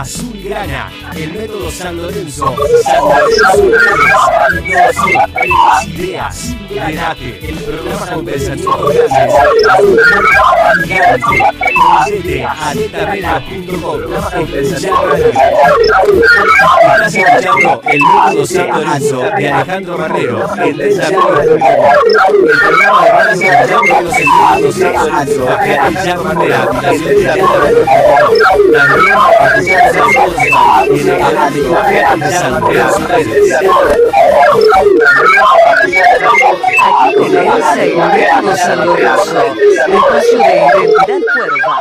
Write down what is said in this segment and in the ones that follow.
Azulgrana el método San Lorenzo, San Lorenzo, ideas, debate, el programa conversación con grandes, a netarrera.com, Estás escuchando el método San Lorenzo de Alejandro Barrero, en netarrera.com, el programa de los sentidos San Lorenzo, de Alejandro Barrera, Fundación de También Aquí comienza el método saludioso, espacio de identidad cuerva.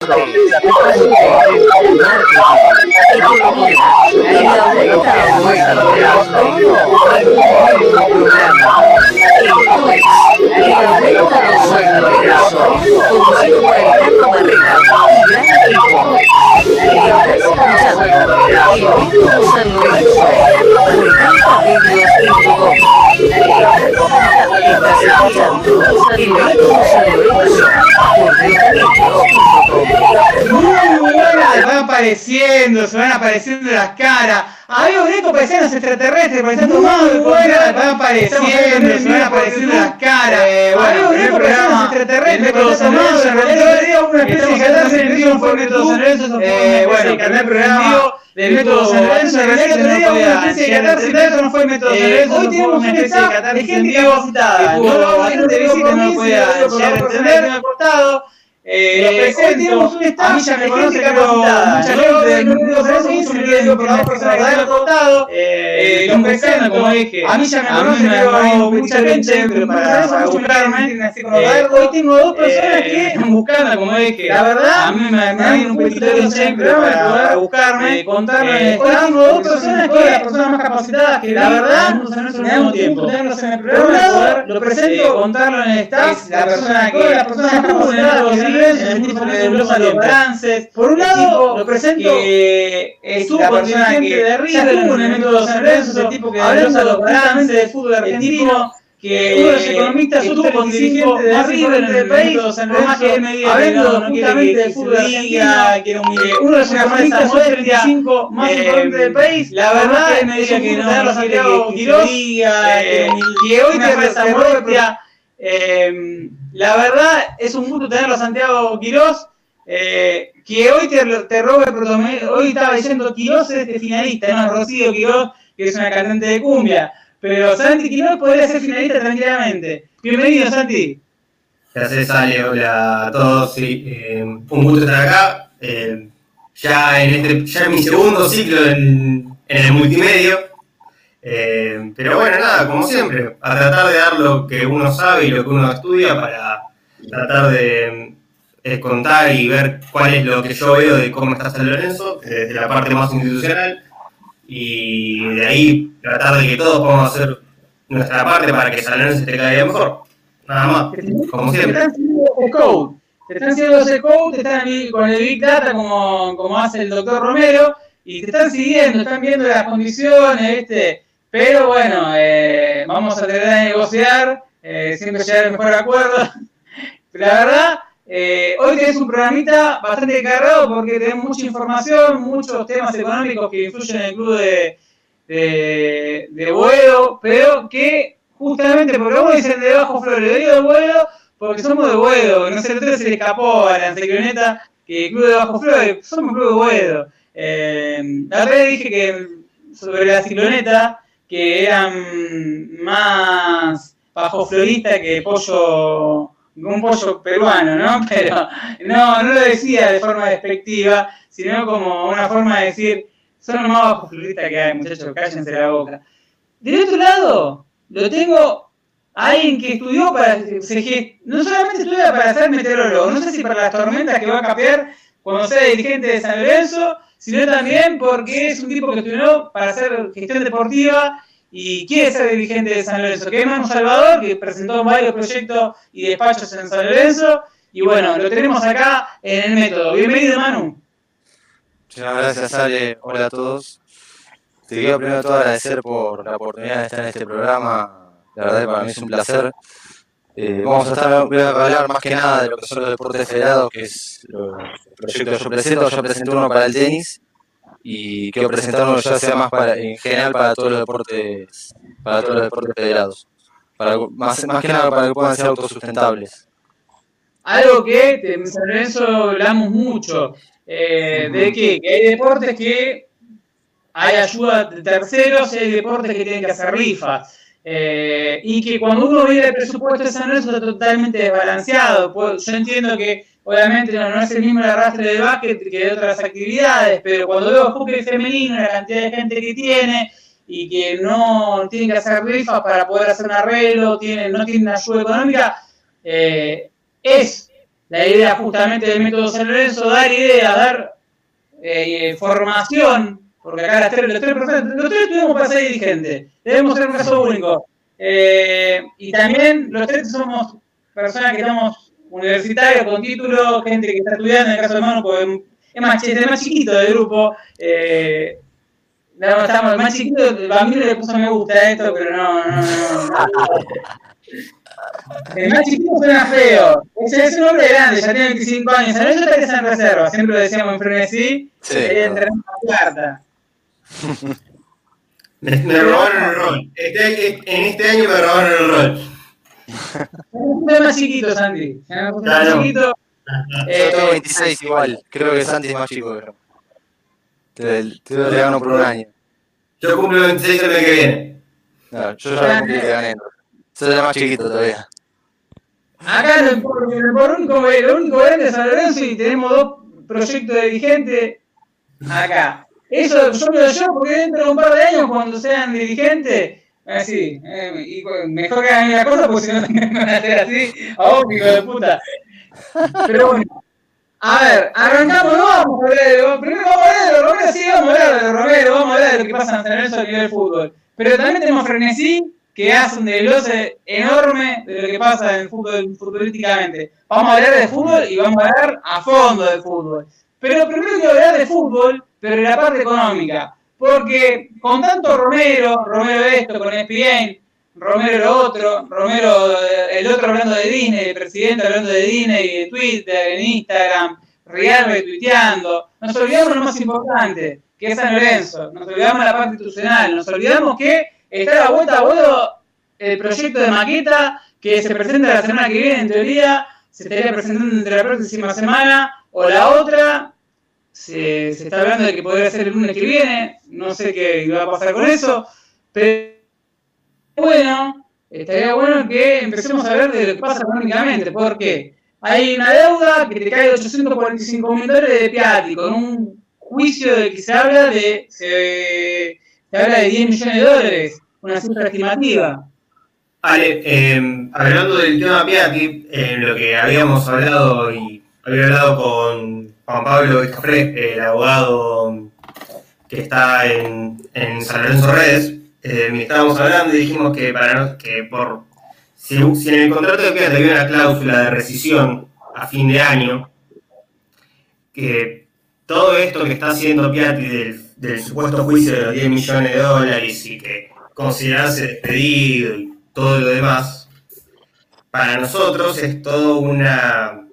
De identidad Muy van apareciendo, se van apareciendo las caras. Amigos Greco parecían los extraterrestres, parecían tomados de buenas, van apareciendo, se van apareciendo. las caras. Greco parecían los extraterrestres, parecían tomados en realidad una especie de vivo fue el método San Lorenzo, eso fue bueno, el primer programa del método San Lorenzo, en realidad otro día una especie de catarse en vivo no fue el método San Lorenzo, hoy tenemos una especie de no lo vamos a visita, no podía llegar a entender, eh, presento, a mí ya me conoce, pero mucha gente del mundo de eso mucho me digo por dos personas que han contado. Eh, lo presento, como dije, a mí ya me pero mucha gente pero para, buscarme. hoy tengo dos personas que están buscando, como dije, la verdad, a mí me dan un de siempre para buscarme, contarme. Hoy tengo dos personas que las personas más capacitadas que la verdad me dan un tiempo tenerlos en el programa, lo presento, contarlo en el staff, la persona que las personas más capacitadas el que. Por un lado, lo presento que estuvo con dirigente de River, estuvo en el método San Lorenzo, el tipo que desglosa los del fútbol argentino que uno de los economistas estuvo con dirigente de River en el país, que que no, que fútbol argentino, uno de los economistas son 35 más importantes del país, la verdad él me diga que no, quiere que diga, que hoy te molestia, la verdad es un gusto tenerlo a Santiago Quirós, eh, que hoy te, te robe el Hoy estaba diciendo Quirós es este finalista, no Rocío Quirós, que es una cantante de cumbia. Pero Santi Quirós podría ser finalista tranquilamente. Bienvenido, Santi. Gracias, Ale. Hola a todos. Eh, un gusto estar acá. Eh, ya, en este, ya en mi segundo ciclo en, en el multimedio. Eh, pero bueno, nada, como siempre, a tratar de dar lo que uno sabe y lo que uno estudia para tratar de eh, contar y ver cuál es lo que yo veo de cómo está San Lorenzo, desde la parte más institucional, y de ahí tratar de que todos podamos hacer nuestra parte para que San Lorenzo esté cada día mejor. Nada más, como siempre. Te están haciendo ese code, te están ahí con el Big Data como, como hace el doctor Romero, y te están siguiendo, están viendo las condiciones, ¿viste? Pero bueno, eh, vamos a tener que negociar, eh, siempre llegar al mejor acuerdo. La verdad, eh, hoy tenés un programita bastante cargado porque tenemos mucha información, muchos temas económicos que influyen en el club de, de, de pero que justamente porque vos dicen de Bajo digo de Boedo porque somos de Boedo, no sé, otro se le escapó a la encicloneta que el club de Bajo Flores, somos club de Boedo. la vez dije que sobre la cicloneta, que eran más bajo florista que pollo, un pollo peruano, ¿no? Pero no, no lo decía de forma despectiva, sino como una forma de decir, son más bajo floristas que hay, muchachos, cállense la boca. Del otro lado, lo tengo alguien que estudió para, no solamente estudia para ser meteorólogo, no sé si para las tormentas que va a capear cuando sea dirigente de San Lorenzo, sino también porque es un tipo que estudió para hacer gestión deportiva y quiere ser dirigente de San Lorenzo, que es Manu Salvador, que presentó varios proyectos y despachos en San Lorenzo, Y bueno, lo tenemos acá en el método. Bienvenido, Manu. Muchas gracias, Ale. Hola a todos. Te quiero primero todo agradecer por la oportunidad de estar en este programa. La verdad para mí es un placer. Eh, vamos a estar, voy a hablar más que nada de lo que son los deportes federados, que es el proyecto que yo presento. Yo presenté uno para el tenis y quiero presentar uno ya sea más para, en general para todos los deportes, para todos los deportes federados. Para, más, más que nada para que puedan ser autosustentables. Algo que en San Lorenzo hablamos mucho, eh, de que, que hay deportes que hay ayuda de terceros y hay deportes que tienen que hacer rifas. Eh, y que cuando uno ve el presupuesto de San Lorenzo está totalmente desbalanceado. Pues, yo entiendo que obviamente no, es el mismo el arrastre del básquet que de otras actividades, pero cuando veo hockey femenino, la cantidad de gente que tiene y que no tienen que hacer rifas para poder hacer un arreglo, tienen, no tienen ayuda económica, eh, es la idea justamente del método San Lorenzo, dar ideas, dar eh, formación, porque acá las tres, los tres, los tres tuvimos para ser dirigentes, debemos ser un caso único. Eh, y también los tres somos personas que estamos universitarios con título, gente que está estudiando, en el caso de Manu, porque es más, es el más chiquito del grupo. Eh, no, estamos el más chiquito, a mí le puso me gusta a esto, pero no, no, no. no. El más chiquito suena feo. Ese es un hombre grande, ya tiene 25 años. A veces está en reserva, siempre lo decíamos en frenesí. Sí, entrenar una carta. Me, me robaron el rol. Este- en este año me robaron el rol. Es más chiquito, Santi. Es más Claro. chiquito. Yo Eh, tengo 26 igual. Creo que Santi es más chico que yo. Te, te le gano por un año. Yo cumplo 26 el mes que viene. No, yo ya lo cumplí, te gané. Soy el más chiquito todavía. Acá lo, por, por único, lo único grande es San Lorenzo y tenemos dos proyectos de dirigente acá. Eso yo lo porque dentro de un par de años, cuando sean dirigentes, así, eh, y, pues, mejor que hagan la cosa porque si no van a hacer así, a vos, hijo de puta. Pero bueno, a ver, arrancamos, no vamos a hablar primero vamos a hablar de Romero, sí, vamos a hablar de Romero, vamos a hablar de lo que pasa en San a nivel fútbol. Pero también tenemos Frenesí, que hace un desglose enorme de lo que pasa en el fútbol futbolísticamente. Vamos a hablar de fútbol y vamos a hablar a fondo de fútbol. Pero primero quiero hablar de fútbol, pero en la parte económica. Porque con tanto Romero, Romero esto, con ESPN, Romero lo otro, Romero eh, el otro hablando de Disney, el presidente hablando de Disney en Twitter, en Instagram, Real retuiteando. Nos olvidamos lo más importante, que es San Lorenzo. Nos olvidamos la parte institucional. Nos olvidamos que está a vuelta a vuelo el proyecto de maqueta que se presenta la semana que viene, en teoría, se estaría presentando entre la próxima semana o la otra. Se, está hablando de que podría ser el lunes que viene, no sé qué va a pasar con eso, pero bueno, estaría bueno que empecemos a hablar de lo que pasa económicamente, porque hay una deuda que te cae de 845 mil dólares de Piatti, con un juicio del que se habla de, se, habla de 10 millones de dólares, una cifra estimativa. Ale, eh, hablando del tema Piatti, en lo que habíamos hablado y había hablado con Juan Pablo Escafré, el abogado que está en, en San Lorenzo Redes, eh, estábamos hablando y dijimos que para no- que por si, en el contrato de Piatti había una cláusula de rescisión a fin de año, que todo esto que está haciendo Piatti del, del supuesto juicio de los 10 millones de dólares y que considerarse despedido y todo lo demás, para nosotros es todo una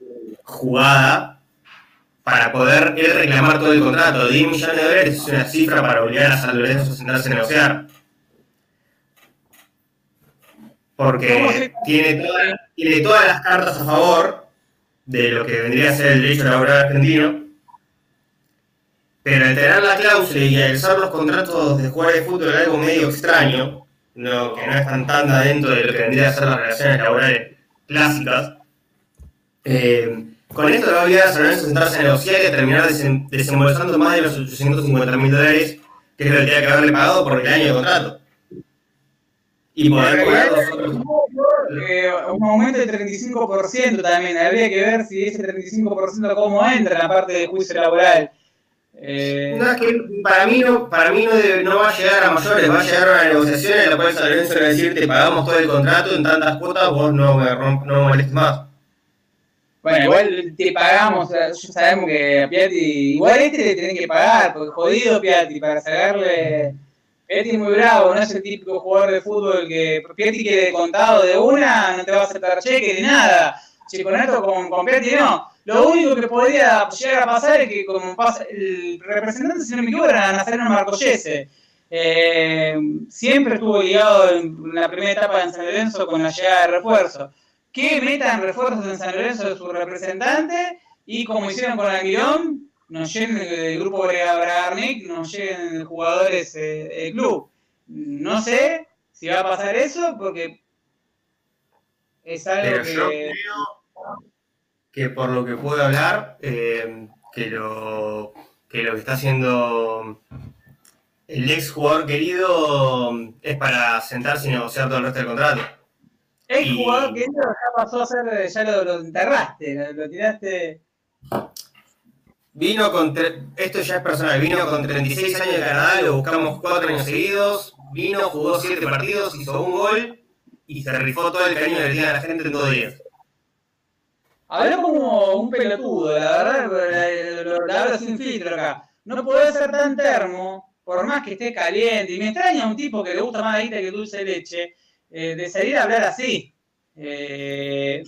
jugada para poder él reclamar todo el contrato. 10 millones de dólares es una cifra para obligar a San Lorenzo a sentarse a negociar. ¿Cómo Porque tiene, toda- tiene todas las cartas a favor de lo que vendría a ser el derecho laboral argentino. Pero al tener la cláusula y al usar los contratos de jugar de fútbol algo medio extraño, no, que no están tan adentro de lo que vendría a ser las relaciones laborales clásicas, eh, con esto le va a San Lorenzo sentarse a negociar y a terminar desen- desembolsando más de los 850 mil dólares, que es lo que haberle pagado por el año de contrato. Y poder cobrar los otros. eh, un aumento del 35% también. Habría que ver si ese 35% cómo entra en la parte del juicio laboral. Eh, No, es que para mí no, para mí no, debe- no va a llegar a mayores, va a llegar a una negociación en la cual San Lorenzo va a decir te pagamos todo el contrato en tantas cuotas, vos no me, no me molestes más. Bueno, igual te pagamos, ya sabemos que a Piatti, igual este le tienen que pagar, porque jodido Piatti, para sacarle... Piatti es muy bravo, no es el típico jugador de fútbol que Piatti quiere contado de una, no te va a aceptar cheque ni nada. Si con esto, con, con Piatti no. Lo único que podría llegar a pasar es que como pasa, el representante, si no me equivoco, era Nazareno Marcollese. Eh, siempre estuvo ligado en la primera etapa en San Lorenzo con la llegada de refuerzo. Que metan refuerzos en San Lorenzo de su representante y como hicieron con Aguilón, nos lleguen del grupo Bragarnik, nos lleguen jugadores eh, del club. No sé si va a pasar eso porque es algo Pero yo que... creo que por lo que puedo hablar, eh, que, lo, que lo que está haciendo el ex jugador querido es para sentarse y negociar todo el resto del contrato. El Y- jugador que entra ya pasó a ser, ya lo, lo enterraste, lo, lo tiraste. Vino con, tre- esto ya es personal, vino con 36 años de Canadá, lo buscamos 4 años seguidos, vino, jugó 7 partidos, hizo un gol y se rifó todo el cariño que le tiene a la gente en dos días. Habló como un pelotudo, la verdad, lo, lo hablo sin filtro acá. No podés ser tan termo, por más que esté caliente. Y me extraña un tipo que le gusta más la guita que dulce de leche, eh, de salir a hablar así. Eh,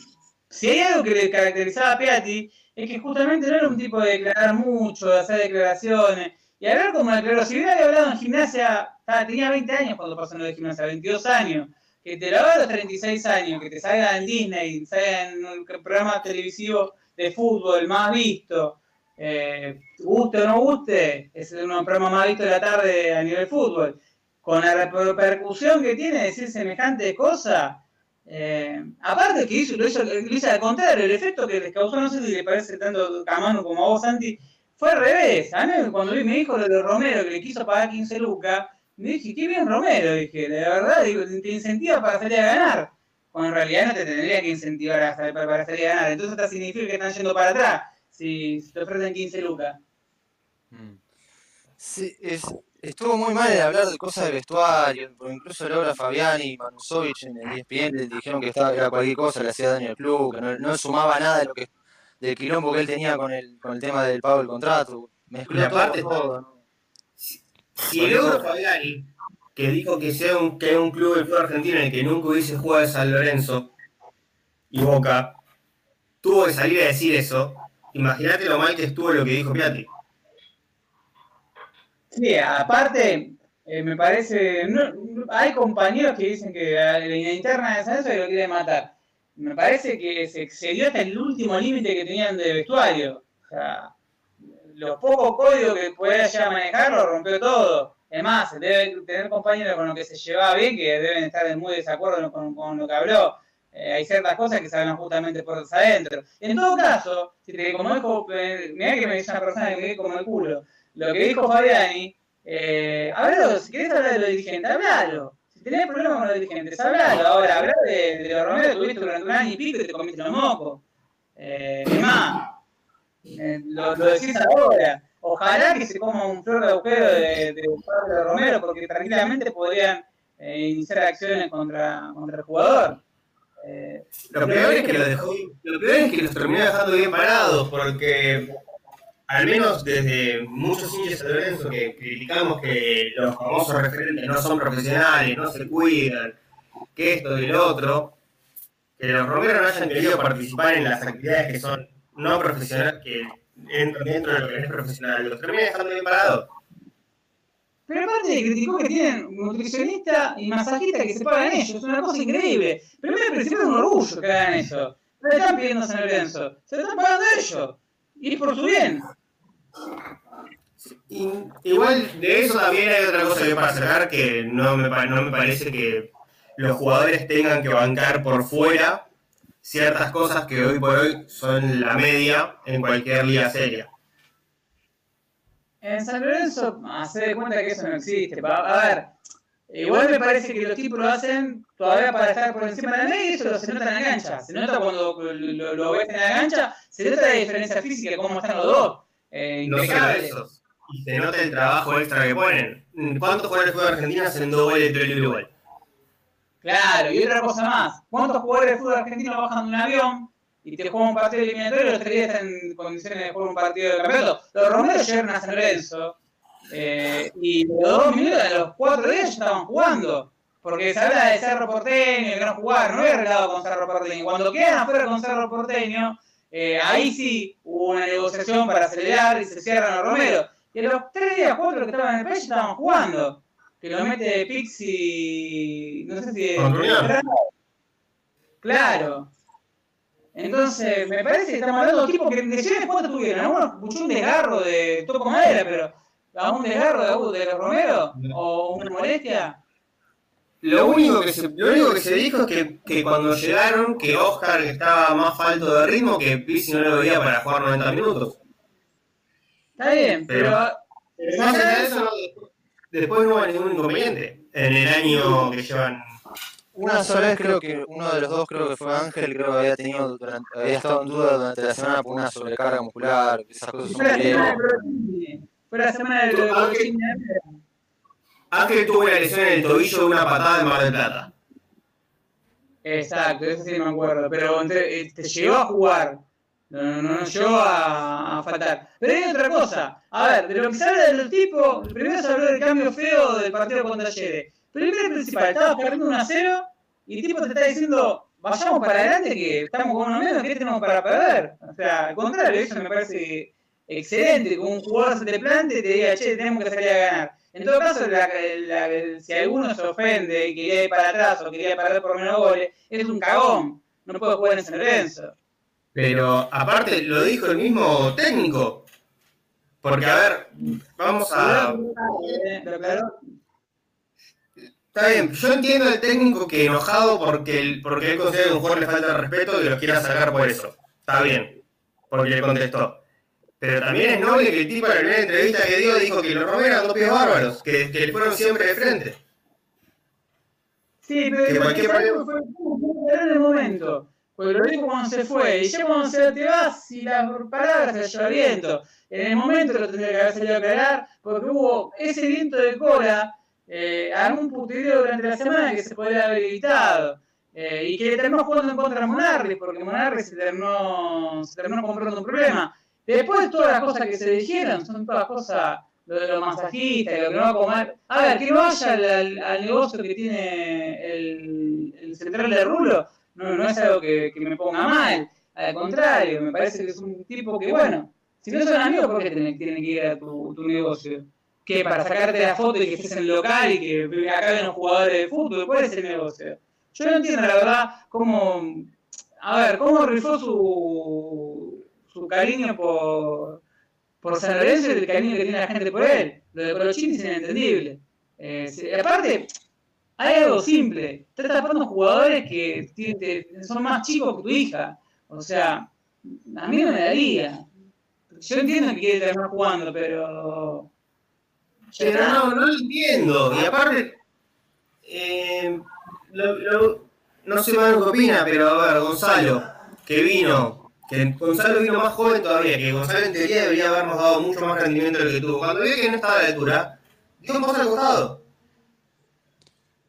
si hay algo que le caracterizaba a Piatti, es que justamente no era un tipo de declarar mucho, de hacer declaraciones. Y hablar como declaró, si hubiera hablado en gimnasia, tenía 20 años cuando pasó lo de gimnasia, 22 años que te lo haga a los 36 años, que te salga en Disney, salga en un programa televisivo de fútbol más visto, eh, guste o no guste, es uno de los programas más vistos de la tarde a nivel fútbol, con la repercusión que tiene decir semejante cosa, eh, aparte que hizo, lo hizo, lo hizo al contrario, el efecto que les causó, no sé si le parece tanto Camano como a vos, Santi, fue al revés. A mí cuando vi, me dijo lo de Romero, que le quiso pagar 15 lucas, me dije, qué bien Romero, dije, de verdad, digo, te incentiva para salir a ganar. Cuando en realidad no te tendría que incentivar a salir- para, para salir a ganar. Entonces hasta significa que están yendo para atrás si, si te ofrecen 15 lucas. Mm. Sí, es, estuvo muy mal el hablar de cosas de vestuario, porque incluso Laura Fabiani y Manusovich en el ESPN le dijeron que estaba, era cualquier cosa, le hacía daño al club, que no, no sumaba nada de lo que del quilombo que él tenía con el, con el tema del pago del contrato. Mezcló Y todo, aparte- todo, ¿no? Si el Euro Fabiani, que dijo que sea un, que es un club del fútbol argentino en el que nunca hubiese jugado San Lorenzo y Boca, tuvo que salir a decir eso, imagínate lo mal que estuvo lo que dijo Piatti. Sí, aparte, eh, me parece, no- hay compañeros que dicen que la, la interna de San Lorenzo lo quiere matar. Me parece que se excedió hasta el último límite que tenían de vestuario. O sea, los pocos códigos que podía ya manejar lo rompió todo. Es más, debe tener compañeros con los que se llevaba bien que deben estar en muy desacuerdo con, lo que habló. Eh, hay ciertas cosas que se hablan justamente por adentro. En todo caso, si te, como dijo, eh, mirá que me dice una persona que me como el culo, lo que dijo Fabiani, eh, si querés hablar de los dirigentes, hablalo. Si tenés problemas con los dirigentes, hablalo. Ahora, hablar de, los Romero que tuviste durante un año y pico y te comiste los mocos. Eh, más, eh, lo, decís ahora. Ojalá que se coma un flor de agujero de, de Romero, porque tranquilamente podrían eh, iniciar acciones contra, contra el jugador. Eh, Lo peor es que lo dejó, lo peor es que los terminó dejando bien parados, porque al menos desde muchos hinchas de Lorenzo que criticamos que los famosos referentes no son profesionales, no se cuidan, que esto y lo otro, que los Romero no hayan querido participar en las actividades que son no profesionales, que entran dentro de lo que es profesional, los termina dejando bien parados. Pero aparte criticó que tienen nutricionista y masajista que se pagan ellos, es una cosa increíble. Primero y principio es un orgullo que hagan eso. No están pidiendo a San Lorenzo, se están pagando ellos. Y por su bien. Y, igual de eso también hay otra cosa que para sacar que no me, no me parece que los jugadores tengan que bancar por fuera ciertas cosas que hoy por hoy son la media en cualquier liga seria. En San Lorenzo, hacer de cuenta que eso no existe. A ver, igual me parece que los tipos lo hacen todavía para estar por encima de la media y eso se nota en la cancha. Se nota cuando lo, lo- lo ves en la cancha, se nota la diferencia física, cómo están los dos. Eh, No solo impecables. eso. Y se nota el trabajo extra que ponen. ¿Cuántos jugadores de fútbol argentino hacen dos goles de tiro libre igual? Claro, y otra cosa más. ¿Cuántos jugadores de fútbol argentino bajan de un avión y te juega un partido eliminatorio y los tres días están en condiciones de jugar un partido de campeonato. Los Romero llegaron a San Lorenzo eh, y los dos minutos, a los cuatro días ya estaban jugando. Porque se habla de Cerro Porteño, que no jugar, no había arreglado con Cerro Porteño. Cuando quedan afuera con Cerro Porteño, eh, ahí sí hubo una negociación para acelerar y se cierran los Romero. Y a los tres días, cuatro que estaban en el país ya estaban jugando. Que lo mete Pixi, no sé si... Claro. Entonces, me parece que estamos hablando de tipos que lesiones cuánto tuvieron. Algunos escuchó un desgarro de toco madera, pero ¿a un desgarro de, de Romero? ¿O una molestia? Lo único que se, lo único que se dijo es que, que cuando llegaron, que Oscar estaba más falto de ritmo, que Pizzi no lo veía para jugar 90 minutos. Está bien, pero... Pero más allá de eso, no- después no hubo ningún inconveniente en el año que llevan. Una sola vez creo que uno de los dos, creo que fue Ángel, creo que había tenido durante, había estado en duda durante la semana por una sobrecarga muscular, esas cosas son Fue la semana. Fue la semana. Ángel tuvo una lesión en el tobillo de una patada en Mar del Plata. Exacto, eso sí me acuerdo. Pero eh, te llegó a jugar. No, no, no, llegó a, faltar. Pero hay otra cosa. A ver, de lo que se habla del tipo, primero se habló del cambio feo del partido contra Talleres. Primero y principal, estabas perdiendo 1 a 0 y el tipo te está diciendo, vayamos para adelante que estamos con uno menos, ¿qué tenemos para perder? O sea, al contrario, eso me parece excelente, que un jugador se te plante y te diga, che, tenemos que salir a ganar. En todo caso, la- la- si alguno se ofende y quería ir para atrás o quería perder por menos goles, es un cagón. No puede jugar en San Lorenzo. Pero aparte lo dijo el mismo técnico. Porque, a ver, vamos a. Está bien, yo entiendo al técnico que enojado porque, el- porque él considera que un jugador le falta respeto y lo quiera sacar por eso. Está bien, porque le contestó. Pero también es noble que el tipo en la primera entrevista que dio dijo que los Romero eran dos pies bárbaros, que, que fueron siempre de frente. Sí, pero Que cualquier problema fue en el momento. Porque lo dijo cuando se fue. Y ya cuando se te vas y las palabras se lleva viento. En el momento lo tendría que haber salido a aclarar, porque hubo ese viento de cola, eh, algún puterío durante la semana que se podría haber evitado. Eh, y que terminó jugando en contra de Monarri, porque Monarri se terminó, se terminó comprando un problema. Después de todas las cosas que se dijeron, son todas cosas, lo de los masajistas, lo que no va a comer. A ver, que no vaya al, al- al negocio que tiene el, el central de Rulo, no, no es algo que, que me ponga mal. Al contrario, me parece que es un tipo que, bueno, si no son amigos, ¿por qué tienen, tienen que ir a tu, tu negocio? Que para sacarte la foto y que estés en el local y que acaben los jugadores de fútbol, ¿cuál es el negocio? Yo no entiendo, la verdad, cómo. A ver, cómo rifó su, su cariño por, por San Lorenzo y el cariño que tiene la gente por él. Lo de Colochini es inentendible. Eh, aparte, hay algo simple. Estás tapando jugadores que son más chicos que tu hija. O sea, a mí no me daría. Yo entiendo que quiere terminar jugando, pero. no, no lo entiendo. Y aparte, eh, no sé que opina, pero a ver, Gonzalo, que vino, Gonzalo vino más joven todavía, que Gonzalo en teoría debería habernos dado mucho más rendimiento de lo que tuvo. Cuando vio que no estaba a la altura, dio un paso al costado.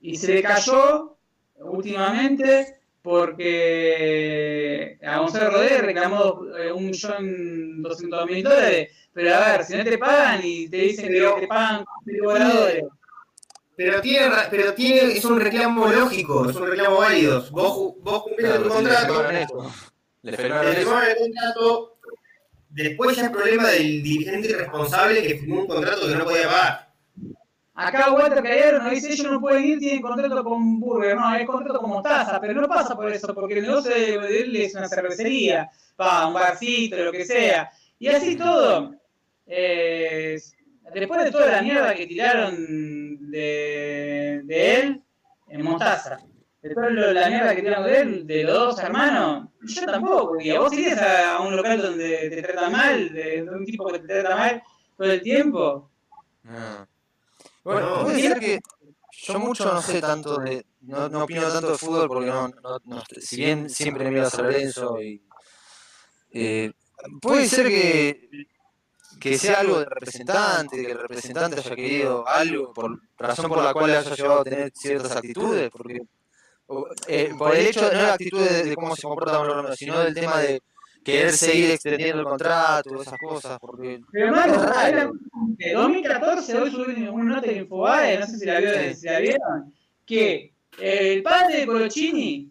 y se le cayó últimamente porque a Gonzalo Rodríguez reclamó eh, un millón doscientos mil dólares. Pero a ver, si no te pagan y te dicen que te pagan con voladores, Pero tiene, pero tiene, es un reclamo lógico, es un reclamo válido. Vos, vos cumplís Claro, tu contrato, el contrato, después ya es problema del dirigente irresponsable que firmó un contrato que no podía pagar. Acá Walter Callero nos dice, ellos no pueden ir, tienen contrato con Burger, no, es contrato con Mostaza, pero no pasa por eso, porque el negocio de de él es una cervecería, pa, un barcito, lo que sea. Y así todo, eh, después de toda la mierda que tiraron de, de él, en Mostaza, después de la mierda que tiraron de él, de los dos hermanos, yo tampoco, y a vos irías a, un local donde te tratan mal, de, de un tipo que te trata mal todo el tiempo. No. Bueno, No. puede ser que yo mucho no sé tanto de, no, no opino tanto de fútbol porque no, no, no- si bien siempre miro a San Lorenzo y eh, puede ser que, que sea algo del representante, que el representante haya querido algo por razón por la cual haya llevado a tener ciertas actitudes, porque eh, por el hecho, no la actitud de, de cómo se comporta los romanos, sino del tema de querer seguir extendiendo el contrato, esas cosas, porque Pero hermano, Es raro. hay una- de 2014 hoy subí una nota de Infobae, no sé si la, vio, Sí. si la vieron, que el padre de Colochini,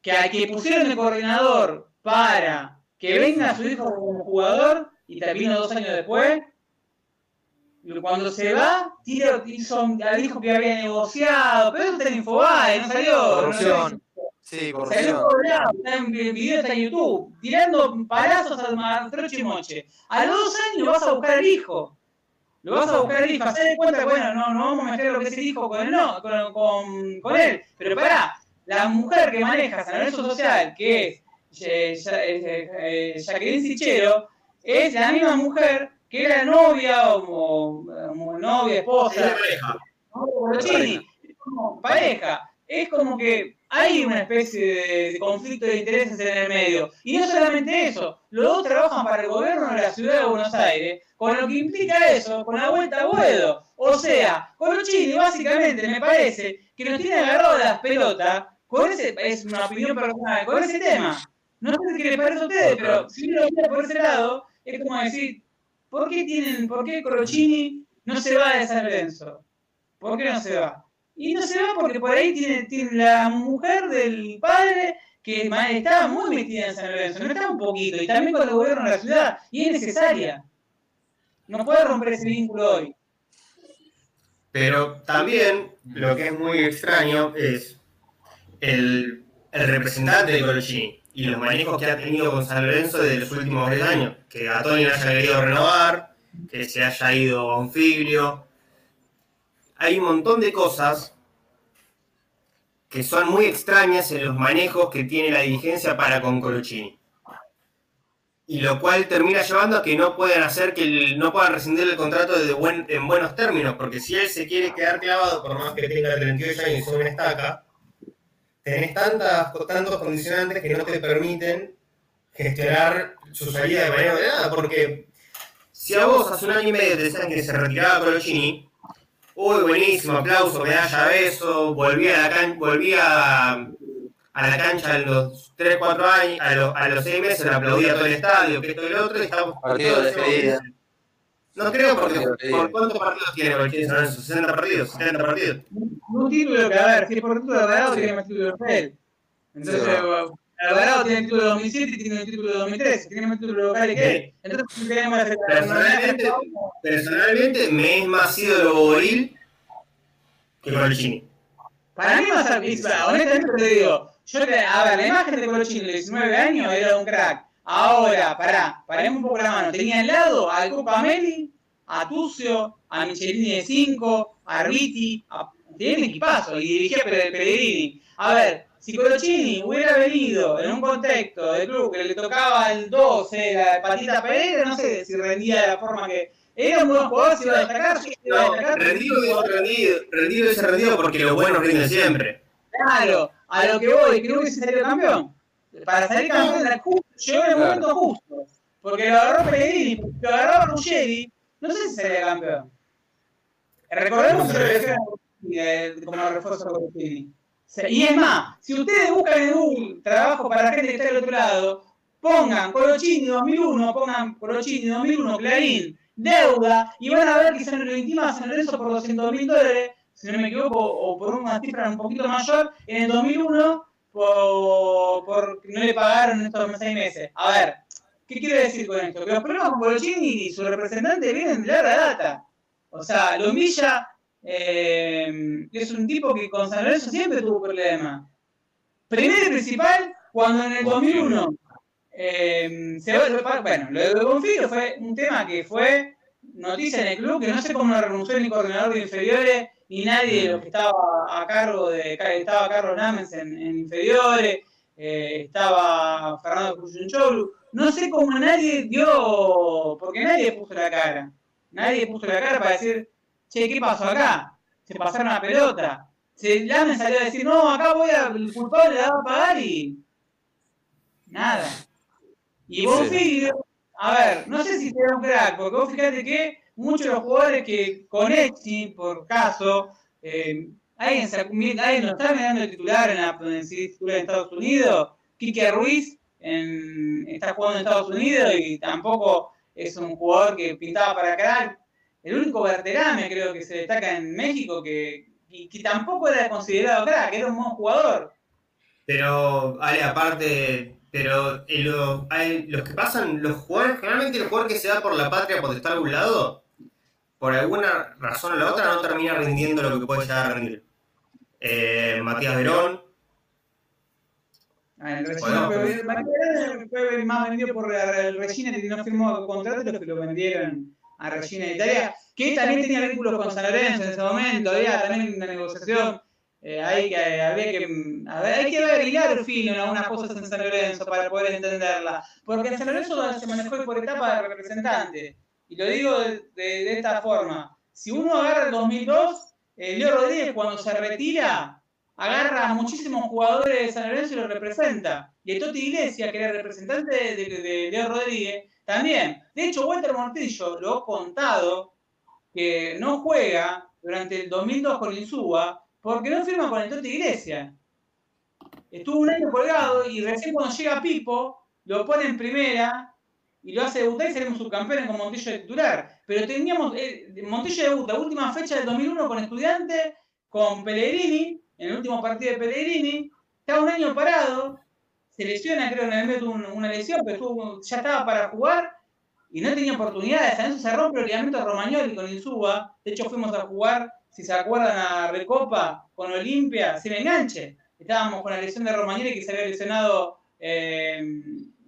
que al que pusieron de coordinador para que venga su hijo como jugador, y te vino dos años después, cuando se va, tira, hizo, dijo que había negociado, pero eso está en Infobae, no salió. no corrupción, sé. sí, Salió corrupción. por lado, está en el video, está en YouTube, tirando palazos al Martroche y Moche. A los dos años vas a buscar al hijo. Lo vas a buscar al hijo, hacé de cuenta, bueno, no, no vamos a mezclar lo que es el hijo con, el no, con, con, con él. Pero pará, la mujer que maneja San Lorenzo Social, que es eh, eh, eh, Jacqueline Sichero, es la misma mujer que era novia o, novia, Es esposa, la pareja. es como pareja. Es como que hay una especie de, conflicto de intereses en el medio. Y no solamente eso, los dos trabajan para el gobierno de la ciudad de Buenos Aires, con lo que implica eso, con la vuelta a Buedo. O sea, Colochini básicamente me parece que nos tiene agarrado las pelotas con ese, es una opinión personal, con ese tema. No sé qué les parece a ustedes, pero si uno lo mira por ese lado, es como decir, ¿por qué tienen, por qué Colochini no se va de San Lorenzo? ¿Por qué no se va? Y no se va porque por ahí tiene, tiene la mujer del padre que estaba muy metida en San Lorenzo, no estaba un poquito, y también con el gobierno de la ciudad, y es necesaria. No puede romper ese vínculo hoy. Pero también lo que es muy extraño es el, el representante de Colochini y los manejos que ha tenido con San Lorenzo desde los últimos 10 años. Que a Tony no haya querido renovar, que se haya ido a un figlio. Hay un montón de cosas que son muy extrañas en los manejos que tiene la dirigencia para con Colochini. Y lo cual termina llevando a que no puedan hacer que el- no puedan rescindir el contrato de en buenos términos, porque si él se quiere quedar clavado, por más que tenga 38 años y sea una estaca, tenés tantas, tantos condicionantes que no te permiten gestionar su salida de manera ordenada, porque si a vos hace un año y medio te decían que se retiraba Colochini, uy, buenísimo, aplauso, medalla, beso, volví a la, can volví a, a la cancha a los 3, 4 años, a los, a los 6 meses le aplaudía todo el estadio, que esto y lo otro, y estamos Partido de despedida. No creo porque. ¿por cuántos partidos tiene Lorenzo? 60 partidos, 70 partidos. Un título que, a ver, si es por título de Alvarado, tiene más título de él. Entonces, Alvarado tiene el título de 2007 y tiene el título de 2013, tiene más título local que él. Entonces, tenemos Personalmente, personalmente me es más ídolo Boril que Colochini. Para mí más honestamente te digo, yo te, a ver, la imagen de Colochini de 19 años era un crack. Ahora, pará, paremos un poco la mano. Tenía al lado al Copa Meli, a Tucio, a Michelini de 5, a Riti, a, tenía un equipazo y dirigía Pe- Pellegrini. A ver, si Colochini hubiera venido en un contexto de club que le tocaba el 12, la patita Pereira, no sé si rendía de la forma que. Era un buen jugador, se iba a destacar, se iba a No, rendido dice rendido, rendido dice rendido porque los buenos rinden siempre. Claro, a lo que voy, creo que se salió campeón. Para salir campeón era justo, llegó en el Claro. momento justo. Porque lo agarró Pellegrini, lo agarraba Ruggeri, no sé si salía campeón. Recordemos que se como refuerzo a Ruggeri. Y es más, si ustedes buscan en Google trabajo para gente que está del otro lado, pongan Colochini 2001, pongan Colochini 2001, Clarín, deuda, y van a ver que San Lorenzo a San Lorenzo por 200 mil dólares, si no me equivoco, o por una cifra un poquito mayor, en el 2001, por, por no le pagaron estos seis meses. A ver, ¿qué quiero decir con esto? Que los problemas con Colochini y su representante vienen de larga data. O sea, Lombilla eh, es un tipo que con San Lorenzo siempre tuvo problemas. Primero y principal, cuando en el 2001 eh, se, bueno, lo de Bonfilio fue un tema que fue noticia en el club, que no sé cómo no renunció ni coordinador de inferiores, ni nadie de los que estaba a cargo de, estaba Carlos Namens en, en inferiores, eh, estaba Fernando Cruzunchoglu, no sé cómo nadie dio, porque nadie puso la cara, nadie puso la cara para decir, che, ¿qué pasó acá? Se pasaron la pelota. Se, Lamen salió a decir, no, acá voy a, el culpable la va a pagar y nada. Y Bonfiglio, a ver, no sé si será un crack, porque vos fíjate que muchos de los jugadores que con Etsy, por caso, eh, ¿Alguien, se, ¿Alguien lo está mirando el titular en la titular Estados Unidos? Quique Ruiz en, está jugando en Estados Unidos y tampoco es un jugador que pintaba para crack. El único Berterame creo que se destaca en México que, tampoco era considerado crack, era un buen jugador. Pero, Ale, aparte, pero eh, lo, los que pasan, los jugadores, generalmente el jugador que se da por la patria por estar a un lado, por alguna razón o la otra no termina rindiendo lo que puede llegar a rendir. Eh, Matías Verón. Ah, el Regina fue, más vendido por el Regina que no firmó contrato los que lo vendieron a Regina de Italia, que también tenía vínculos con San Lorenzo en ese momento, había también una negociación. Eh, hay, que, había que, a ver, hay que ver hilar fino en algunas cosas en San Lorenzo para poder entenderla. Porque en San Lorenzo se manejó por etapa de representante. Y lo digo de, esta forma. Si uno agarra el 2002, eh, Leo Rodríguez cuando se retira agarra a muchísimos jugadores de San Lorenzo y los representa. Y el Toti Iglesias, que era representante de, Leo Rodríguez, también. De hecho, Walter Mortillo lo ha contado que no juega durante el 2002 con Insúa porque no firma con el Toti Iglesias. Estuvo un año colgado y recién cuando llega Pipo, lo pone en primera y lo hace debutar y seremos subcampeones con Montillo de titular. Pero teníamos, eh, Montillo debuta, última fecha del 2001 con Estudiantes, con Pellegrini, en el último partido de Pellegrini, está un año parado, se lesiona, creo, en el medio una lesión, pero ya estaba para jugar y no tenía oportunidades. En eso se rompe el ligamento Romagnoli con Insúa. De hecho, fuimos a jugar, si se acuerdan, a Recopa con Olimpia, sin enganche. Estábamos con la lesión de Romagnoli que se había lesionado eh,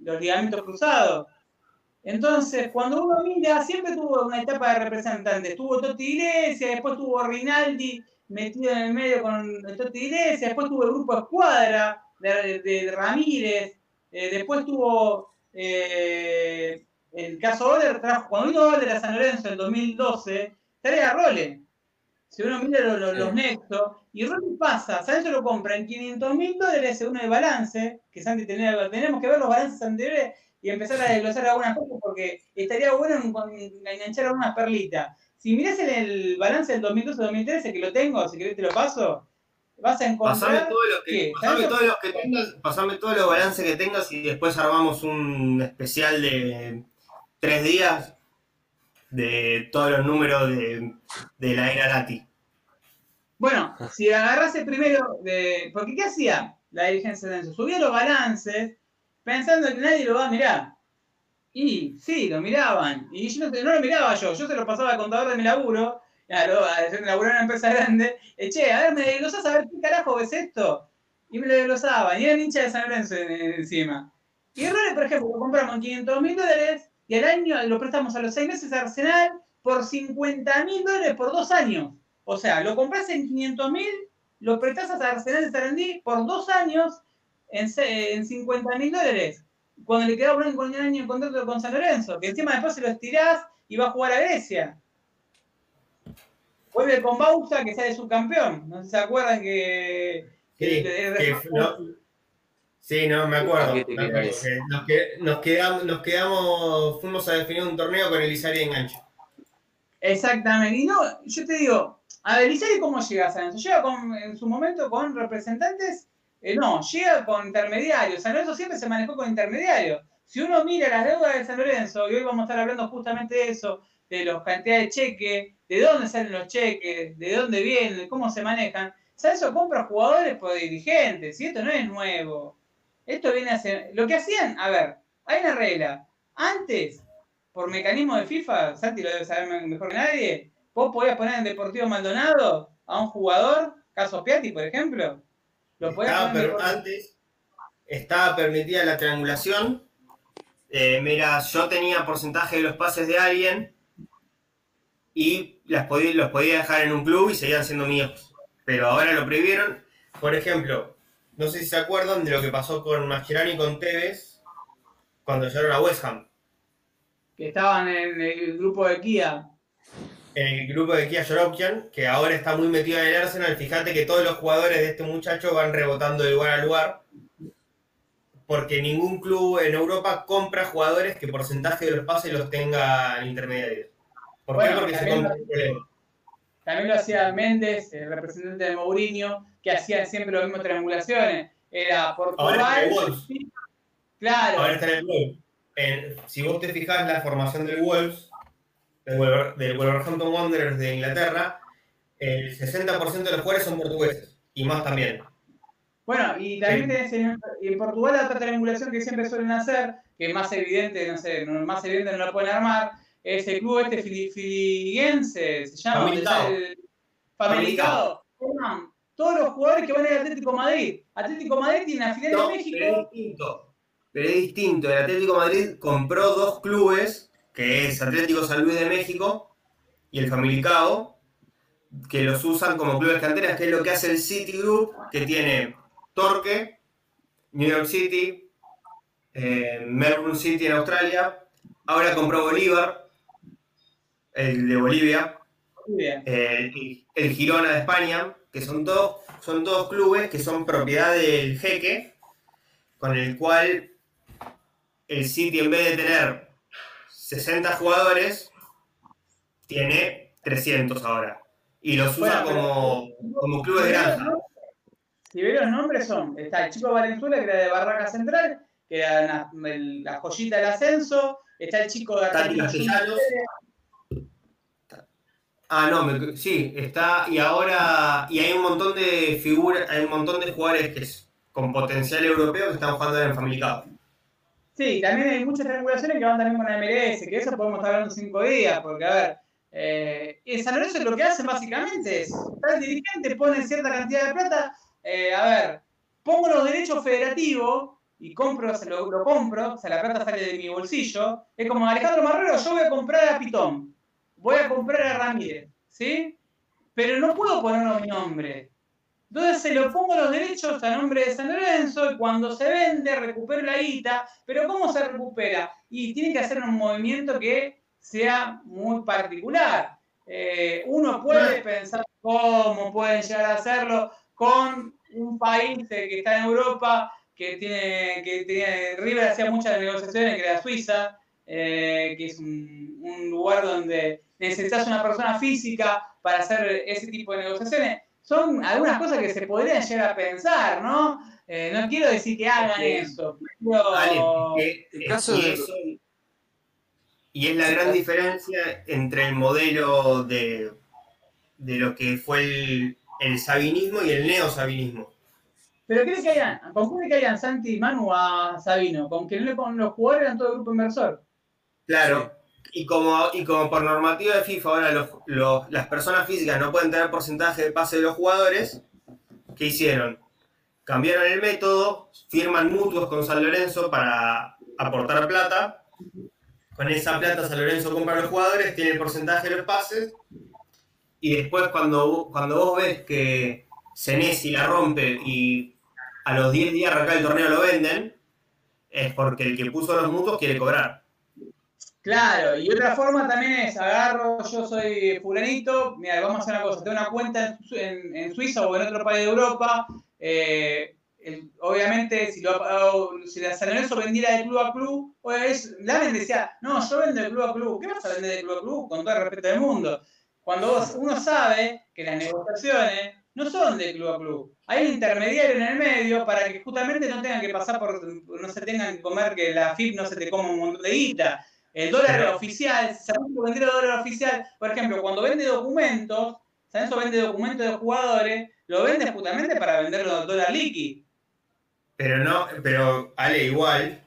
los ligamentos cruzados. Entonces, cuando uno mira, siempre tuvo una etapa de representante. Tuvo Totti Iglesias, después tuvo Rinaldi metido en el medio con Totti Iglesias, después tuvo el grupo Escuadra de, Ramírez, eh, después tuvo eh, el caso Oler, cuando vino Oler a San Lorenzo en 2012, trae a Role. Si uno mira los, nexos, y Role pasa, San Lorenzo lo compra en 500 mil dólares uno de balance, que Santi tenía, tenemos que ver los balances anteriores y empezar a desglosar algunas cosas porque estaría bueno enganchar algunas perlitas. Si mirás en el balance del 2012-2013, que lo tengo, si querés te lo paso, vas a encontrar... Pasame todos los que, pasame todos los que tengas, pasame todos los balances que tengas y después armamos un especial de tres días de todos los números de, de la era Lati. Bueno, si agarrase primero de... Porque ¿qué hacía la dirigencia de eso? Subía los balances pensando que nadie lo va a mirar. Y sí, lo miraban. Y yo no, lo miraba yo, yo se lo pasaba al contador de mi laburo. Claro, a laburo en una empresa grande. che, a ver, me desglosás a ver qué carajo es esto. Y me lo desglosaban. Y era hincha de San Lorenzo encima. Y errores, por ejemplo, lo compramos en 500 mil dólares y al año lo prestamos a los seis meses a Arsenal por 50 mil dólares por dos años. O sea, lo compras en 500 mil, lo prestás a Arsenal de Sarandí por dos años en, en 50 mil dólares. Cuando le quedaba un año en contrato con San Lorenzo, que encima después se lo estirás y va a jugar a Grecia. Vuelve con Bausa, que sale subcampeón. No sé si se acuerdan que. Sí, sí, no, me acuerdo. Nos, nos, quedamos, nos quedamos, fuimos a definir un torneo con Elizari enganche. Exactamente. Y no, yo te digo, a ver, Elizari, ¿cómo llega a San Lorenzo? Llega con, en su momento con representantes eh, no, llega con intermediarios. San Lorenzo siempre se manejó con intermediarios. Si uno mira las deudas de San Lorenzo, y hoy vamos a estar hablando justamente de eso, de las cantidades de cheques, de dónde salen los cheques, de dónde vienen, cómo se manejan, San Lorenzo compra jugadores por dirigentes, y esto no es nuevo. Esto viene ser... Lo que hacían, a ver, hay una regla. Antes, por mecanismo de FIFA, Santi lo debe saber mejor que nadie, vos podías poner en Deportivo Maldonado a un jugador, caso Piatti, por ejemplo, estaba, antes estaba permitida la triangulación. Eh, mira, yo tenía porcentaje de los pases de alguien y las podía, los podía dejar en un club y seguían siendo míos. Pero ahora lo prohibieron. Por ejemplo, no sé si se acuerdan de lo que pasó con Mascherano y con Tevez cuando llegaron a West Ham. Que estaban en el grupo de Kia el grupo de Kia Jorokian, que ahora está muy metido en el Arsenal. Fíjate que todos los jugadores de este muchacho van rebotando de lugar a lugar. Porque ningún club en Europa compra jugadores que porcentaje de los pases los tengan intermediarios. ¿Por qué? Porque se compra problema. también lo hacía Méndez, el representante de Mourinho, que hacía siempre las mismas triangulaciones. Era Portugal. Ahora está el Wolves. Claro. Ahora está en el Wolves. En- si vos te fijas la formación del Wolves, del, Wolver- del Wolverhampton Wanderers de Inglaterra, el 60% de los jugadores son portugueses. Y más también. Bueno, y también tenés en, en Portugal la otra triangulación que siempre suelen hacer, que es más evidente, no sé, más evidente no la pueden armar, es el club este fili- filiguense, se llama, el-. Forman Todos los jugadores que van al Atlético de Madrid. Atlético de Madrid tiene No, en pero es México. distinto. Pero es distinto. El Atlético de Madrid compró dos clubes, que es Atlético San Luis de México y el Famalicao, que los usan como clubes canteras, que es lo que hace el City Group, que tiene Torque, New York City, eh, Melbourne City en Australia, ahora compró Bolívar, el de Bolivia, el, el Girona de España, que son todos, son todos clubes que son propiedad del jeque, con el cual el City en vez de tener 60 jugadores, tiene 300 ahora. Y los usa Bueno, como, como clubes de granja. Si ves los nombres son, está el chico Valenzuela, que era de Barraca Central, que era una- el- la joyita del ascenso, está el chico de. Ah, no, me- sí, está, y ahora, y hay un montón de figuras, hay un montón de jugadores que es, con potencial europeo que están jugando en Family Cup. Sí, también hay muchas triangulaciones que van también con la MLS, que eso podemos estar hablando cinco días, porque a ver, eh, en San Lorenzo lo que hacen básicamente es, tal dirigente pone cierta cantidad de plata, eh, a ver, pongo los derechos federativos y compro, se lo, lo compro, o sea, la plata sale de mi bolsillo, es como Alejandro Marrero, yo voy a comprar a Pitón, voy a comprar a Ramírez, ¿sí? Pero no puedo ponerlo mi nombre. Entonces se lo pongo los derechos a nombre de San Lorenzo y cuando se vende recupero la guita. Pero ¿cómo se recupera? Y tiene que hacer un movimiento que sea muy particular. Eh, uno puede pensar cómo pueden llegar a hacerlo con un país que está en Europa, que tiene, que tiene, River hacía muchas negociaciones, que era Suiza, eh, que es un, un lugar donde necesitas una persona física para hacer ese tipo de negociaciones son algunas cosas que se podrían llegar a pensar, ¿no? Eh, no quiero decir que hagan Sí. eso, pero... Vale, El caso y, de- eso- y es la gran diferencia entre el modelo de, de lo que fue el, el sabinismo y el neosabinismo. Pero ¿crees que hayan, concluye que hayan Santi y Manu a Sabino, con que no le ponen los jugadores eran todo el grupo inversor. Claro. Y como, y como por normativa de FIFA ahora las personas físicas no pueden tener porcentaje de pase de los jugadores, ¿qué hicieron? Cambiaron el método, firman mutuos con San Lorenzo para aportar plata. Con esa plata San Lorenzo compra a los jugadores, tiene el porcentaje de los pases. Y después cuando, cuando vos ves que Senesi la rompe y a los 10 días arranca el torneo lo venden, es porque el que puso los mutuos quiere cobrar. Claro, y otra forma también es, agarro, yo soy fulanito, mira, vamos a hacer una cosa, tengo una cuenta en, en- Suiza o en otro país de Europa, eh, el- obviamente si, lo, si la San Lorenzo vendiera de club a club, o es, Lamen decía, no, yo vendo de club a club, ¿qué vas a vender de club a club? Con todo el respeto del mundo. Cuando vos- uno sabe que las negociaciones no son de club a club, hay un intermediario en el medio para que justamente no tengan que pasar por, no se tengan que comer, que la FIP no se te coma un montón de guita. El dólar oficial, si San Lorenzo vendiera dólar oficial, por ejemplo, cuando vende documentos, San Lorenzo vende documentos de jugadores, lo vende justamente para venderlo en dólar líquido. Pero no, pero Ale, igual,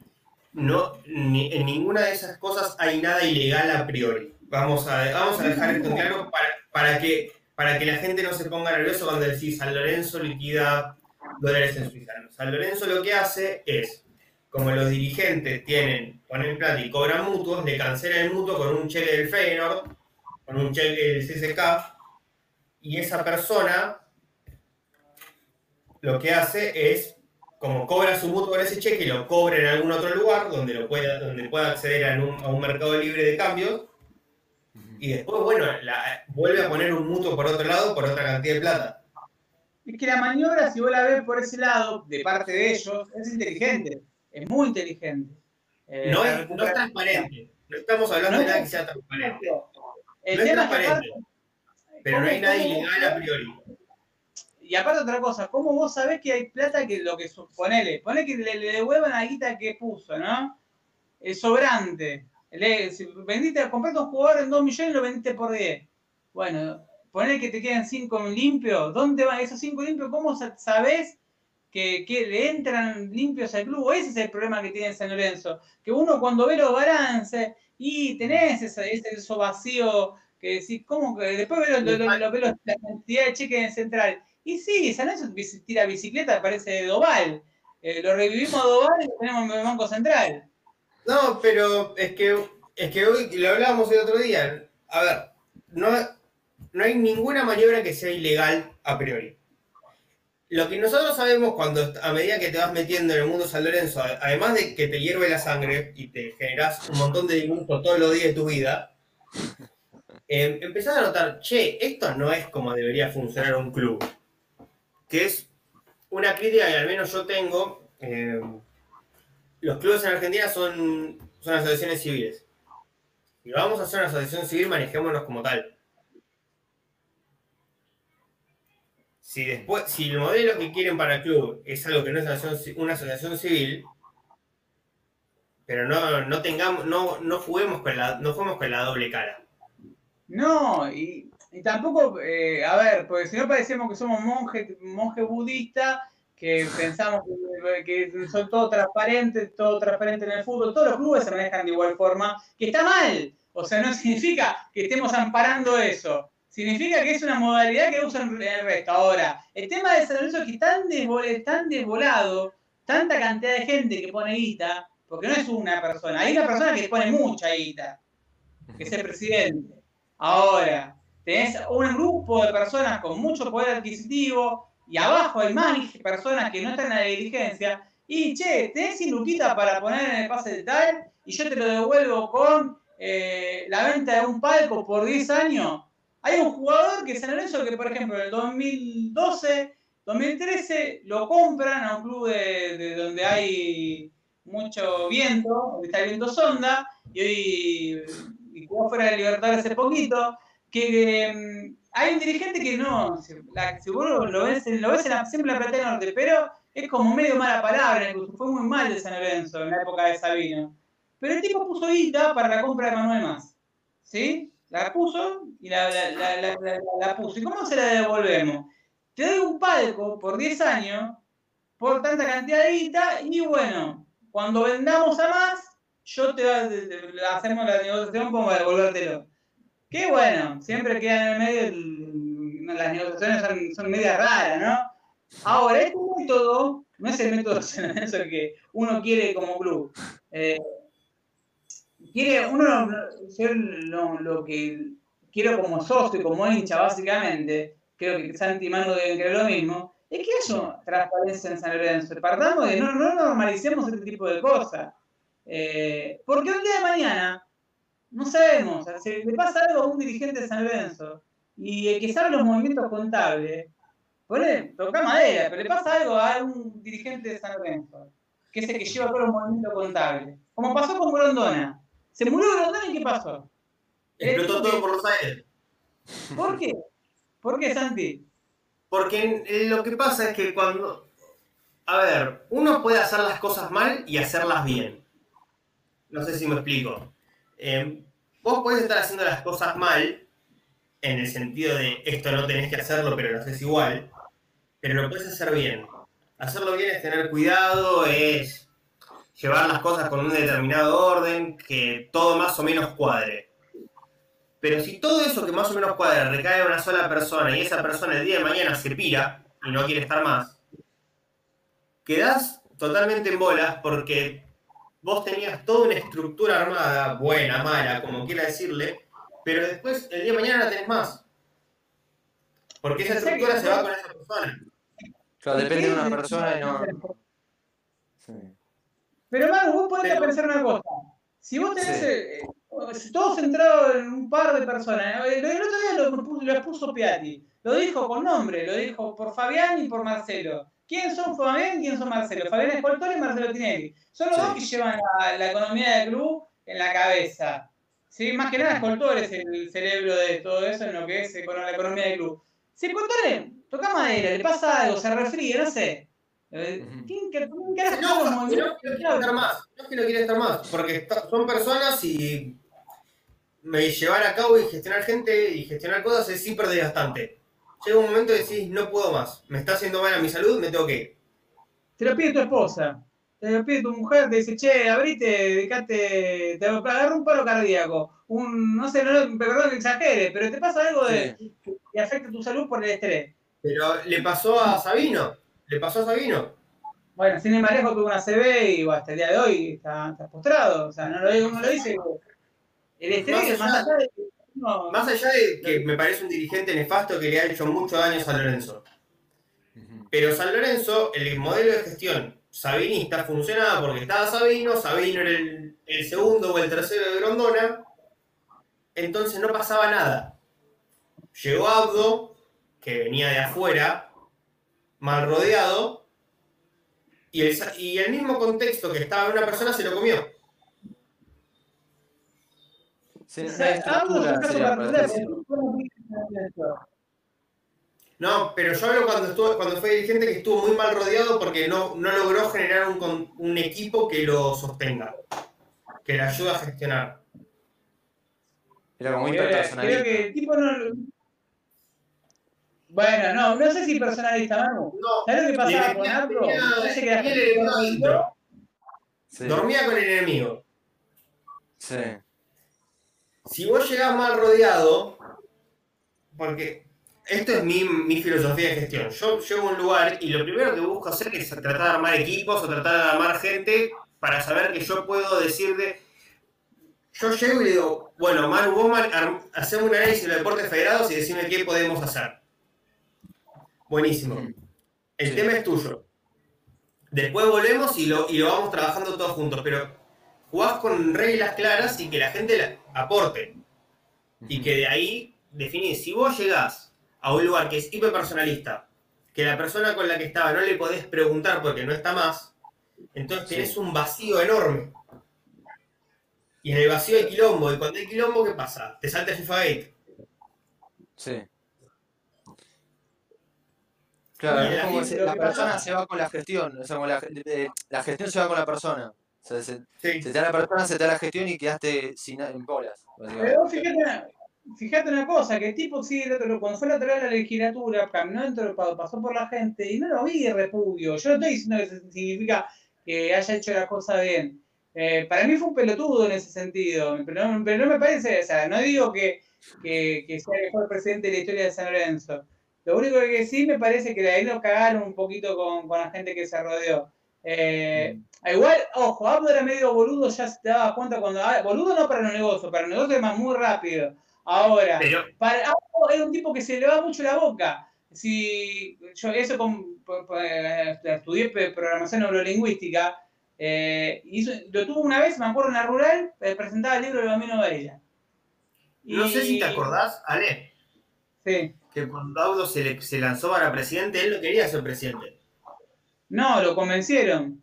no, ni- en ninguna de esas cosas hay nada ilegal a priori. Vamos a, vamos a dejar esto claro para, para que, para que la gente no se ponga nervioso cuando decís San Lorenzo liquida dólares en Suiza. San Lorenzo lo que hace es, como los dirigentes tienen, ponen plata y cobran mutuos, le cancela el mutuo con un cheque del Feyenoord, con un cheque del CSK, y esa persona lo que hace es como cobra su mutuo con ese cheque, lo cobra en algún otro lugar donde lo pueda, donde pueda acceder a un, mercado libre de cambios. Y después, bueno, vuelve a poner un mutuo por otro lado por otra cantidad de plata. Es que la maniobra, si vos la ves por ese lado, de parte de ellos, es inteligente, es muy inteligente. Eh, No es, no es transparente. No estamos hablando de nada que sea transparente. El No es tema es transparente. Pero no hay ¿Cómo- nadie ilegal a priori. Y aparte otra cosa, ¿cómo vos sabés que hay plata que lo que su- ponele? Que le, le devuelvan la guita que puso, ¿no? El sobrante. Le, si vendiste, compraste un jugador en 2 millones y lo vendiste por 10. Bueno, ponele que te quedan 5 limpios. ¿Dónde van esos 5 limpios? ¿Cómo sa- sabés que, le entran limpios al club? Ese es el problema que tiene San Lorenzo. Que uno cuando ve los balances y tenés ese, eso vacío que decís, ¿cómo que? Después ve, lo- lo- lo- la cantidad de cheques en central. Y sí, San Lorenzo tira bicicleta, parece Doval. Eh, lo revivimos a Doval y lo tenemos en el Banco Central. No, pero es que, es que hoy lo hablábamos el otro día. A ver, no, no hay ninguna maniobra que sea ilegal a priori. Lo que nosotros sabemos cuando a medida que te vas metiendo en el mundo San Lorenzo, además de que te hierve la sangre y te generas un montón de dibujos todos los días de tu vida, eh, empezás a notar, che, esto no es como debería funcionar un club. Que es una crítica que al menos yo tengo. eh, los clubes en Argentina son, son asociaciones civiles. Si vamos a hacer una asociación civil, manejémonos como tal. Si después, si el modelo que quieren para el club es algo que no es una asociación, civil, pero no, no tengamos, no, no juguemos con la, no juguemos con la doble cara. No, y, tampoco, eh, a ver, porque si no parecemos que somos monjes monje budistas, que pensamos que, que son todo transparentes, todo transparente en el fútbol, todos los clubes se manejan de igual forma, que está mal. O sea, no significa que estemos amparando eso. Significa que es una modalidad que usan el resto. Ahora, el tema de San Lorenzo es que tan, desvol- tan desvolado, tanta cantidad de gente que pone guita, porque no es una persona, hay una persona que pone mucha guita, que es el presidente. Ahora, tenés un grupo de personas con mucho poder adquisitivo y abajo hay más personas que no están en la dirigencia. Y che, tenés 100 luquitas para poner en el pase de tal y yo te lo devuelvo con eh, la venta de un palco por 10 años. Hay un jugador que San Lorenzo que, por ejemplo, en el 2012, 2013 lo compran a un club de, de donde hay mucho viento, donde está el viento sonda, y hoy jugó fuera de Libertad hace poquito, que mm, hay un dirigente que no, la, vos lo ves, lo ves en la, siempre en la Platea Norte, pero es como medio mala palabra, incluso fue muy mal de San Lorenzo en la época de Sabino. Pero el tipo puso guita para la compra de Manuel Más. ¿Sí? La puso y la, la, la, puso. ¿Y cómo se la devolvemos? Te doy un palco por 10 años, por tanta cantidad de guita, y bueno, cuando vendamos a más, yo te, hacemos la negociación para devolvértelo. Qué bueno, siempre queda en el medio, las negociaciones son, son medias raras, ¿no? Ahora, este método no es el método eso que uno quiere como club. Eh, quiere uno ser lo, que quiero como socio, como hincha, básicamente, creo que Santi y Manu deben creer lo mismo, es que haya transparencia en San Lorenzo. Partamos de no, no normalicemos este tipo de cosas. Eh, porque un día de mañana, no sabemos, le pasa algo a un dirigente de San Lorenzo y el que sabe los movimientos contables, pone, toca madera, pero le pasa algo a un dirigente de San Lorenzo, que es el que lleva todos los movimientos contables. Como pasó con Grondona. Se murió Grondona y ¿qué pasó? Explotó todo por los aires. ¿Por qué? ¿Por qué, Santi? Porque lo que pasa es que cuando. A ver, uno puede hacer las cosas mal y hacerlas bien. No sé si me explico. Eh, vos podés estar haciendo las cosas mal, en el sentido de esto no tenés que hacerlo, pero lo haces igual, pero lo puedes hacer bien. Hacerlo bien es tener cuidado, es llevar las cosas con un determinado orden, que todo más o menos cuadre. Pero si todo eso que más o menos cuadra recae en una sola persona y esa persona el día de mañana se pira y no quiere estar más, quedás totalmente en bolas porque vos tenías toda una estructura armada, buena, mala, como quiera decirle, pero después el día de mañana la tenés más. Porque esa estructura se va con esa persona. Claro, depende de una persona y no. Sí. Pero Manu, vos podés pensar una cosa. Si vos tenés Sí. eh, eh, todo centrado en un par de personas, eh, el otro día lo, lo expuso Piatti, lo dijo con nombre, lo dijo por Fabián y por Marcelo. ¿Quién son Fabián y quién son Marcelo? Fabián Escoltore y Marcelo Tinelli. Son los Sí. dos que llevan la, la economía del club en la cabeza. Sí, más que nada Escoltor es el cerebro de todo eso en lo que es con la economía del club. Si Escoltor toca madera, le pasa algo, se refríe, no sé. Eh, Ujú. ¿Quién que quién carajo No, no, no, movimientos? quiero estar más. No es que no quiera estar más, porque son personas y me llevar a cabo y gestionar gente y gestionar cosas es súper desgastante. Llega un momento y decís, no puedo más, me está haciendo mal a mi salud, me tengo que ir. Te lo pide tu esposa. Te lo pide tu mujer, te dice, che, abrite, dedicate, te agarra un paro cardíaco. Un, no sé, no, perdón que exagere, pero te pasa algo de, que afecta tu salud por el estrés. Pero le pasó a Sabino, le pasó a Sabino. Bueno, sin más lejos tuvo una CB y bueno, hasta el día de hoy está, está postrado. O sea, no lo digo como lo dice. El estrés, Más más allá- de que uno- Más allá de que me parece un dirigente nefasto que le ha hecho mucho daño a San Lorenzo. Pero San Lorenzo, el modelo de gestión sabinista funcionaba porque estaba Sabino, Sabino era el, el segundo o el tercero de Grondona, entonces no pasaba nada. Llegó Abdo, que venía de afuera, mal rodeado, y el, sa- y el mismo contexto que estaba en una persona se lo comió. Sí, no pero yo hablo cuando, estuvo, cuando fue dirigente que estuvo muy mal rodeado porque no, no logró generar un, equipo que lo sostenga, que le ayude a gestionar. Era como Creo que- hiperpersonalista. Creo que el tipo no. Bueno, no, no sé si personalista, Manu. No, ¿Sabes lo que pasaba tenía- con Parece que gente enemigo adentro. Sí, Dormía con el enemigo. sí. Si vos llegás mal rodeado, porque esto es mi, mi filosofía de gestión. Yo llego a un lugar y lo primero que busco hacer es tratar de armar equipos o tratar de armar gente para saber que yo puedo decirle. Yo llego y le digo, bueno, Manu, vos hacemos un análisis de los deportes federados y decime qué podemos hacer. Buenísimo. El Sí. tema es tuyo. Después volvemos y lo, y lo vamos trabajando todos juntos, pero jugás con reglas claras y que la gente la aporte. Y que de ahí definís, si vos llegás a un lugar que es hiperpersonalista, que la persona con la que estaba no le podés preguntar porque no está más, entonces Sí. tenés un vacío enorme. Y en el vacío hay quilombo, y cuando hay quilombo, ¿qué pasa? Te salta el FIFA Gate. Sí. Claro, es la como la persona se va con la gestión, o sea, con la, eh, la gestión se va con la persona. O sea, se, Sí. se te da la persona, se te da la gestión y quedaste sin en bolas. Pero fíjate una, fíjate una cosa, que el tipo sí, el otro- cuando fue la otra vez a la legislatura, caminó dentro, pa- pasó por la gente y no lo vi de repudio. Yo no estoy diciendo que significa que haya hecho la cosa bien. Eh, para mí fue un pelotudo en ese sentido, pero no, pero no me parece, o sea, no digo que, que, que sea el mejor presidente de la historia de San Lorenzo. Lo único que sí me parece que de ahí lo cagaron un poquito con, con la gente que se rodeó. Eh, Igual, ojo, Abdo era medio boludo, ya se te daba cuenta cuando. ah, boludo no para los negocios, para los negocios es más muy rápido. Ahora, Pero para Abdo era un tipo que se le va mucho la boca. Si yo eso con, por- por- eh, estudié programación neurolingüística, eh, hizo- lo tuvo una vez, me acuerdo en la rural, eh, presentaba el libro de Bambino Varela. no sé si te acordás, Ale, Sí. Que cuando Audo se, le- se lanzó para presidente, él no quería ser presidente. No, lo convencieron.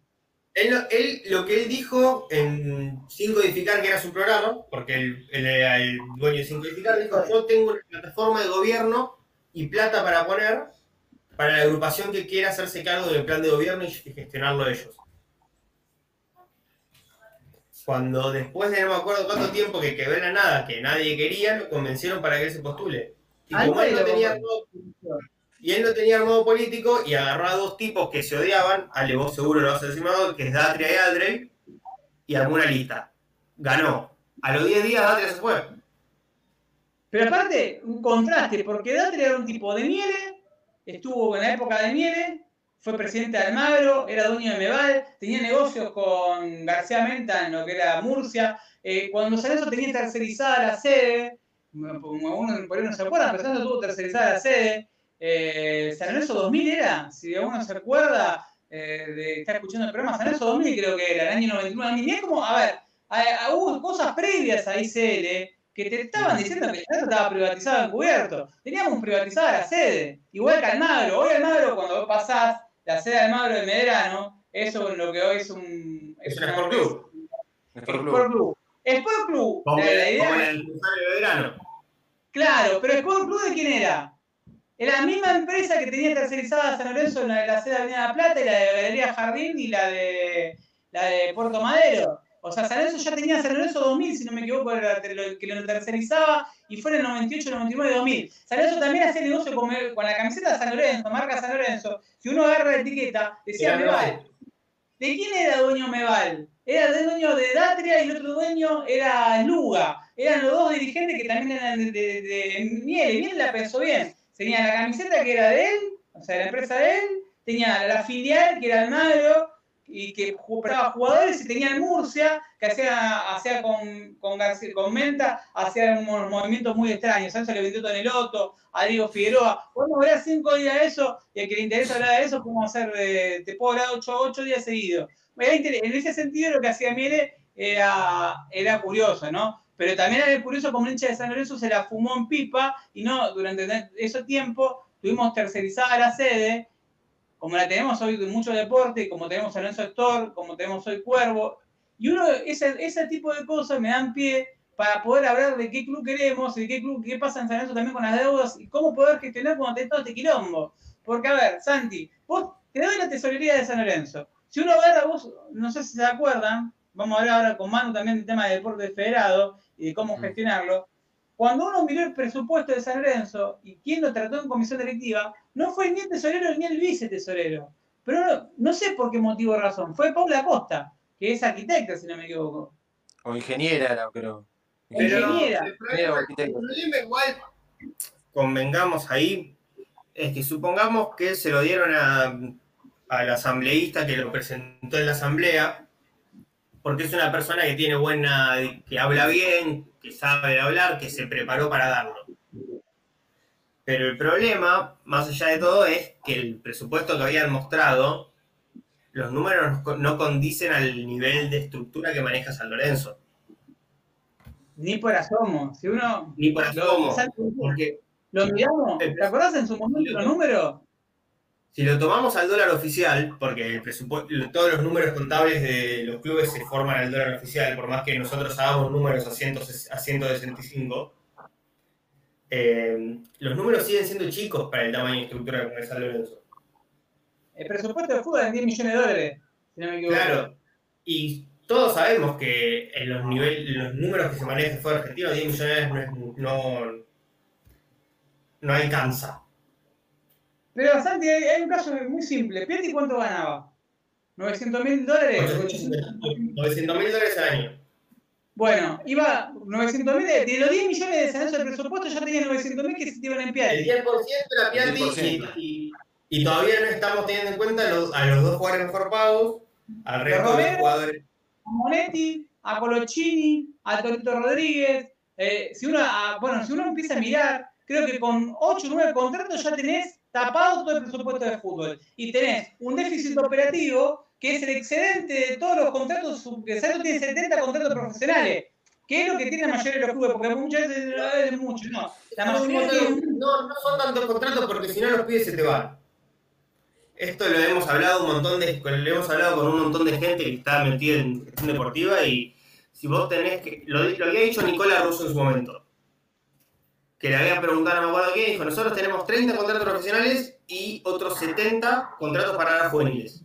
Él, lo- él- lo que él dijo en Sin Codificar, que era su programa, porque él, él era el dueño de Sin Codificar, dijo, yo tengo una plataforma de gobierno y plata para poner para la agrupación que quiera hacerse cargo del plan de gobierno y gestionarlo ellos. Cuando después de no me acuerdo cuánto tiempo que quedó en la nada, que nadie quería, lo convencieron para que él se postule. Él no tenía armado, y él no tenía armado político y agarró a dos tipos que se odiaban, Ale, vos seguro lo vas a decir más, que es Datria y Aldrey, y armó una lista. Ganó. A los 10 días Datria se fue. Pero aparte, un contraste, porque Datri era un tipo de Miele, estuvo en la época de Miele, fue presidente de Almagro, era dueño de Meval, tenía negocios con García Menta en lo que era Murcia. Eh, cuando San Lorenzo tenía tercerizada la sede, algunos por ahí no se acuerdan, pero San Lorenzo tuvo tercerizada la sede. Eh, San Lorenzo 2000 era, si alguno se acuerda eh, de estar escuchando el programa, San Lorenzo 2000 creo que era, el año 91. 2000. Mirá como, a ver, a- a- hubo cosas previas a ICL que te estaban diciendo que ya estaba privatizado encubierto. Teníamos privatizada la sede, igual que Almagro. Hoy Almagro, cuando vos pasás la sede de Almagro de Medrano, eso es lo que hoy es un... Es un Sport Club. Es un por Sport club. Club. Sport Club, Como, la, la como Rosario de Belgrano. Claro, pero Sport Club de quién era? Era la misma empresa que tenía tercerizada San Lorenzo en la de la sede de Avenida La Plata y la de Galería Jardín y la de la de Puerto Madero. O sea, San Lorenzo ya tenía San Lorenzo 2000, si no me equivoco, era que lo tercerizaba y fue en el 98, 99, 2000. San Lorenzo también hacía negocio con, con la camiseta de San Lorenzo, marca San Lorenzo. Si uno agarra la etiqueta, decía Era Meval. ¿De quién era dueño Meval? Era el dueño de Datria y el otro dueño era Luga. Eran los dos dirigentes que también eran de, de, de la pensó bien. Tenía la camiseta que era de él, o sea, la empresa de él. Tenía la filial que era Almagro y que compraba jugadores y tenía el Murcia, que hacía, hacía con, con, García, con Menta, hacía movimientos muy extraños. Eso le vendió Tonelotto, a Diego Figueroa. Podemos hablar cinco días de eso, y al que le interesa hablar de eso, podemos hacer, de, te puedo hablar ocho, ocho días seguidos. En ese sentido, lo que hacía Miele era, era curioso, ¿no? Pero también era curioso como el hincha de San Lorenzo se la fumó en pipa y no, durante ese tiempo tuvimos tercerizada la sede, como la tenemos hoy en mucho deporte, como tenemos San Lorenzo Héctor, como tenemos hoy Cuervo, y uno, ese, ese tipo de cosas me dan pie para poder hablar de qué club queremos, de qué club, qué pasa en San Lorenzo también con las deudas y cómo poder gestionar cuando tenés todo este quilombo. Porque, a ver, Santi, vos te doy la tesorería de San Lorenzo. Si uno agarra vos, no sé si se acuerdan, vamos a hablar ahora con Manu también del tema del deporte federado y de cómo gestionarlo. Cuando uno miró el presupuesto de San Lorenzo y quién lo trató en comisión directiva, no fue ni el tesorero ni el vicetesorero. Pero no, no sé por qué motivo o razón. Fue Paula Costa, que es arquitecta, si no me equivoco. O ingeniera, era, creo. Pero Ingeniera. el problema, el problema igual, convengamos ahí, es que supongamos que se lo dieron a, al asambleísta que lo presentó en la asamblea, porque es una persona que tiene buena, que habla bien, que sabe hablar, que se preparó para darlo. Pero el problema, más allá de todo, es que el presupuesto que habían mostrado, los números no condicen al nivel de estructura que maneja San Lorenzo. Ni por asomo. Si uno. Ni por asomo. Porque Lo miramos. ¿Te acordás en su momento los números? Si lo tomamos al dólar oficial, porque el presupuesto, todos los números contables de los clubes se forman al dólar oficial, por más que nosotros hagamos números a, 100, a 165, eh, los números siguen siendo chicos para el tamaño y estructura de San Lorenzo. El presupuesto de fútbol es 10 millones de dólares, si no me equivoco. Claro, y todos sabemos que en los, nivel, los números que se manejan el fútbol argentino, 10 millones no, no, no alcanza. Pero Santi, hay, hay un caso muy simple. Piatti, ¿cuánto ganaba? ¿900 mil dólares? 900 mil dólares al año. Bueno, iba 900 mil, de, los 10 millones de San Lorenzo del presupuesto ya tenía 900 mil que se iban en El Piatti. 10% era Piatti y, y, y todavía no estamos teniendo en cuenta a los, a los dos jugadores mejor pagos, al resto de los jugadores. A Monetti, a Colochini, a Torito Rodríguez. Eh, si uno, a- bueno, si uno empieza a mirar, creo que con 8 o 9 contratos ya tenés tapado todo el presupuesto de fútbol. Y tenés un déficit operativo que es el excedente de todos los contratos, que Santos tiene 70 contratos profesionales. Que es lo que tiene la mayoría de los clubes, porque muchas veces es mucho, no. La No, mayoría tiene no, no son tantos contratos porque si no los pibes se te van. Esto lo hemos hablado un montón de, lo hemos hablado con un montón de gente que está metida en gestión deportiva y si vos tenés que, lo, lo había dicho Nicola Russo en su momento, que le habían preguntado, no me acuerdo quién, dijo, nosotros tenemos 30 contratos profesionales y otros 70 contratos para las juveniles.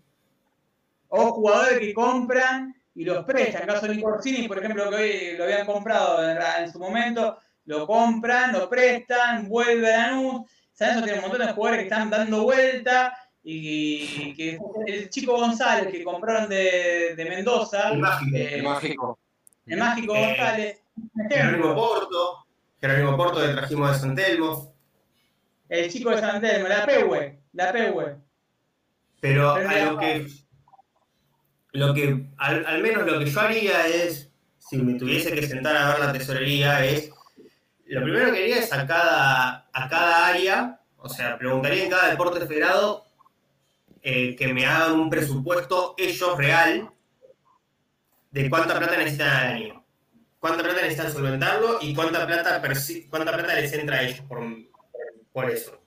o jugadores que compran y los prestan. En el caso de Nicorsini, por ejemplo, que hoy lo habían comprado en, su momento, lo compran, lo prestan, vuelve a Lanús. San tiene un montón de jugadores que están dando vuelta y que el chico González que compraron de, de Mendoza, El mágico. eh, El mágico. el mágico Eh, González, Jerónimo ejemplo, Porto, Jerónimo Porto de trajimos de San Telmo, el chico de San Telmo, la Pewe, la Pewe. pero Pero a lo que, lo que al, al menos lo que yo haría es, si me tuviese que sentar a ver la tesorería, es, lo primero que haría es a cada, a cada área, o sea, preguntaría en cada deporte federado eh, que me hagan un presupuesto ellos real de cuánta plata necesitan al año. Cuánta plata necesitan solventarlo y cuánta plata, cuánta plata les entra a ellos por, por eso.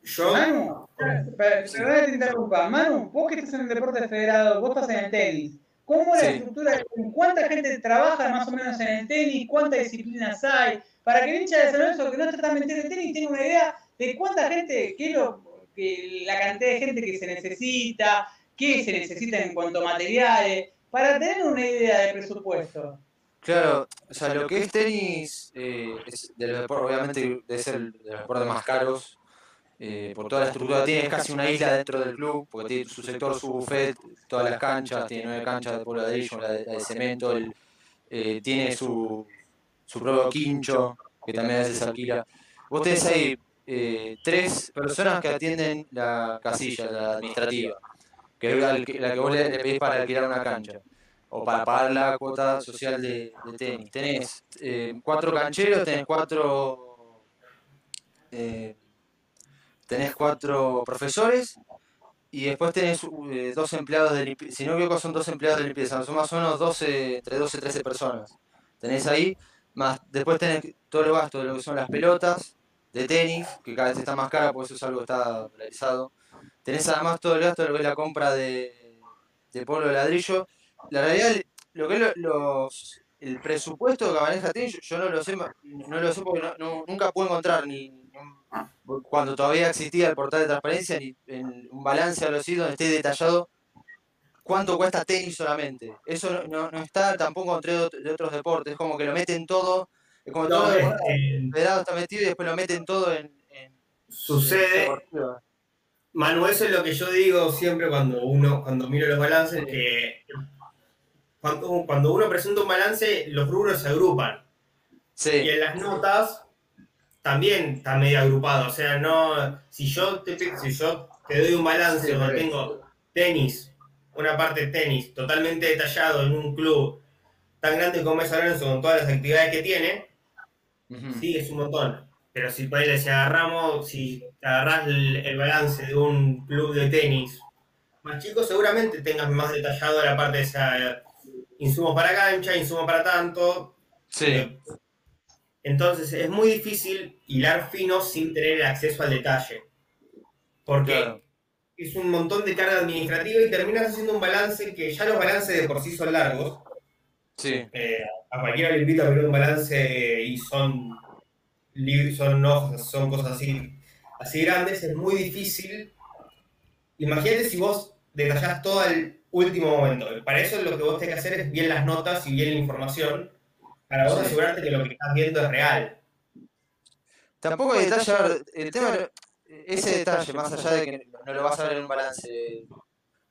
Yo, Manu, per- perdón que te interrumpa. Manu, vos que estás en el deporte federado, vos estás en el tenis. ¿Cómo es la Sí. estructura? ¿Cuánta gente trabaja más o menos en el tenis? ¿Cuántas disciplinas hay? Para que el hincha de San Lorenzo que no está tan metido en el tenis tenga una idea de cuánta gente, qué es lo, que la cantidad de gente que se necesita, qué se necesita en cuanto a materiales, para tener una idea de presupuesto. Claro, o sea, lo que es tenis eh, es de los deportes, obviamente debe ser el de los deportes más caros, eh, por toda la estructura tiene, es casi una isla dentro del club, porque tiene su sector, su buffet, todas las canchas, tiene nueve canchas de polvo de ladrillo, la de, la de cemento, el- eh, tiene su, su propio quincho, que también a veces alquila. Vos tenés ahí eh, tres personas que atienden la casilla, la administrativa, que es la, que vos le, pedís para alquilar una cancha o para pagar la cuota social de, tenis. Tenés eh, cuatro cancheros, tenés cuatro eh, tenés cuatro profesores y después tenés eh, dos empleados de limpieza. Si no equivoco, son dos empleados de limpieza. Son más o menos 12, entre 12 y 13 personas. Tenés ahí, más después tenés todo el gasto de lo que son las pelotas de tenis, que cada vez está más cara, por eso es algo que está dolarizado. Tenés además todo el gasto de lo que es la compra de, de polvo de ladrillo. La realidad, lo que es lo- los, el presupuesto que maneja tenis, yo, yo no lo sé, no lo sé porque no- no- nunca pude encontrar ni cuando todavía existía el portal de transparencia ni en un balance o algo así donde esté detallado cuánto cuesta tenis solamente. Eso no, no, no está tampoco entre de otros deportes, es como que lo meten todo, es como todo es- el federado está metido y después lo meten todo en, en- sucede. Manu, eso es lo que yo digo siempre cuando uno, cuando miro los balances, que cuando, cuando uno presenta un balance, los rubros se agrupan. Y Sí, en las notas también está medio agrupado. O sea, no. Si yo te, si yo te doy un balance Sí, donde correcto. tengo tenis, una parte de tenis totalmente detallado en un club tan grande como es Lorenzo con todas las actividades que tiene, sí es un montón. Pero si ahí, si agarramos, si agarrás el, el balance de un club de tenis más chico, seguramente tengas más detallado la parte de esa insumos para cancha, insumos para tanto, sí, entonces es muy difícil hilar fino sin tener el acceso al detalle. Porque claro. es un montón de carga administrativa y terminas haciendo un balance que ya los balances de por sí son largos. Sí, Eh, a cualquiera le invito a ver un balance y son, son hojas, son cosas así, así grandes. Es muy difícil. Imagínate si vos detallás todo al último momento. Para eso lo que vos tenés que hacer es bien las notas y bien la información. Para vos Sí. asegurarte que lo que estás viendo es real. Tampoco hay ver, el tema, ese detalle, más allá de que no lo vas a ver en un balance,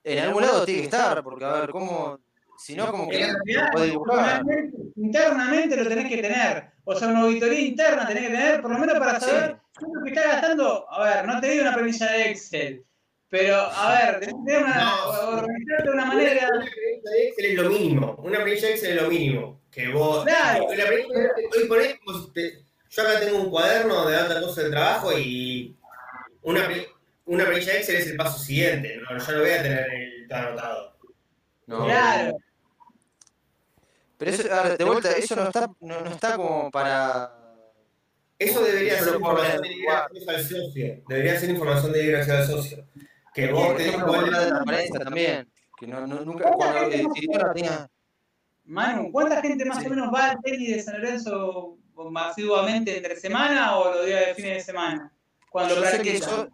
en algún lado tiene que estar, porque a ver, ¿cómo? Si no, como que no puede dibujar. internamente, internamente lo tenés que tener. O sea, una auditoría interna tenés que tener, por lo menos para saber lo que está gastando. A ver, no te digo una premisa de Excel, pero a ver, tenés que tener una, No. organizarte de una manera. Una planilla de Excel es lo mínimo. Una planilla de Excel es lo mínimo. Que vos. Claro. La planilla de Excel, hoy por te- yo acá tengo un cuaderno donde data cosas del trabajo y una, una planilla de Excel es el paso siguiente. ¿no? Yo no voy a tener el todo anotado. No. Claro. Pero eso, de vuelta, eso no está, no, no está como para. Eso debería ser información de libre acceso al socio. Debería ser información de libre acceso al socio. Que vos tenés ejemplo, cuál- la transparencia también. Que no, no- nunca, cuando el director la tenía. Manu, ¿cuánta gente más Sí. o menos va al tenis de San Lorenzo asiduamente entre semana o los días de fines de semana? Cuando Yo sé, que so-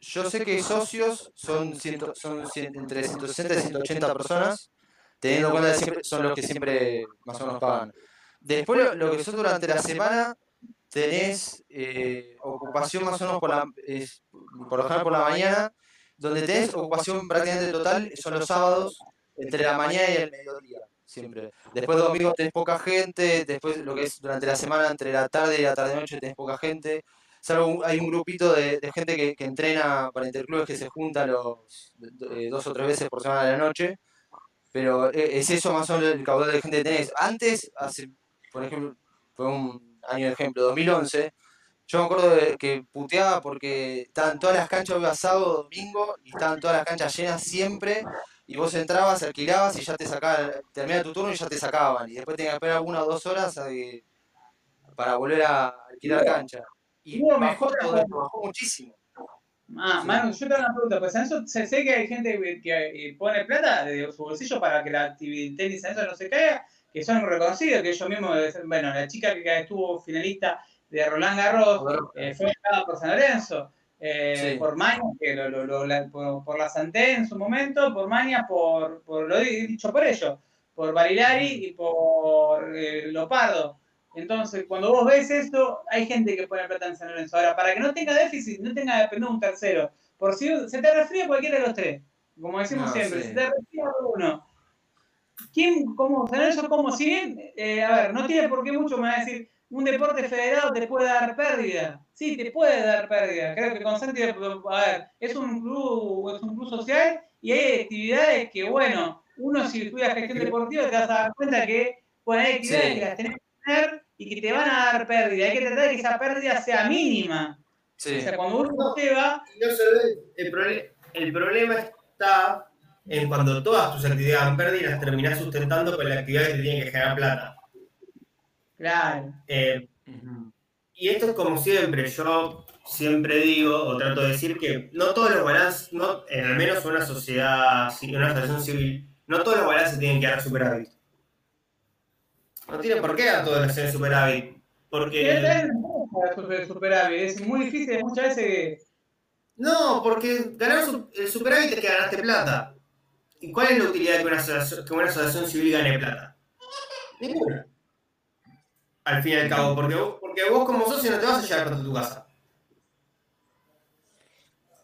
yo sé que socios son, ciento, son cien- entre 160 y 180 personas, teniendo en cuenta que siempre son los que siempre más o menos pagan. Después, lo, lo que son durante la semana, tenés eh, ocupación más o menos por, la, por lo general por la mañana, donde tenés ocupación prácticamente total, son los sábados, entre la mañana y el mediodía, siempre. Después domingo tenés poca gente, después lo que es durante la semana, entre la tarde y la tarde-noche tenés poca gente. Salvo hay un grupito de, de gente que, que entrena para interclubes que se junta los eh, dos o tres veces por semana a la noche. Pero eh, es eso más o menos el caudal de gente que tenés. Antes, hace, por ejemplo, fue un año de ejemplo, 2011, yo me acuerdo de que puteaba porque estaban todas las canchas iba sábado, domingo, y estaban todas las canchas llenas siempre, y vos entrabas, alquilabas y ya te sacaban, terminaba tu turno y ya te sacaban, y después tenías que esperar una o dos horas a que- para volver a alquilar cancha. Y bajó mejora todo, bajó muchísimo. Ah, Manu, yo te hago una pregunta, pues eso se sé que hay gente que, que, eh, pone plata de su bolsillo para que la actividad tenis en eso no se caiga, que son reconocidos, que ellos mismos, bueno, la chica que estuvo finalista de Roland Garros eh, fue ganada por San Lorenzo, eh, por Maña, que lo, lo, lo, la, por, por, la Santé en su momento, por Maña, por, por lo dicho por ellos, por Barilari y por eh, Lopardo. Entonces, cuando vos ves esto, hay gente que pone plata en San Lorenzo. Ahora, para que no tenga déficit, no tenga que depender de un tercero. Por si se te resfría cualquiera de los tres, como decimos no, siempre, sí. se te resfría uno. ¿Quién, cómo, San Lorenzo, cómo siguen? Eh, a ver, no tiene por qué mucho, me va a decir, un deporte federado te puede dar pérdida. Sí, te puede dar pérdida. Creo que con Santi, a ver, es un club, es un club social y hay actividades que, bueno, uno si estudia gestión deportiva te vas a dar cuenta que bueno, hay actividades sí. que las tenés y que te van a dar pérdida. Hay que tratar de que esa pérdida sea mínima. Sí. O sea, cuando uno se va... No se ve. El, problema está en cuando todas tus actividades dan pérdida y las terminás sustentando con la actividad que te tienen que generar plata. Claro. Eh, uh -huh. Y esto es como siempre, yo siempre digo o trato de decir que no todos los balances, no, en al menos una sociedad, una asociación civil, no todos los balances tienen que dar superávit. No tiene por qué los balances superávit. Porque. superávit, es muy difícil muchas veces. No, porque ganar el superávit es que ganaste plata. ¿Y cuál es la utilidad de que una asociación, que una asociación civil gane plata? Ninguna al fin y al cabo, porque vos, porque vos como socio no te vas a llevar plata a tu casa.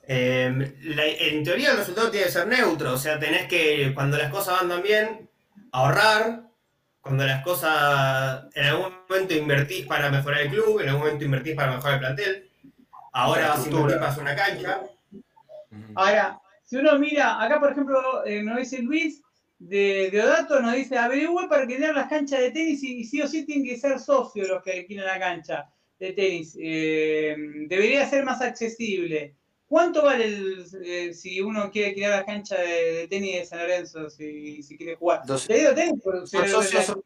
Eh, la, en teoría el resultado tiene que ser neutro, o sea, tenés que, cuando las cosas andan bien, ahorrar, cuando las cosas, en algún momento invertís para mejorar el club, en algún momento invertís para mejorar el plantel, ahora vas a invertir para hacer una cancha. Ahora, si uno mira, acá por ejemplo, eh, nos dice Luis, de Deodato nos dice, averigüe para que tengan las canchas de tenis y, y, sí o sí tienen que ser socios los que alquilan la cancha de tenis. Eh, debería ser más accesible. ¿Cuánto vale el, eh, si uno quiere alquilar la cancha de, de, tenis de San Lorenzo, si, si quiere jugar? Dos, ¿Te digo tenis? Si, socio,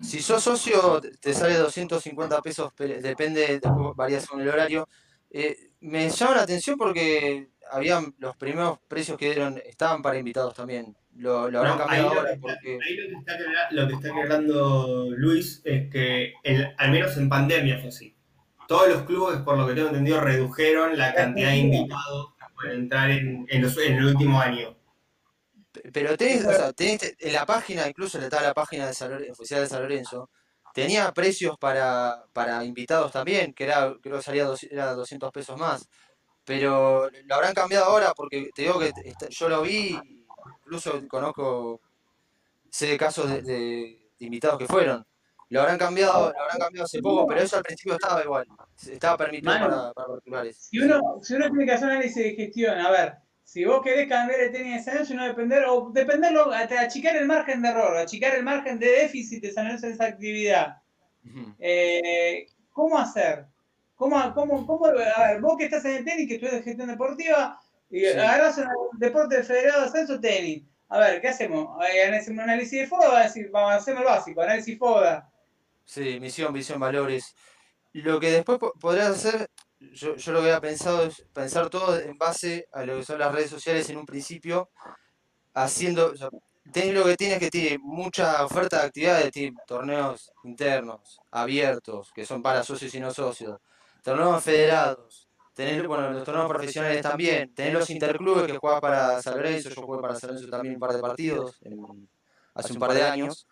si sos socio, te sale 250 pesos, depende, varía según el horario. Eh, me llama la atención porque habían los primeros precios que dieron, estaban para invitados también. Lo, lo habrán no, cambiado ahora porque... Ahí lo que, está, lo que está aclarando Luis es que, el, al menos en pandemia fue así. Todos los clubes, por lo que tengo entendido, redujeron la cantidad de invitados que pueden entrar en, en, los, en el último año. Pero tenés, o sea, tenés, en la página, incluso estaba la página de San Lorenzo, oficial de San Lorenzo, tenía precios para, para invitados también, que era, creo que salía dos, era 200 pesos más. Pero lo habrán cambiado ahora porque te digo que yo lo vi incluso conozco, sé de casos de, de, de, invitados que fueron. Lo habrán cambiado, lo habrán cambiado hace poco, pero eso al principio estaba igual. Estaba permitido Mano, para, para. Si uno, si uno tiene que hacer análisis de gestión, a ver, si vos querés cambiar el tenis de San Lorenzo y no depender, o dependerlo, achicar el margen de error, achicar el margen de déficit de San Lorenzo en esa actividad. Uh -huh. eh, ¿Cómo hacer? ¿Cómo, cómo, cómo, a ver, vos que estás en el tenis, que estudias gestión deportiva, y sí. agarras un deporte federado de ascenso tenis. A ver, ¿qué hacemos? Hacemos un análisis de FODA, decir, vamos a hacer el básico, análisis FODA. Sí, misión, visión, valores. Lo que después podrás hacer, yo, yo lo que había pensado es pensar todo en base a lo que son las redes sociales en un principio, haciendo, o tenés lo que tienes que tiene mucha oferta de actividades, tiene torneos internos, abiertos, que son para socios y no socios, torneos federados, tener, bueno, los torneos profesionales también, tener los interclubes que juega para San yo jugué para San también un par de partidos hace un par de años.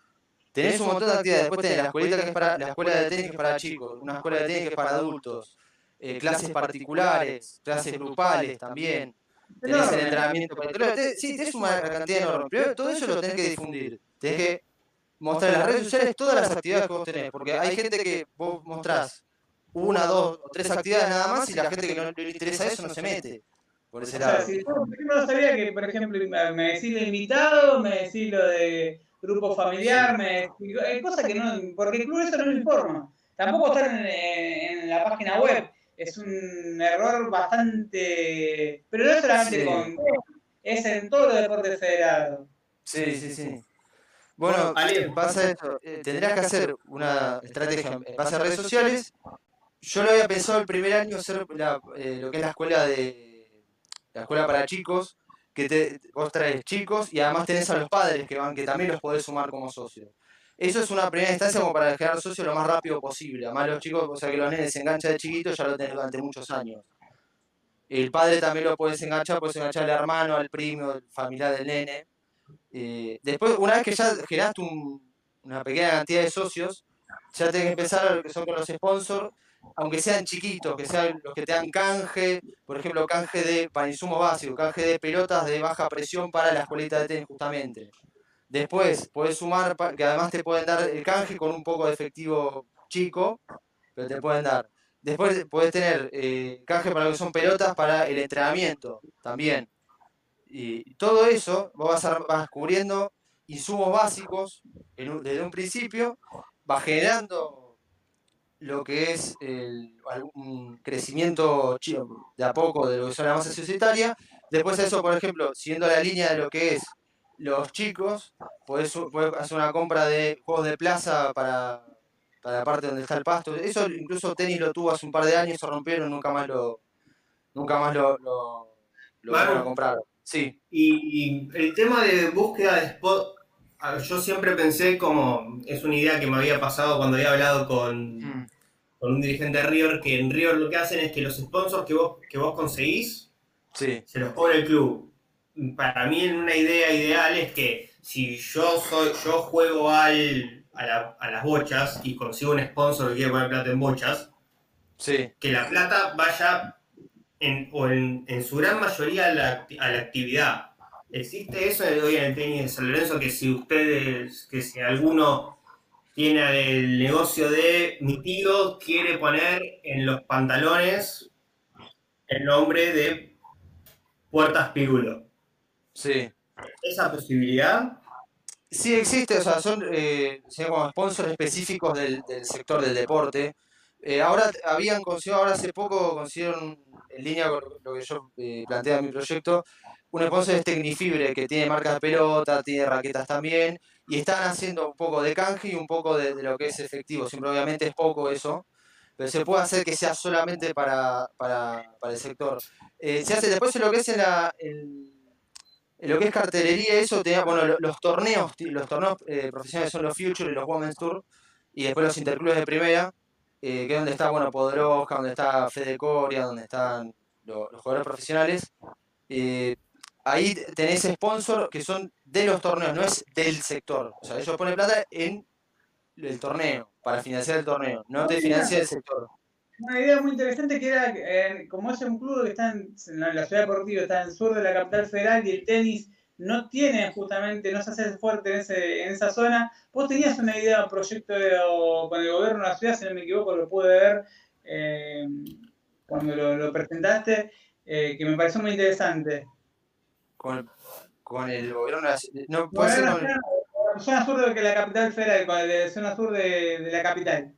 Tenés un montón de actividades, después tenés la escuelita que es para, la escuela de tenis que es para chicos, una escuela de tenis que es para adultos, eh, clases particulares, clases grupales también, tenés el entrenamiento para sí, tenés una cantidad enorme, pero todo eso lo tenés que difundir, tenés que mostrar en las redes sociales todas las actividades que vos tenés, porque hay gente que vos mostrás una, dos o tres actividades nada más y la gente que no le interesa eso no se mete. Por ese lado. O sea, si yo no sabía que, por ejemplo, me decís de invitado, me decís lo de grupo familiar, me cosas que no, porque el club eso no lo informa. Tampoco está en, en, la página web. Es un error bastante. Pero no es solamente sí. con. Es en todos los deportes federados. Sí, sí, sí. Bueno, bueno pasa esto. Eh, tendrás que hacer una estrategia en base a redes sociales yo lo había pensado el primer año hacer la, eh, lo que es la escuela de la escuela para chicos, que te, vos traes chicos y además tenés a los padres que van, que también los podés sumar como socios. Eso es una primera instancia como para generar socios lo más rápido posible. Además los chicos, o sea que los nenes se enganchan de chiquitos, ya lo tenés durante muchos años. El padre también lo puedes enganchar, puedes enganchar al hermano, al primo, al familiar del nene. Eh, después, una vez que ya generaste un- una pequeña cantidad de socios, ya tenés que empezar a lo que son con los sponsors, aunque sean chiquitos, que sean los que te dan canje, por ejemplo, canje de, para insumos básicos, canje de pelotas de baja presión para la escuelita de tenis justamente. Después, podés sumar, que además te pueden dar el canje con un poco de efectivo chico, pero te pueden dar. Después podés tener eh, canje para lo que son pelotas para el entrenamiento también. Y todo eso, vos vas, a- vas cubriendo insumos básicos en un- desde un principio, vas generando lo que es el, un crecimiento de a poco de lo que son la masa societaria. Después de eso, por ejemplo, siguiendo la línea de lo que es los chicos, podés, hacer una compra de juegos de plaza para, para la parte donde está el pasto. Eso incluso tenis lo tuvo hace un par de años, se rompieron, nunca más lo, nunca más lo, lo, a comprar. Sí, Y, y el tema de búsqueda de spot, yo siempre pensé como, es una idea que me había pasado cuando había hablado con, Mm. Con un dirigente de River, que en River lo que hacen es que los sponsors que vos, que vos conseguís, sí, se los pone el club. Para mí una idea ideal es que si yo soy, yo juego al, a, la- a las bochas y consigo un sponsor que quiere poner plata en bochas, sí, que la plata vaya en, o en, en su gran mayoría a la, a la actividad. Existe eso hoy en el tenis de San Lorenzo que si ustedes, que si alguno tiene el negocio de mi tío quiere poner en los pantalones el nombre de Puertas Pirulo. sí. Esa posibilidad, Sí existe, o sea, son eh, se llaman sponsors específicos del, del sector del deporte. Eh, ahora habían conseguido, ahora hace poco consiguieron, en línea con lo que yo eh, planteé en mi proyecto, un sponsor es Tecnifibre, que tiene marcas de pelota, tiene raquetas también, y están haciendo un poco de canje y un poco de, lo que es efectivo. Siempre obviamente es poco eso, pero se puede hacer que sea solamente para, para, para el sector. Eh, se hace después en lo que es lo que es cartelería, eso tenía, bueno, lo- los torneos, los torneos eh, profesionales son los Future y los Women's Tour, y después los interclubes de primera, eh, que es donde está, bueno, Podoroska, donde está Fede Coria, donde están lo- los jugadores profesionales. Ahí tenés sponsor que son de los torneos, no es del sector. O sea, ellos ponen plata en el torneo, para financiar el torneo, no te financia el sector. Una idea muy interesante que era, eh, como es un club que está en, la, ciudad deportiva, está en el sur de la capital federal y el tenis no tiene justamente, no se hace fuerte en, ese, en esa zona. Vos tenías una idea, un proyecto de- con el gobierno de la ciudad, si no me equivoco, lo pude ver eh, cuando lo, lo presentaste, eh, que me pareció muy interesante. Con, con el gobierno de la ci- No, puede ser con zona sur de la capital federal, con la zona sur de, de la capital.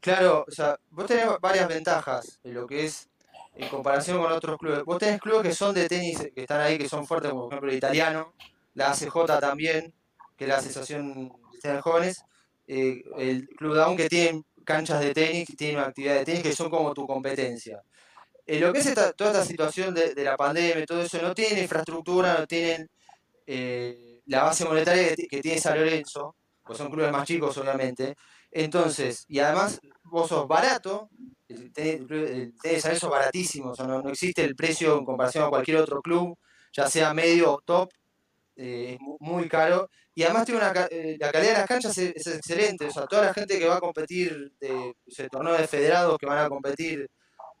Claro, o sea, vos tenés varias ventajas en lo que es en comparación con otros clubes. Vos tenés clubes que son de tenis, que están ahí, que son fuertes, como por ejemplo el italiano, la ACJ también, que es la Asociación de Jóvenes, eh, el Club Down que tienen canchas de tenis, que tienen actividad de tenis que son como tu competencia. En lo que es toda esta situación de, la pandemia todo eso, no tienen infraestructura, no tienen eh, la base monetaria que, ti- que tiene San Lorenzo, pues son clubes más chicos obviamente. Entonces, y además vos sos barato, tenis de San baratísimo, o sea, no, existe el precio en comparación a cualquier otro club, ya sea medio o top, eh, es mu- muy caro. Y además tiene una, eh, la calidad de las canchas es, excelente, o sea, toda la gente que va a competir de torneo de federados que van a competir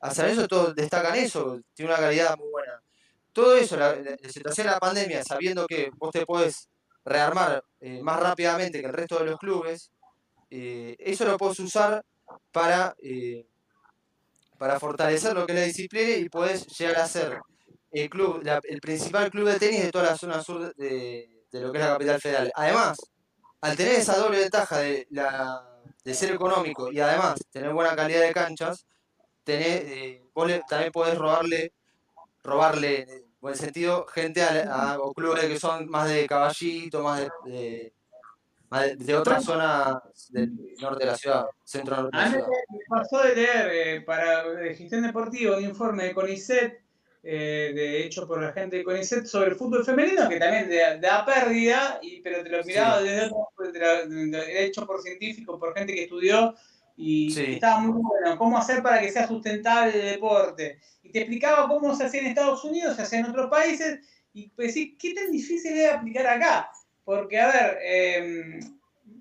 a Lorenzo, todos destacan eso, tiene una calidad muy buena. Todo eso, la, situación de la pandemia, sabiendo que vos te podés rearmar eh, más rápidamente que el resto de los clubes, eh, eso lo podés usar para, eh, para fortalecer lo que es la disciplina y podés llegar a ser el club, el principal club de tenis de toda la zona sur de, lo que es la capital federal. Además, al tener esa doble ventaja de ser económico y además tener buena calidad de canchas, tenés, eh, vos le- también podés robarle, robarle, en buen sentido, gente a, a- o clubes que son más de caballito, más de, de, más de, otra zona del norte de la ciudad, centro norte de la ciudad. me pasó de leer eh, para gestión deportiva un informe de CONICET eh, de hecho por la gente de CONICET sobre el fútbol femenino, que también te, da pérdida, y, pero te lo miraba desde otro, hecho por científicos, por gente que estudió, y estaba muy bueno, cómo hacer para que sea sustentable el deporte. Y te explicaba cómo se hacía en Estados Unidos, se hacía en otros países, y pues sí, ¿qué tan difícil es aplicar acá? Porque, a ver, eh,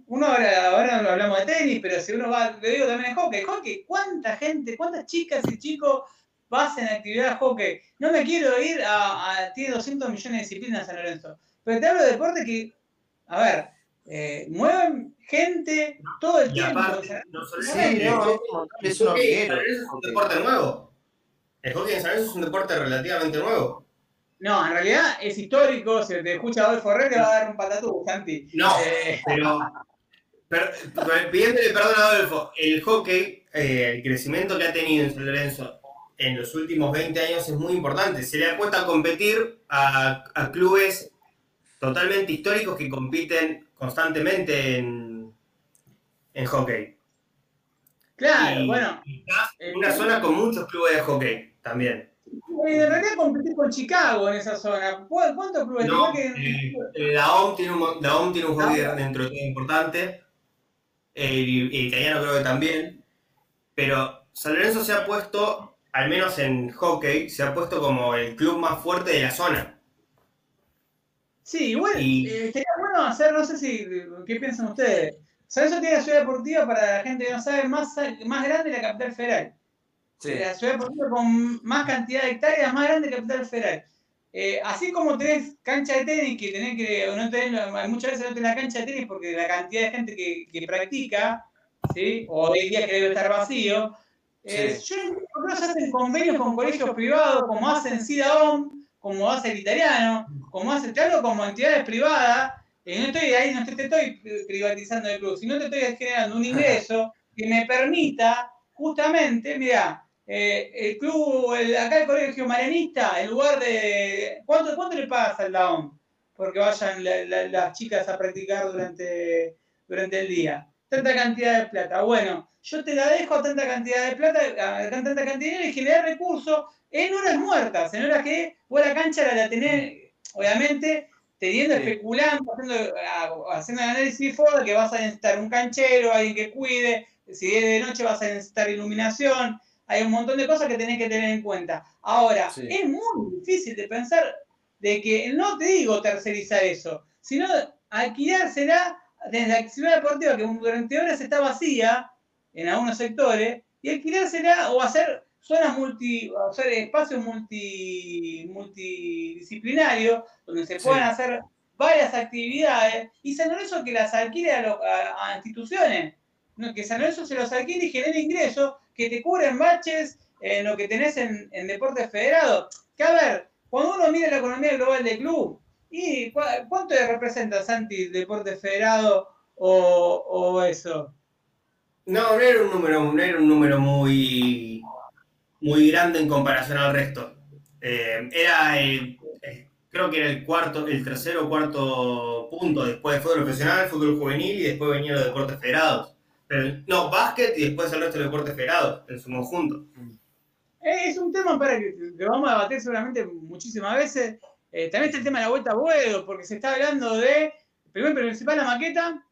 uno ahora, ahora no hablamos de tenis, pero si uno va, le digo también de hockey, hockey, ¿cuánta gente, cuántas chicas y chicos hacen actividad de hockey? No me quiero ir a, tiene 200 millones de disciplinas San Lorenzo, pero te hablo de deporte que, a ver, eh, mueven gente todo el tiempo. no solo es, un deporte nuevo. El hockey en San Lorenzo es un deporte relativamente nuevo. No, en realidad es histórico. Si te escucha Adolfo Herrera, te va a dar un patatú, Santi. No, eh, pero, pidiéndole perdón a Adolfo, el hockey, eh, el crecimiento que ha tenido en San Lorenzo en los últimos 20 años es muy importante. Se le da cuenta competir a, clubes totalmente históricos que compiten constantemente en, en hockey. Claro, bueno. en una zona con muchos clubes de hockey también. En realidad competí con Chicago en esa zona. ¿Cuántos clubes? No, eh, eh, la, OM tiene un, la OM tiene un hockey dentro de todo importante. El, italiano creo que también. Pero San Lorenzo se ha puesto, al menos en hockey, se ha puesto como el club más fuerte de la zona. Sí, igual, eh, hacer, no sé si, ¿qué piensan ustedes? San tiene la ciudad deportiva, para la gente que no sabe, más, más grande de la capital federal. La ciudad deportiva con más cantidad de hectáreas, más grande que Capital Federal. Eh, así como tenés cancha de tenis, que tenés que, no tenés, muchas veces no tenés la cancha de tenis porque la cantidad de gente que, que practica, ¿sí? o hay días que debe estar vacío. Eh, Yo no se hacen convenios con colegios privados, como hacen SIDAOM, como hace el italiano, como hace, te como entidades privadas, no estoy ahí, no te, estoy privatizando el club, sino te estoy generando un ingreso que me permita justamente, mira, eh, el club, acá el colegio marianista, en lugar de. ¿Cuánto, cuánto le pagas al down? Porque vayan las chicas a practicar durante, durante el día. Tanta cantidad de plata. Bueno, yo te la dejo a tanta cantidad de plata, a tanta cantidad de dinero y generar recursos en horas muertas, en horas que vos la cancha la, la tenés, obviamente, teniendo, especulando, haciendo, haciendo el análisis de que vas a necesitar un canchero, alguien que cuide, si es de noche vas a necesitar iluminación, hay un montón de cosas que tenés que tener en cuenta. Ahora, es muy difícil de pensar de que, no te digo tercerizar eso, sino alquilársela desde la actividad deportiva que durante horas está vacía en algunos sectores y alquilársela o hacer zonas multi, o espacios multi, multidisciplinarios donde se puedan hacer varias actividades y San Lorenzo que las alquile a, instituciones, que San Lorenzo se los alquile y genere ingresos que te cubren baches en lo que tenés en, en deportes federados. Que a ver, cuando uno mira la economía global del club, ¿y cuánto representa Santi deporte federado o, eso? No, no era un número, no era un número muy, muy grande en comparación al resto. Eh, era el, creo que era el cuarto, el tercero o cuarto punto después de fútbol profesional, fútbol juvenil y después venían los deportes federados no, básquet y después el resto de deportes federados en su conjunto. Eh, es un tema para que, vamos a debatir seguramente muchísimas veces. Eh, también está el tema de la vuelta a vuelo, porque se está hablando de, primero principal la maqueta,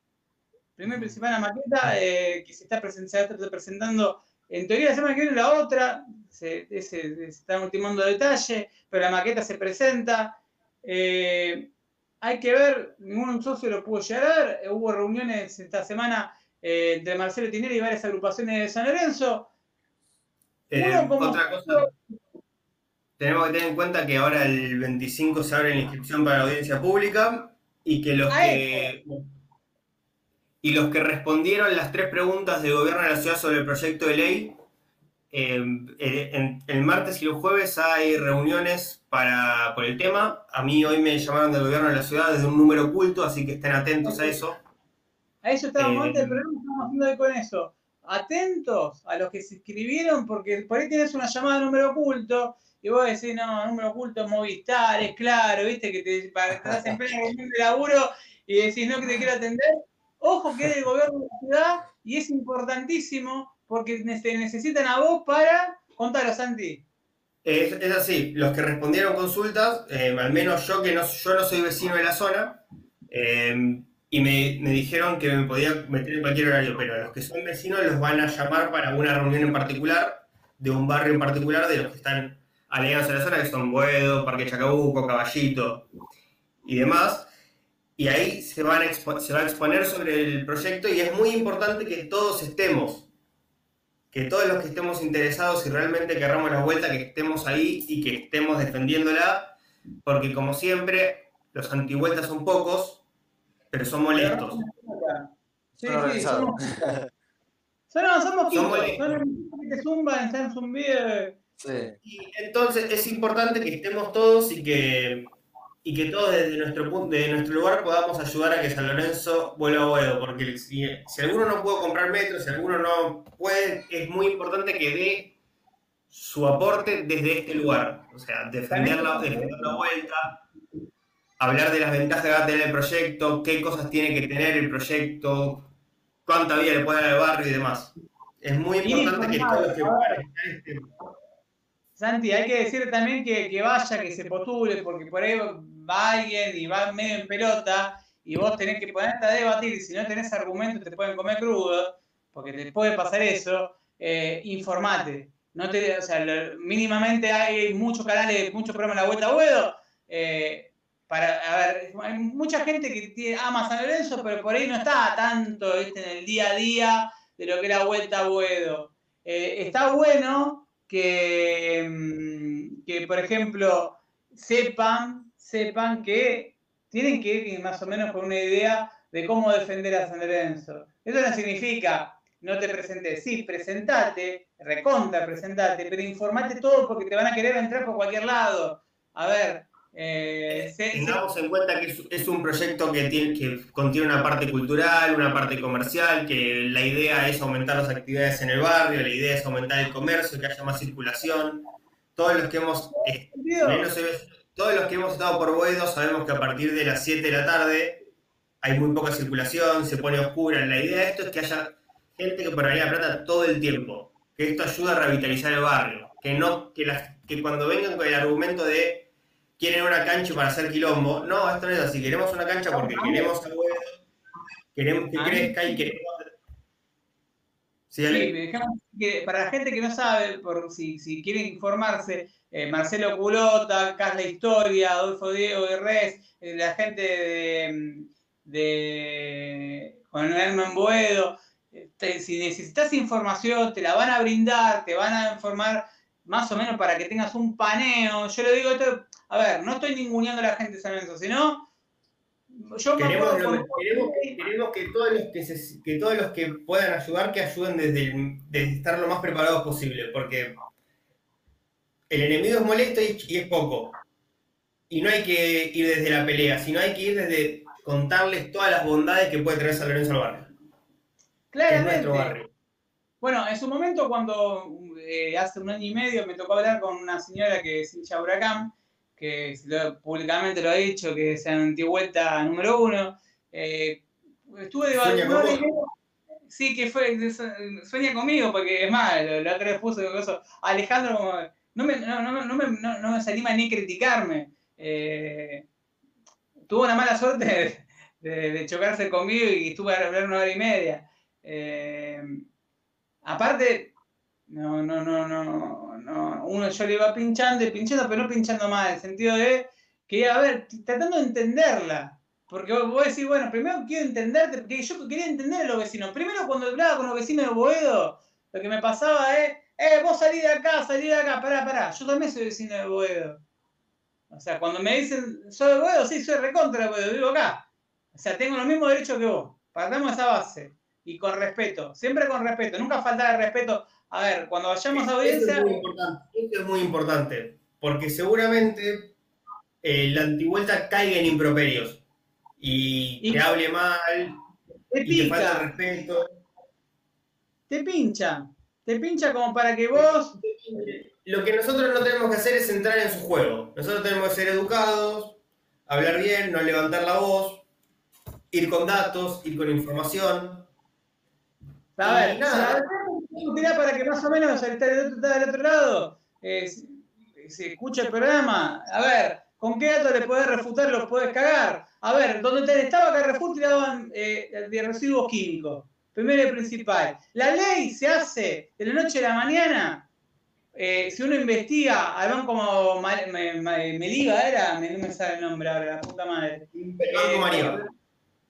primero principal la maqueta, eh, que se está, presentando, en teoría la semana que viene la otra, se, se, están ultimando detalles, pero la maqueta se presenta. hay que ver, ningún socio lo pudo llegar, hubo reuniones esta semana eh, entre Marcelo Tineri y varias agrupaciones de San Lorenzo. Eh, otra cosa, tenemos que tener en cuenta que ahora el 25 se abre la inscripción para la audiencia pública y que los que y los que respondieron las tres preguntas del gobierno de la ciudad sobre el proyecto de ley, eh, el martes y los jueves hay reuniones para, por el tema. A mí hoy me llamaron del gobierno de la ciudad desde un número oculto, así que estén atentos a eso. A eso estábamos antes del programa, estamos haciendo con eso. Atentos a los que se inscribieron, porque por ahí tienes una llamada de número oculto y vos decís, no, número oculto Movistar, es claro, viste, que te, para, estás en de laburo y decís, no, que te quiero atender. Ojo que es del gobierno de la ciudad y es importantísimo porque te necesitan a vos para. Contalo, Santi. Es, así, los que respondieron consultas, eh, al menos yo que no, yo no soy vecino de la zona, eh, y me, dijeron que me podía meter en cualquier horario, pero los que son vecinos los van a llamar para una reunión en particular, de un barrio en particular, de los que están alegados a la zona, que son Buedo, Parque Chacabuco, Caballito y demás. Y ahí se, van a expo- se va a exponer sobre el proyecto y es muy importante que todos estemos, que todos los que estemos interesados y realmente querramos la vuelta, que estemos ahí y que estemos defendiéndola, porque como siempre, los antivueltas son pocos, pero son molestos. Sí, sí, somos, somos Son molestos. que te zumban, están zumbidos. Sí. Y entonces es importante que estemos todos y que, y que todos desde nuestro, punto, desde nuestro lugar podamos ayudar a que San Lorenzo vuelva a Boedo, porque si, si alguno no puede comprar metro, si alguno no puede, es muy importante que dé su aporte desde este lugar. O sea, defender la, defender la vuelta, hablar de las ventajas que va a tener el proyecto, qué cosas tiene que tener el proyecto, cuánta vida le puede dar al barrio y demás. Es muy importante que todos los que estén. Santi, hay que decir también que, que vaya, que se postule, porque por ahí va alguien y va medio en pelota y vos tenés que ponerte a debatir y si no tenés argumentos te pueden comer crudo, porque te puede pasar eso, eh, informate. No te, o sea, lo- mínimamente hay muchos canales, muchos programas de la vuelta a Buedo. eh, para, a ver, hay mucha gente que tiene, ama San Lorenzo, pero por ahí no está tanto ¿viste? en el día a día de lo que es la vuelta a Buedo. Eh, está bueno que, mm, que, por ejemplo, sepan, sepan que tienen que ir más o menos con una idea de cómo defender a San Lorenzo. Eso no significa no te presentes, sí, presentate, recontra presentate, pero informate todo porque te van a querer entrar por cualquier lado. A ver, eh, se- se- Tengamos en cuenta que es, es un proyecto que, tiene, que contiene una parte cultural, una parte comercial, que la idea es aumentar las actividades en el barrio, la idea es aumentar el comercio, que haya más circulación. Todos los que hemos, eh, menos todos los que hemos estado por Boedo sabemos que a partir de las 7 de la tarde hay muy poca circulación, se pone oscura. La idea de esto es que haya gente que pagaría plata todo el tiempo, que esto ayuda a revitalizar el barrio, que no que, las, que cuando vengan con el argumento de quieren una cancha para hacer quilombo, no, esto no es así, queremos una cancha porque queremos a queremos que crezca y queremos... Sí, que para la gente que no sabe, por si, si quiere informarse, eh, Marcelo Culota, Carla Historia, Adolfo Diego Guerrés, eh, la gente de, de Juan Herman Boedo, eh, te- si necesitas información, te la van a brindar, te van a informar más o menos para que tengas un paneo. Yo le digo esto, a ver, no estoy ninguneando a la gente de San Lorenzo, sino yo me Queremos, acuerdo lo- con- queremos que, queremos que todos los que, se- que todos los que puedan ayudar, que ayuden desde, el- desde estar lo más preparados posible, porque el enemigo es molesto y, y es poco. Y no hay que ir desde la pelea, sino hay que ir desde contarles todas las bondades que puede traer San Lorenzo al barrio. que es nuestro claramente. barrio. Bueno, en su momento, cuando eh, hace un año y medio me tocó hablar con una señora que es hincha Huracán, que lo- públicamente lo ha dicho, que es antivuelta número uno. eh, estuve debatiendo. Sí, que fue, sueña conmigo, porque es más, la la otra vez puso eso. Alejandro, como, no me, no, no, no me, no, no se anima ni a criticarme. Eh, tuvo una mala suerte de, de- de chocarse conmigo y estuve a hablar una hora y media. Eh, aparte, no, no, no, no, no, uno yo le iba pinchando y pinchando, pero no pinchando mal, en el sentido de que, a ver, tratando de entenderla. Porque vos, decís, bueno, primero quiero entenderte, porque yo quería entender a los vecinos. Primero cuando hablaba con los vecinos de Boedo, lo que me pasaba es, eh, vos salí de acá, salí de acá, pará, pará, yo también soy vecino de Boedo. O sea, cuando me dicen, ¿soy de Boedo? Sí, soy recontra de Boedo, vivo acá. O sea, tengo los mismos derechos que vos. Partamos esa base. Y con respeto, siempre con respeto, nunca faltar el respeto. A ver, cuando vayamos a audiencia, es muy importante, eso es muy importante, porque seguramente eh, la antivuelta caiga en improperios y, Y- te hable mal te y te falta respeto. te pincha. Te pincha como para que vos Lo que nosotros no tenemos que hacer es entrar en su juego. Nosotros tenemos que ser educados, hablar bien, no levantar la voz, ir con datos, ir con información. A ver, nada. para que más o menos el estar del otro, del otro lado, eh, se escucha el programa, a ver, ¿con qué datos le podés refutar los podés cagar? A ver, donde estaba Carrefour tiraban eh, de residuos químicos. Primero y principal. La ley se hace de la noche a la mañana. Eh, si uno investiga al banco como Meliva, era, no me sale el nombre ahora, la puta madre. Eh,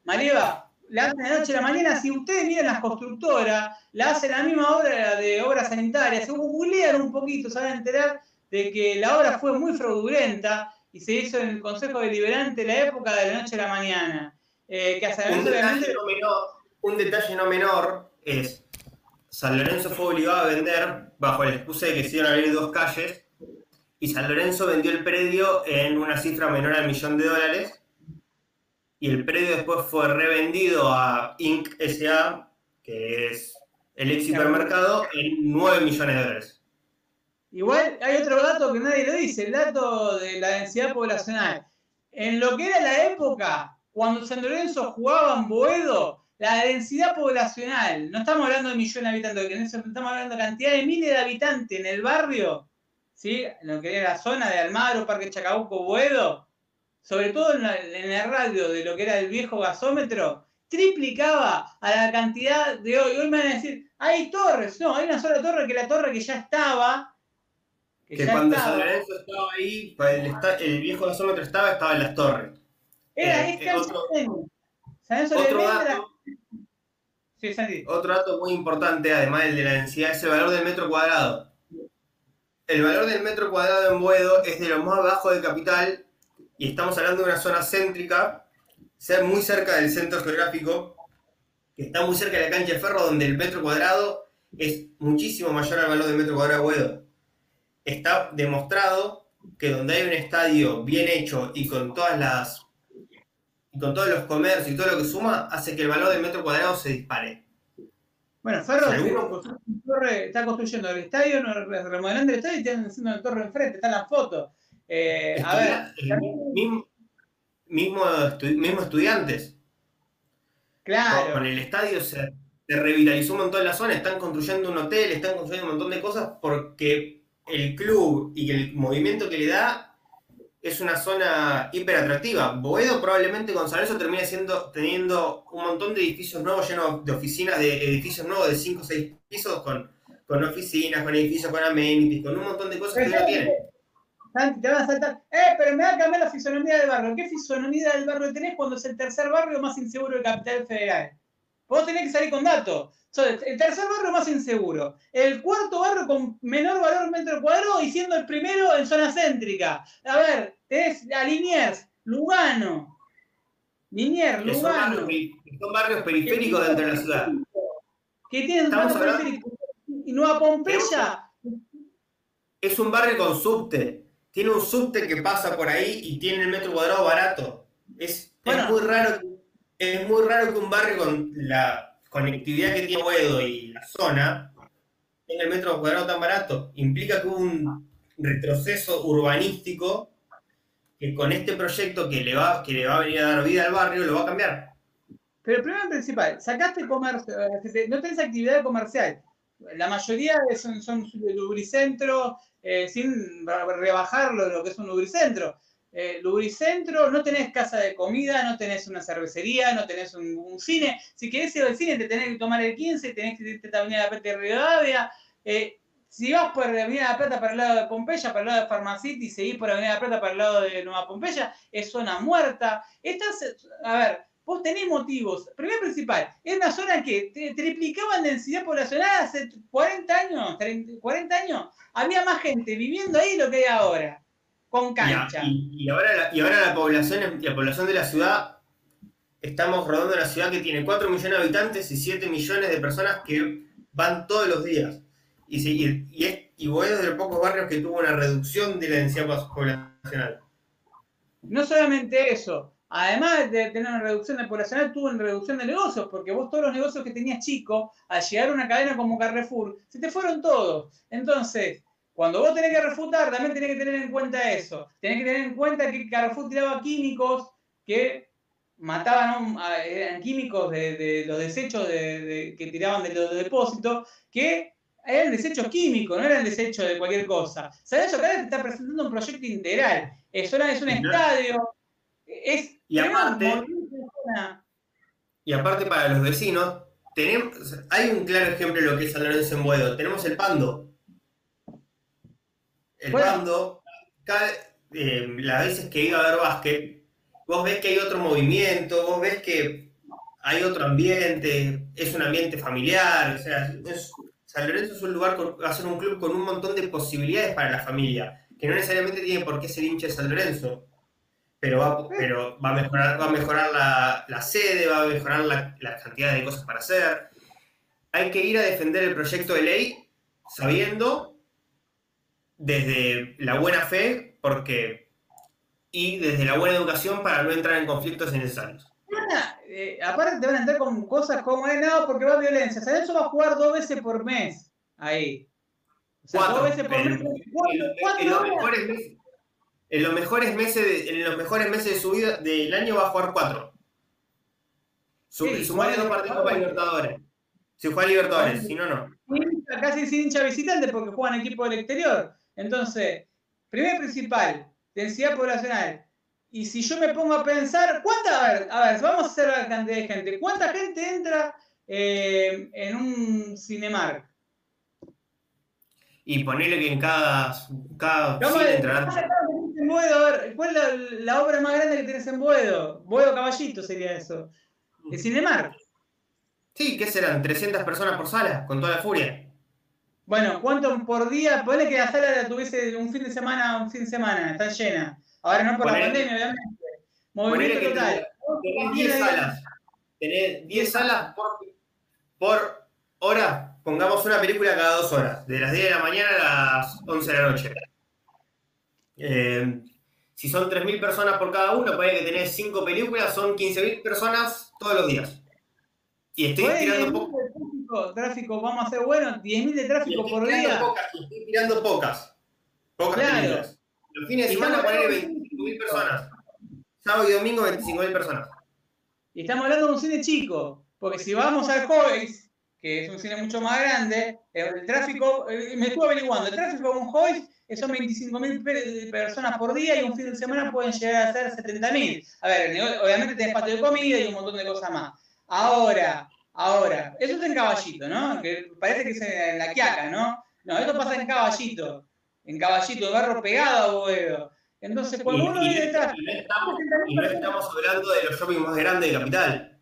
Mariva, la hacen de noche a la mañana. Si ustedes miran las constructoras, la hacen la misma obra de obra sanitaria. Se googlean un poquito, se van a enterar de que la obra fue muy fraudulenta y se hizo en el Consejo Deliberante la época de la noche a la mañana. Eh, que un, detalle no menor, un detalle no menor es, San Lorenzo fue obligado a vender bajo la excusa de que se iban a abrir dos calles y San Lorenzo vendió el predio en una cifra menor al millón de dólares y el predio después fue revendido a Inc. S.A., que es el ex supermercado, en 9 millones de dólares. Igual hay otro dato que nadie lo dice, el dato de la densidad poblacional. En lo que era la época, cuando San Lorenzo jugaba en Boedo, la densidad poblacional, no estamos hablando de millones de habitantes, estamos hablando de cantidad de miles de habitantes en el barrio, ¿sí? en lo que era la zona de Almagro, Parque Chacabuco, Boedo, sobre todo en, el radio de lo que era el viejo gasómetro, triplicaba a la cantidad de hoy. Hoy me van a decir, hay torres, no, hay una sola torre que la torre que ya estaba. Que, cuando San Lorenzo estaba ahí, el, viejo gasómetro estaba, estaba en las torres. Era, eh, otro, otro dato, sí, otro dato muy importante, además del de la densidad, es el valor del metro cuadrado. El valor del metro cuadrado en Buedo es de lo más bajo de capital y estamos hablando de una zona céntrica, ser muy cerca del centro geográfico, que está muy cerca de la cancha de ferro, donde el metro cuadrado es muchísimo mayor al valor del metro cuadrado de. Está demostrado que donde hay un estadio bien hecho y con todas las y con todos los comercios y todo lo que suma, hace que el valor del metro cuadrado se dispare. Bueno, Ferro está construyendo el estadio, remodelando el estadio y tienen haciendo una torre enfrente, están las fotos. Eh, a ver. Mismo, mismo, estudiantes. Claro. Con el estadio se, revitalizó un montón la zona, están construyendo un hotel, están construyendo un montón de cosas porque el club y el movimiento que le da es una zona hiper atractiva. Boedo probablemente con San termine siendo, teniendo un montón de edificios nuevos llenos de oficinas, de edificios nuevos de 5 o 6 pisos con, con oficinas, con edificios con amenities, con un montón de cosas que no te van a saltar, eh, pero me va a cambiar la fisonomía del barrio. ¿Qué fisonomía del barrio tenés cuando es el tercer barrio más inseguro de Capital Federal? Vos tenés que salir con datos. el tercer barrio más inseguro. El cuarto barrio con menor valor metro cuadrado y siendo el primero en zona céntrica. A ver, tenés a Liniers, Lugano. Liniers, Lugano. Son barrios, periféricos dentro de la ciudad. Que tienen barrios periféricos. Y Nueva Pompeya. Es un barrio con subte tiene un subte que pasa por ahí y tiene el metro cuadrado barato. Es, muy raro es muy raro que un barrio con la conectividad que tiene Boedo y la zona tenga el metro cuadrado tan barato. Implica que hubo un retroceso urbanístico que con este proyecto que le va, que le va a venir a dar vida al barrio lo va a cambiar. Pero el problema principal, sacaste comercio, eh, no tenés actividad comercial. La mayoría son, son lubricentros, eh, sin rebajarlo de lo que es un lubricentro. Eh, lubricentro, no tenés casa de comida, no tenés una cervecería, no tenés un, cine. Si querés ir al cine, te tenés que tomar el 15, tenés que irte a la de Rivadavia. Eh, si vas por la Avenida de la Plata para el lado de Pompeya, para el lado de Pharmacity, y seguís por Avenida de la Plata para el lado de Nueva Pompeya, es zona muerta. Estás, a ver, vos tenés motivos. Primero principal, es una zona que triplicaba en densidad poblacional hace 40 años, 40 años. Había más gente viviendo ahí lo que hay ahora, con cancha. Y, ahora, la, y ahora la población, la población de la ciudad, estamos rodando una ciudad que tiene 4 millones de habitantes y 7 millones de personas que van todos los días. Y, y, y, es, y de los pocos barrios que tuvo una reducción de la densidad poblacional. No solamente eso, además de tener una reducción de poblacional, tuvo una reducción de negocios, porque vos todos los negocios que tenías chicos, al llegar a una cadena como Carrefour, se te fueron todos. Entonces, cuando vos tenés que refutar, también tenés que tener en cuenta eso. Tenés que tener en cuenta que Carrefour tiraba químicos que mataban, eran químicos de, los desechos que tiraban de los depósitos, que eran desechos químicos, no eran desechos de cualquier cosa. Lorenzo acá te está presentando un proyecto integral. Es, es un estadio. Es Y aparte-. Y aparte para los vecinos, tenemos, hay un claro ejemplo de lo que es San Lorenzo en Boedo. Tenemos el Pando. El Bueno. Pando, cada, eh, las veces que iba a ver básquet, vos ves que hay otro movimiento, vos ves que hay otro ambiente, es un ambiente familiar, o sea, es- San Lorenzo es un lugar, con- va a ser un club con un montón de posibilidades para la familia, que no necesariamente tiene por qué ser hincha de San Lorenzo pero va, pero va a mejorar, va a mejorar la, la sede, va a mejorar la, la cantidad de cosas para hacer. Hay que ir a defender el proyecto de ley sabiendo desde la buena fe porque y desde la buena educación para no entrar en conflictos innecesarios. Eh, aparte te van a entrar con cosas como, eh, no, porque va a violencia. San Lorenzo va a jugar dos veces por mes. Ahí. O sea, Cuatro. dos veces por mes. Cuatro, en cuatro los horas. mejores meses- en los mejores meses de, en los mejores meses de su vida del año va a jugar cuatro. Su, Sí, sumarle dos partidos para Libertadores. Si juega Libertadores, si no, no. casi sin hincha visitante porque juegan equipo del exterior. Entonces, primer principal, densidad poblacional. Y si yo me pongo a pensar, ¿cuánta, a ver, a ver, vamos a hacer la cantidad de gente. ¿Cuánta gente entra eh, en un Cinemark? Y ponerle que en cada, cada entrarán. ¿Cuál es la, la obra más grande que tenés en Boedo? Boedo Caballito sería eso. El Cinemark. Sí, ¿qué serán? ¿300 personas por sala? Con toda la furia. Bueno, ¿cuánto por día? Ponle que la sala la tuviese un fin de semana, un fin de semana, está llena. Ahora no por la pandemia, obviamente. Movimiento total. tenés 10 salas. Tenés 10 salas por, por hora. Pongamos una película cada dos horas. De las 10 de la mañana a las 11 de la noche. Eh, si son 3.000 personas por cada uno, puede que tenés 5 películas, son 15.000 personas todos los días. Y estoy tirando 10.000 poco. de tráfico, tráfico, vamos a hacer bueno, 10.000 de tráfico por día. pocas, estoy tirando pocas. Pocas Claro. películas. Los fines de semana poner hablando- 25.000 personas. Sábado y domingo 25.000 personas. Y estamos hablando de un cine chico, porque si vamos al Hoyes, que es un cine mucho más grande, el tráfico, eh, me estuve averiguando, el tráfico de un Hoyes eh, son 25.000 pe- personas por día y un fin de semana pueden llegar a ser 70.000. A ver, obviamente tenés patio de comida y un montón de cosas más. Ahora, ahora, eso es en Caballito, ¿no? Que parece que es en la Quiaca, ¿no? No, esto pasa en Caballito, en Caballito, barro pegado a Boedo. Entonces, cuando Y- uno y- viene detrás, y no estamos- y no estamos hablando de los shopping más grandes de Capital.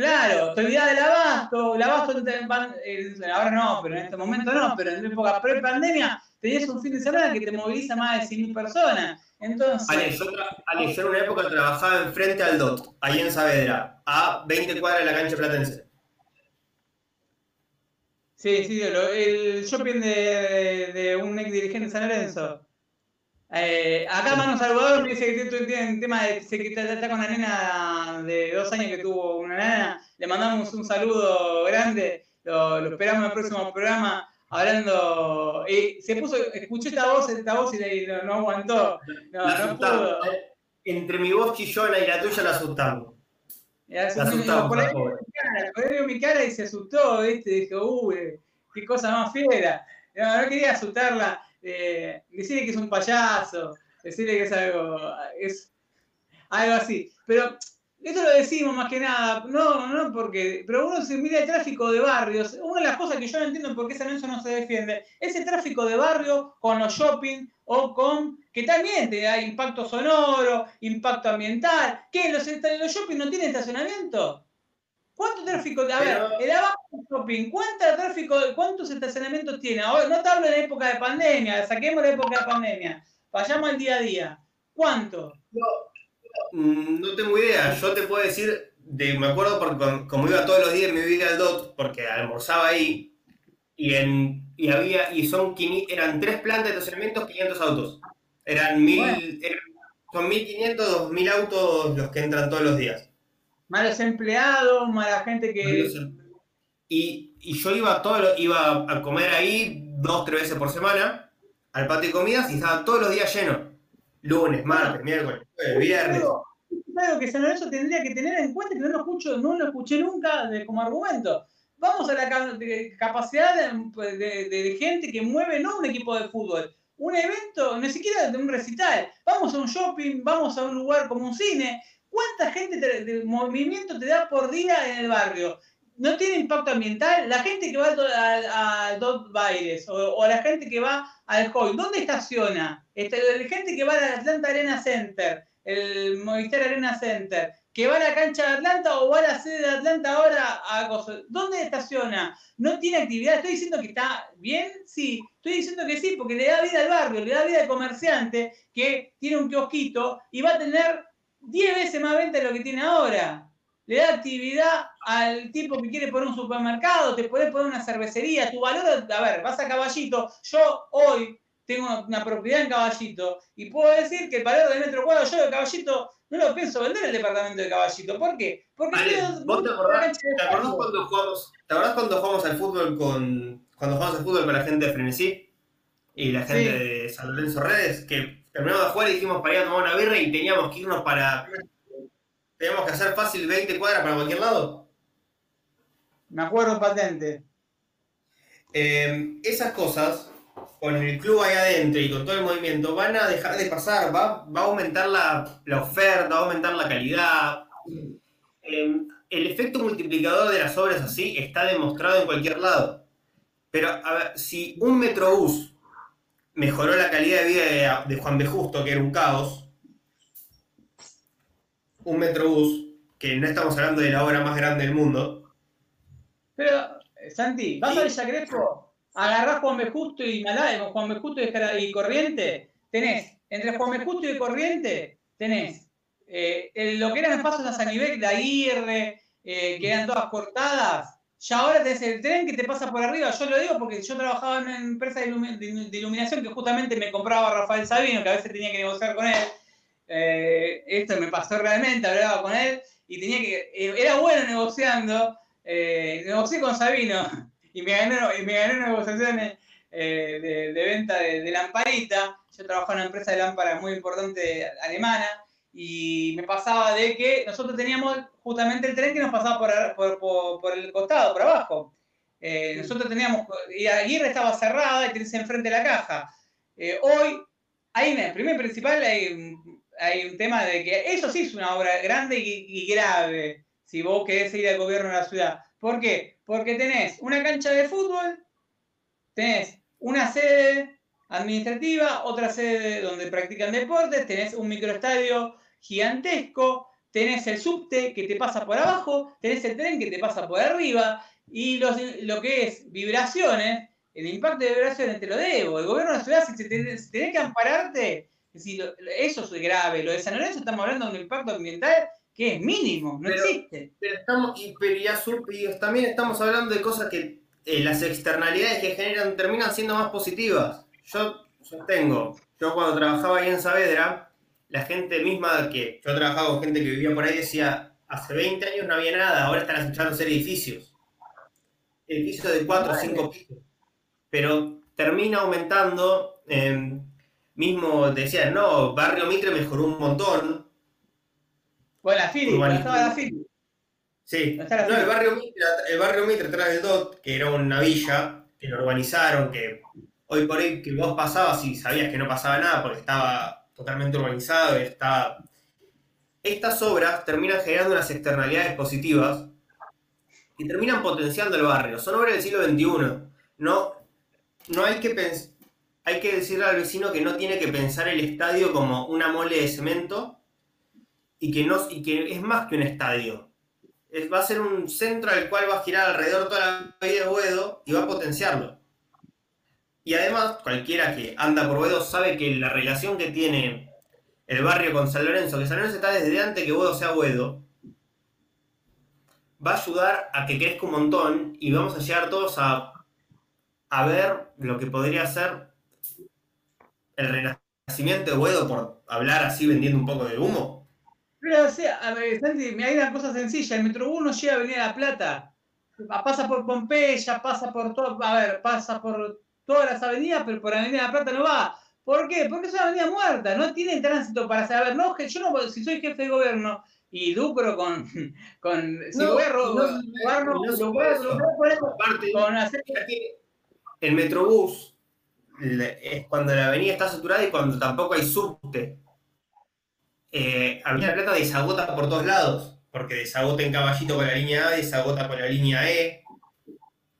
Claro, te olvidás del abasto, el abasto pan- en- ahora no, pero en este momento no, pero en época pre-pandemia tenías un fin de semana que te moviliza más de 100.000 personas. Entonces, Ale, yo, tra- Ale, yo en una época trabajaba enfrente al DOT, ahí en Saavedra, a 20 cuadras de la cancha platense. sí, sí, lo- el shopping de, de un ex dirigente de San Lorenzo. Eh, acá Manu Salvador me dice que tiene- tiene un tema de que está, con una nena de dos años que tuvo una nena. Le mandamos un saludo grande. Lo, lo esperamos en el próximo programa hablando. Y se puso, escuchó esta voz, esta voz y le- no, no aguantó. No, La no pudo. Entre mi voz chillona y la tuya la asustamos. La asustamos, por ahí la vio mi cara, por ahí vio mi cara y se asustó, ¿viste? Dijo, uy, qué cosa más fiera. No, no quería asustarla. Eh, decirle que es un payaso, decirle que es algo, es algo así. Pero esto lo decimos más que nada, no, no porque, pero uno se mira el tráfico de barrios, una de las cosas que yo no entiendo por qué San Lorenzo no se defiende, ese tráfico de barrio con los shopping o con, que también te da impacto sonoro, impacto ambiental, que los, los shopping no tienen estacionamiento. ¿Cuánto tráfico? A ver, el abajo shopping, ¿cuánto tráfico, cuántos estacionamientos tiene? Ahora, no te hablo de la época de pandemia, saquemos la época de pandemia, vayamos al día a día. ¿Cuánto? Mm, No tengo idea, yo te puedo decir, de, me acuerdo porque como iba todos los días me iba al DOT, porque almorzaba ahí, y en y había, y son, eran tres plantas de estacionamiento, 500 autos. Eran mil, Bueno. eran- son 1500, 2000 autos los que entran todos los días. Malos empleados, mala gente que... Y, y yo iba todo lo- iba a comer ahí dos, tres veces por semana, al patio de comidas, y estaba todos los días lleno. Lunes, martes, miércoles, jueves, viernes. Algo que San Lorenzo tendría que tener en cuenta, que no lo escucho, no lo escuché nunca de- como argumento. vamos a la de- capacidad de gente que mueve, no un equipo de fútbol, un evento, ni siquiera de un recital. Vamos a un shopping, vamos a un lugar como un cine. ¿Cuánta gente te- de movimiento te da por día en el barrio? ¿No tiene impacto ambiental? La gente que va al- Dot Baires o, o la gente que va al Hoy, ¿dónde estaciona? Este, la gente que va al Atlanta Arena Center, el Movistar Arena Center, que va a la cancha de Atlanta o va a la sede de Atlanta ahora a cosas. ¿Dónde estaciona? ¿No tiene actividad? ¿Estoy diciendo que está bien? Sí. Estoy diciendo que sí, porque le da vida al barrio, le da vida al comerciante que tiene un kiosquito y va a tener 10 veces más venta de lo que tiene ahora. Le da actividad al tipo que quiere poner un supermercado, te podés poner una cervecería, tu valor, a ver, vas a Caballito, yo hoy tengo una propiedad en Caballito y puedo decir que el valor del metro cuadrado yo de Caballito no lo pienso vender el departamento de Caballito. ¿Por qué? Porque Ale, estoy- ¿vos te acordás, te acordás cuando jugamos, ¿te acordás cuando jugamos al fútbol con cuando jugamos al fútbol con la gente de Frenesí y la gente Sí. de San Lorenzo Redes que terminamos de jugar y dijimos para ir a tomar una birra y teníamos que irnos para teníamos que hacer fácil 20 cuadras para cualquier lado? Me acuerdo patente. Eh, esas cosas, con el club ahí adentro y con todo el movimiento, van a dejar de pasar, va, va a aumentar la, la oferta, va a aumentar la calidad. Eh, el efecto multiplicador de las obras así está demostrado en cualquier lado. Pero, a ver, si un metrobús mejoró la calidad de vida de, de Juan B. Justo, que era un caos, un metrobús, que no estamos hablando de la obra más grande del mundo, Pero, Santi, vas a Villa Crespo, agarrás Juan B. Justo y Malá, eh, Juan B. Justo y, Corriente, tenés, entre Juan B. Justo y Corriente, tenés eh, lo que eran pasos a San Iber, de Aguirre, eh, que eran todas cortadas, ya ahora tenés el tren que te pasa por arriba, yo lo digo porque yo trabajaba en una empresa de, ilumi- de- de iluminación que justamente me compraba Rafael Sabino, que a veces tenía que negociar con él, Eh, esto me pasó realmente, hablaba con él, y tenía que, eh, era bueno negociando, eh, negocié con Sabino y me ganó, y me ganó negociaciones de, de venta de, de lamparita. Yo trabajaba en una empresa de lámparas muy importante alemana y me pasaba de que nosotros teníamos justamente el tren que nos pasaba por, por, por- por el costado, por abajo. Eh, nosotros teníamos, y Aguirre estaba cerrada y tenés enfrente la caja. Eh, hoy, hay una, primero y principal, hay, un- hay un tema de que eso sí es una obra grande y, y grave, si vos querés ir al gobierno de la ciudad. ¿Por qué? Porque tenés una cancha de fútbol, tenés una sede administrativa, otra sede donde practican deportes, tenés un microestadio gigantesco, tenés el subte que te pasa por abajo, tenés el tren que te pasa por arriba, y los, lo que es vibraciones, el impacto de vibraciones te lo debo. El gobierno de la ciudad, si, se te- si tenés que ampararte, es decir, lo- eso es grave. Lo de San Lorenzo estamos hablando de un impacto ambiental que es mínimo, no Pero- existe. Pero estamos, y, pero y también estamos hablando de cosas que eh, las externalidades que generan terminan siendo más positivas. Yo sostengo, yo cuando trabajaba ahí en Saavedra, la gente misma que yo trabajaba con gente que vivía por ahí decía, hace 20 años no había nada, ahora están escuchando ser edificios. Edificios de 4 o 5 pisos. Pero termina aumentando, eh, mismo decían, no, Barrio Mitre mejoró un montón, Bueno, la Fili, estaba la Fili. Sí, No el barrio Mitre, el barrio Mitre atrás del DOT, que era una villa, que lo urbanizaron, que hoy por hoy que vos pasabas y sabías que no pasaba nada porque estaba totalmente urbanizado, y estaba... Estas obras terminan generando unas externalidades positivas y terminan potenciando el barrio. Son obras del siglo XXI. No, no hay que pens- hay que decirle al vecino que no tiene que pensar el estadio como una mole de cemento y que, no, y que es más que un estadio es- va a ser un centro al cual va a girar alrededor toda la vida de Boedo y va a potenciarlo. Y además, cualquiera que anda por Boedo sabe que la relación que tiene el barrio con San Lorenzo, que San Lorenzo está desde antes que Boedo sea Boedo, va a ayudar a que crezca un montón y vamos a llegar todos a, a ver lo que podría ser el renacimiento de Boedo, por hablar así vendiendo un poco de humo. Pero, o sea, a ver, Santi, me hay una cosa sencilla. El Metrobús llega a Avenida La Plata. Pasa por Pompeya, pasa por todo, a ver, pasa por todas las avenidas, pero por Avenida La Plata no va. ¿Por qué? Porque es una avenida muerta, no tiene tránsito para saber. No, que yo no, si soy jefe de gobierno, y lucro con. con si No, voy a robar, no, lo voy con hacer. el Metrobús es cuando la avenida está saturada y cuando tampoco hay subte. Eh, Avenida Plata desagota por todos lados, porque desagota en Caballito con la línea A, desagota con la línea E.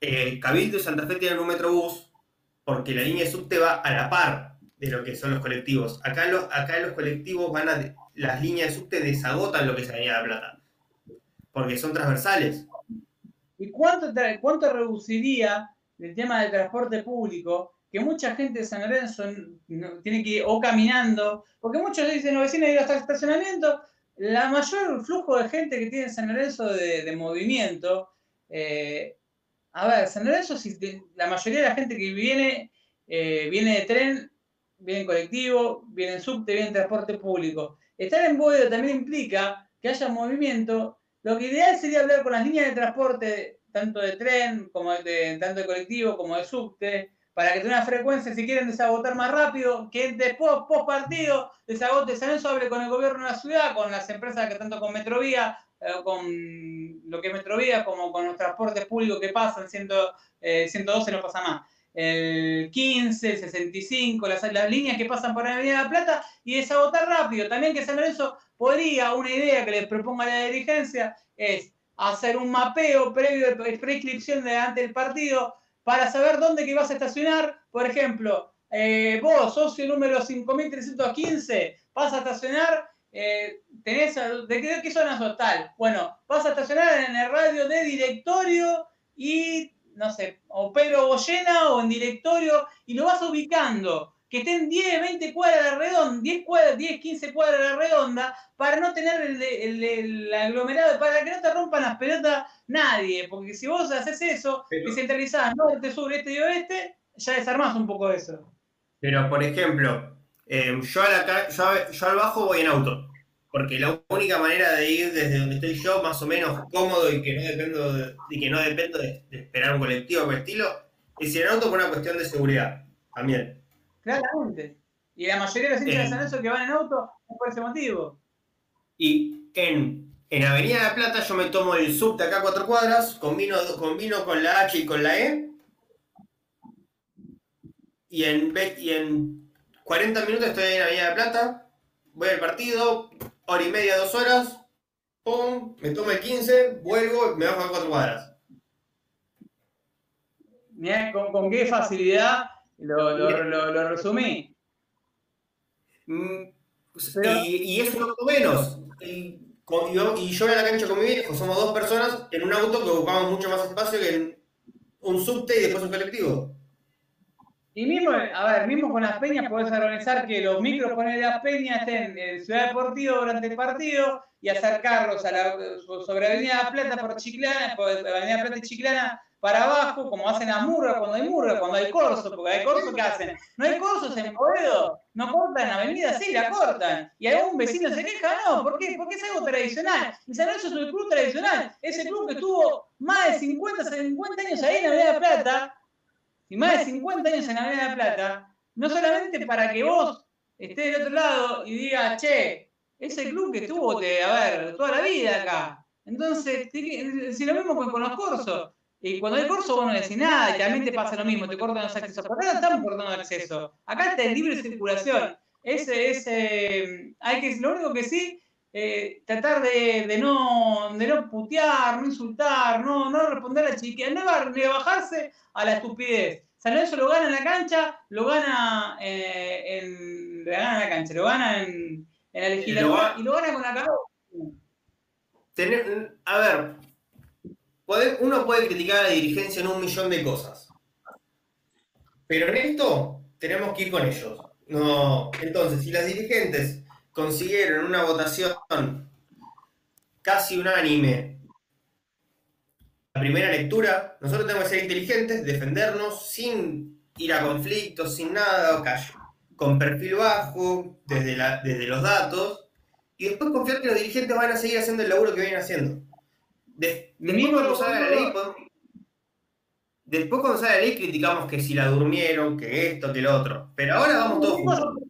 Eh, Cabildo y Santa Fe tienen un Metrobús porque la línea de subte va a la par de lo que son los colectivos. Acá los, acá los colectivos van a... Las líneas de subte desagotan lo que es Avenida Plata, porque son transversales. ¿Y cuánto, cuánto reduciría el tema del transporte público? Que mucha gente de San Lorenzo tiene que ir o caminando, porque muchos dicen, los vecinos ir hasta el estacionamiento. La mayor flujo de gente que tiene San Lorenzo de, de movimiento, eh, a ver, San Lorenzo, si la mayoría de la gente que viene, eh, viene de tren, viene en colectivo, viene en subte, viene en transporte público. Estar en Boedo también implica que haya movimiento lo que ideal sería hablar con las líneas de transporte, tanto de tren, como de, tanto de colectivo, como de subte, para que tenga una frecuencia, si quieren desagotar más rápido, que después, post partido, desagote San Lorenzo, hable con el gobierno de la ciudad, con las empresas que tanto con Metrovía, con lo que es Metrovía, como con los transportes públicos que pasan, 100, eh, 112 no pasa más. El 15, el 65, las, las líneas que pasan por la Avenida de la Plata y desagotar rápido. También que San Lorenzo podría, una idea que les proponga la dirigencia es hacer un mapeo previo de prescripción delante del partido para saber dónde que vas a estacionar. Por ejemplo, eh, vos, socio número 5315, vas a estacionar, eh, tenés, ¿de qué, qué zona sos tal? Bueno, vas a estacionar en el radio de directorio y, no sé, o Pedro Goyena o en directorio y lo vas ubicando que estén 10, 20 cuadras la redonda, 10, cuadras, 10 15 cuadras la redonda, para no tener el, el, el aglomerado, para que no te rompan las pelotas nadie, porque si vos haces eso, Pero- descentralizás norte, sur, este y oeste, ya desarmás un poco eso. Pero, por ejemplo, eh, yo, a la ca- yo, a- yo al bajo voy en auto, porque la única manera de ir desde donde estoy yo, más o menos cómodo y que no dependo de, y que no dependo de, de esperar un colectivo por el estilo, es ir en auto por una cuestión de seguridad también. Claramente. Y la mayoría de los hinchas de San Lorenzo que van en auto es por ese motivo. Y en, en Avenida de la Plata yo me tomo el subte acá a cuatro cuadras, combino, combino con la H y con la E, y en, y en 40 minutos estoy en Avenida de la Plata, voy al partido, hora y media, dos horas, pum, me tomo el 15, vuelvo, me bajo a cuatro cuadras. Mirá con, con qué facilidad lo, lo, lo, lo resumí. Mm, Pero- y, y es un auto menos. Y, con- yo, y yo en la cancha con mi viejo somos dos personas en un auto que ocupamos mucho más espacio que en un subte y después un colectivo. Y mismo, a ver, mismo con las peñas podés organizar que los micros con las peñas estén en Ciudad Deportiva durante el partido y acercarlos a la, sobre Avenida Plata por Chiclana, por Avenida Plata y Chiclana para abajo, como hacen las murgas cuando hay murgas, cuando hay corso, porque hay corso ¿qué hacen? No hay corsos en Boedo, no cortan la avenida, sí, la cortan. Y algún vecino se queja, no, ¿por qué? Porque es algo tradicional. Y San Lorenzo es un club tradicional, ese club que estuvo más de 50, 50 años ahí en Avenida Plata, y más de 50 años en la Avenida de la Plata, no solamente para que vos estés del otro lado y digas, che, ese club que estuvo, de, a ver, toda la vida acá. Entonces, si lo mismo con, con los cursos. Y cuando hay curso vos no decís nada, y también te pasa lo mismo, te cortan los accesos. Pero acá no estamos cortando el acceso. Acá está en libre circulación. Ese, ese, hay que, lo único que sí, eh, tratar de, de, no, de no putear, no insultar, no, no responder a la chiquilla, no bajarse a la estupidez. San Lorenzo lo gana en la cancha, lo gana eh, en, lo gana en la cancha, lo gana en, en la legislatura y lo gana con la cabeza. A ver, uno puede criticar a la dirigencia en un millón de cosas. Pero en esto tenemos que ir con ellos. No, entonces, si las dirigentes consiguieron una votación casi unánime la primera lectura, nosotros tenemos que ser inteligentes, defendernos sin ir a conflictos, sin nada, call- con perfil bajo, desde, la- desde los datos, y después confiar que los dirigentes van a seguir haciendo el laburo que vienen haciendo. De- después cuando salga la ley, podemos- después cuando salga la ley criticamos que si la durmieron, que esto, que lo otro. Pero ahora vamos todos juntos.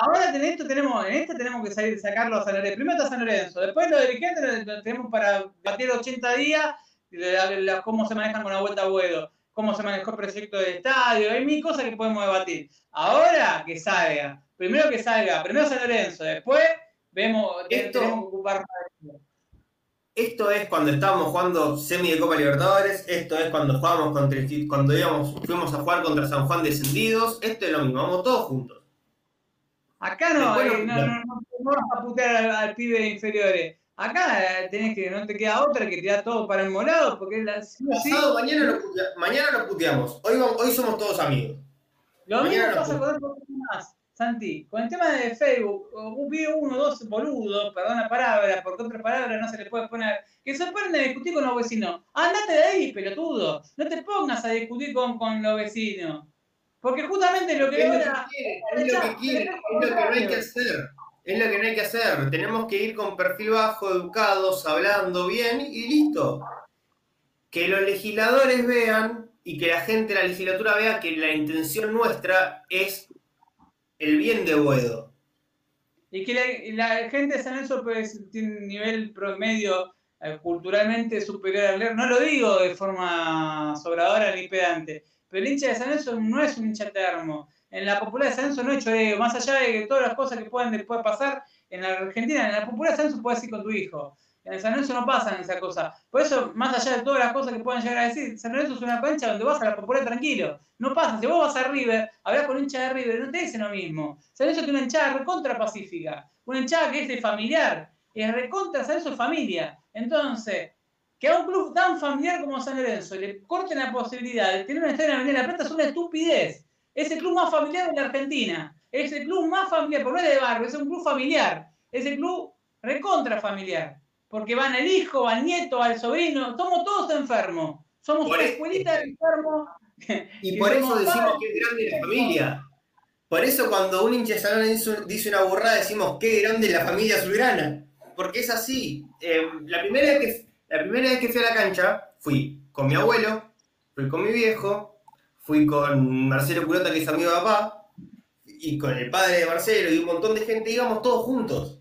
Ahora en esto tenemos, en este tenemos que salir, sacarlo a San Lorenzo. Primero está San Lorenzo, después los dirigentes lo, lo tenemos para batir 80 días, y la- la- cómo se manejan con la vuelta a Buedo, cómo se manejó el proyecto del estadio, hay mil cosas que podemos debatir. Ahora que salga, primero que salga, primero San Lorenzo, después vemos, Esto- tenemos que ocupar Esto es cuando estábamos jugando semi de Copa Libertadores, esto es cuando jugábamos contra cuando íbamos, fuimos a jugar contra San Juan descendidos, esto es lo mismo, vamos todos juntos. Acá no, Después eh, lo- no, no, no, no vas a putear al, al pibe de inferiores. Acá eh, tenés que, no te queda otra que tirar todo para el morado, porque la, sí o sí, Pasado, mañana, lo putea- mañana lo puteamos, hoy, vamos- hoy somos todos amigos. lo mismo mañana pasa lo con otro más, Santi. Con el tema de Facebook, un video uno o dos boludos, perdón la palabra, porque otra palabra no se le puede poner, que se ponen a discutir con los vecinos. Andate de ahí, pelotudo. No te pongas a discutir con, con los vecinos. Porque justamente lo que Es lo que quiere, es lo que quiere, es lo que no hay que hacer. Es lo que no hay que hacer. Tenemos que ir con perfil bajo, educados, hablando bien y listo. Que los legisladores vean y que la gente de la legislatura vea que la intención nuestra es el bien de Boedo. Y que la, gente de San Lorenzo pues, tiene un nivel promedio eh, culturalmente superior al leer. No lo digo de forma sobradora ni pedante, pero el hincha de San Lorenzo no es un hincha termo. En la popular de San Lorenzo no es más allá de todas las cosas que puedan después pasar en Argentina, en la popular de San Lorenzo puedes ir con tu hijo. En San Lorenzo no pasan esas cosas. Por eso, más allá de todas las cosas que puedan llegar a decir, San Lorenzo es una cancha donde vas a la popular tranquilo. No pasa. Si vos vas a River, hablas con un hincha de River, no te dicen lo mismo. San Lorenzo tiene una hinchada recontra pacífica. Una hinchada que es de familiar. Es recontra San Lorenzo familia. Entonces, que a un club tan familiar como San Lorenzo le corten la posibilidad de tener una estadio en la Avenida la Plata es una estupidez. Es el club más familiar de la Argentina. Es el club más familiar, porque no es de barrio, es un club familiar. Es el club recontra familiar. Porque van el hijo, va el nieto, va el sobrino. Somos todos enfermos. Somos Por una escuelita de enfermos. Y por eso decimos que es grande la familia. Por eso cuando un hincha de San Lorenzo dice una burrada decimos qué grande la familia azulgrana. Porque es así. Eh, la, primera vez que, la primera vez que fui a la cancha fui con mi abuelo, fui con mi viejo, fui con Marcelo Culota que es amigo de papá, y con el padre de Marcelo y un montón de gente, íbamos todos juntos.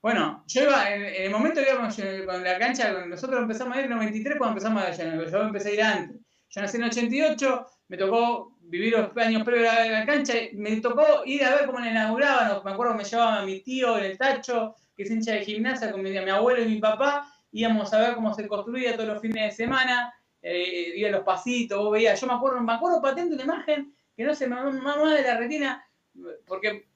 Bueno, yo iba, en, en el momento que íbamos eh, con la cancha, nosotros empezamos a ir en el 93 cuando empezamos a ir, yo empecé a ir antes. Yo nací en el 88, me tocó vivir los años previos a la cancha, y me tocó ir a ver cómo la inauguraban, me acuerdo que me llevaba a mi tío en el tacho, que es hincha de gimnasia, con mi, mi abuelo y mi papá, íbamos a ver cómo se construía todos los fines de semana, eh, iba a los pasitos, vos veías, yo me acuerdo, me acuerdo patente una imagen que no se me va más de la retina, porque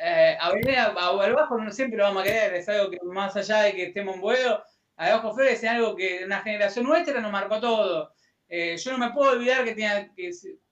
eh, Avenida al bajo no siempre lo vamos a querer, es algo que más allá de que estemos en Boedo, a Bajo Flores es algo que una generación nuestra nos marcó todo. Eh, yo no me puedo olvidar que tenía que,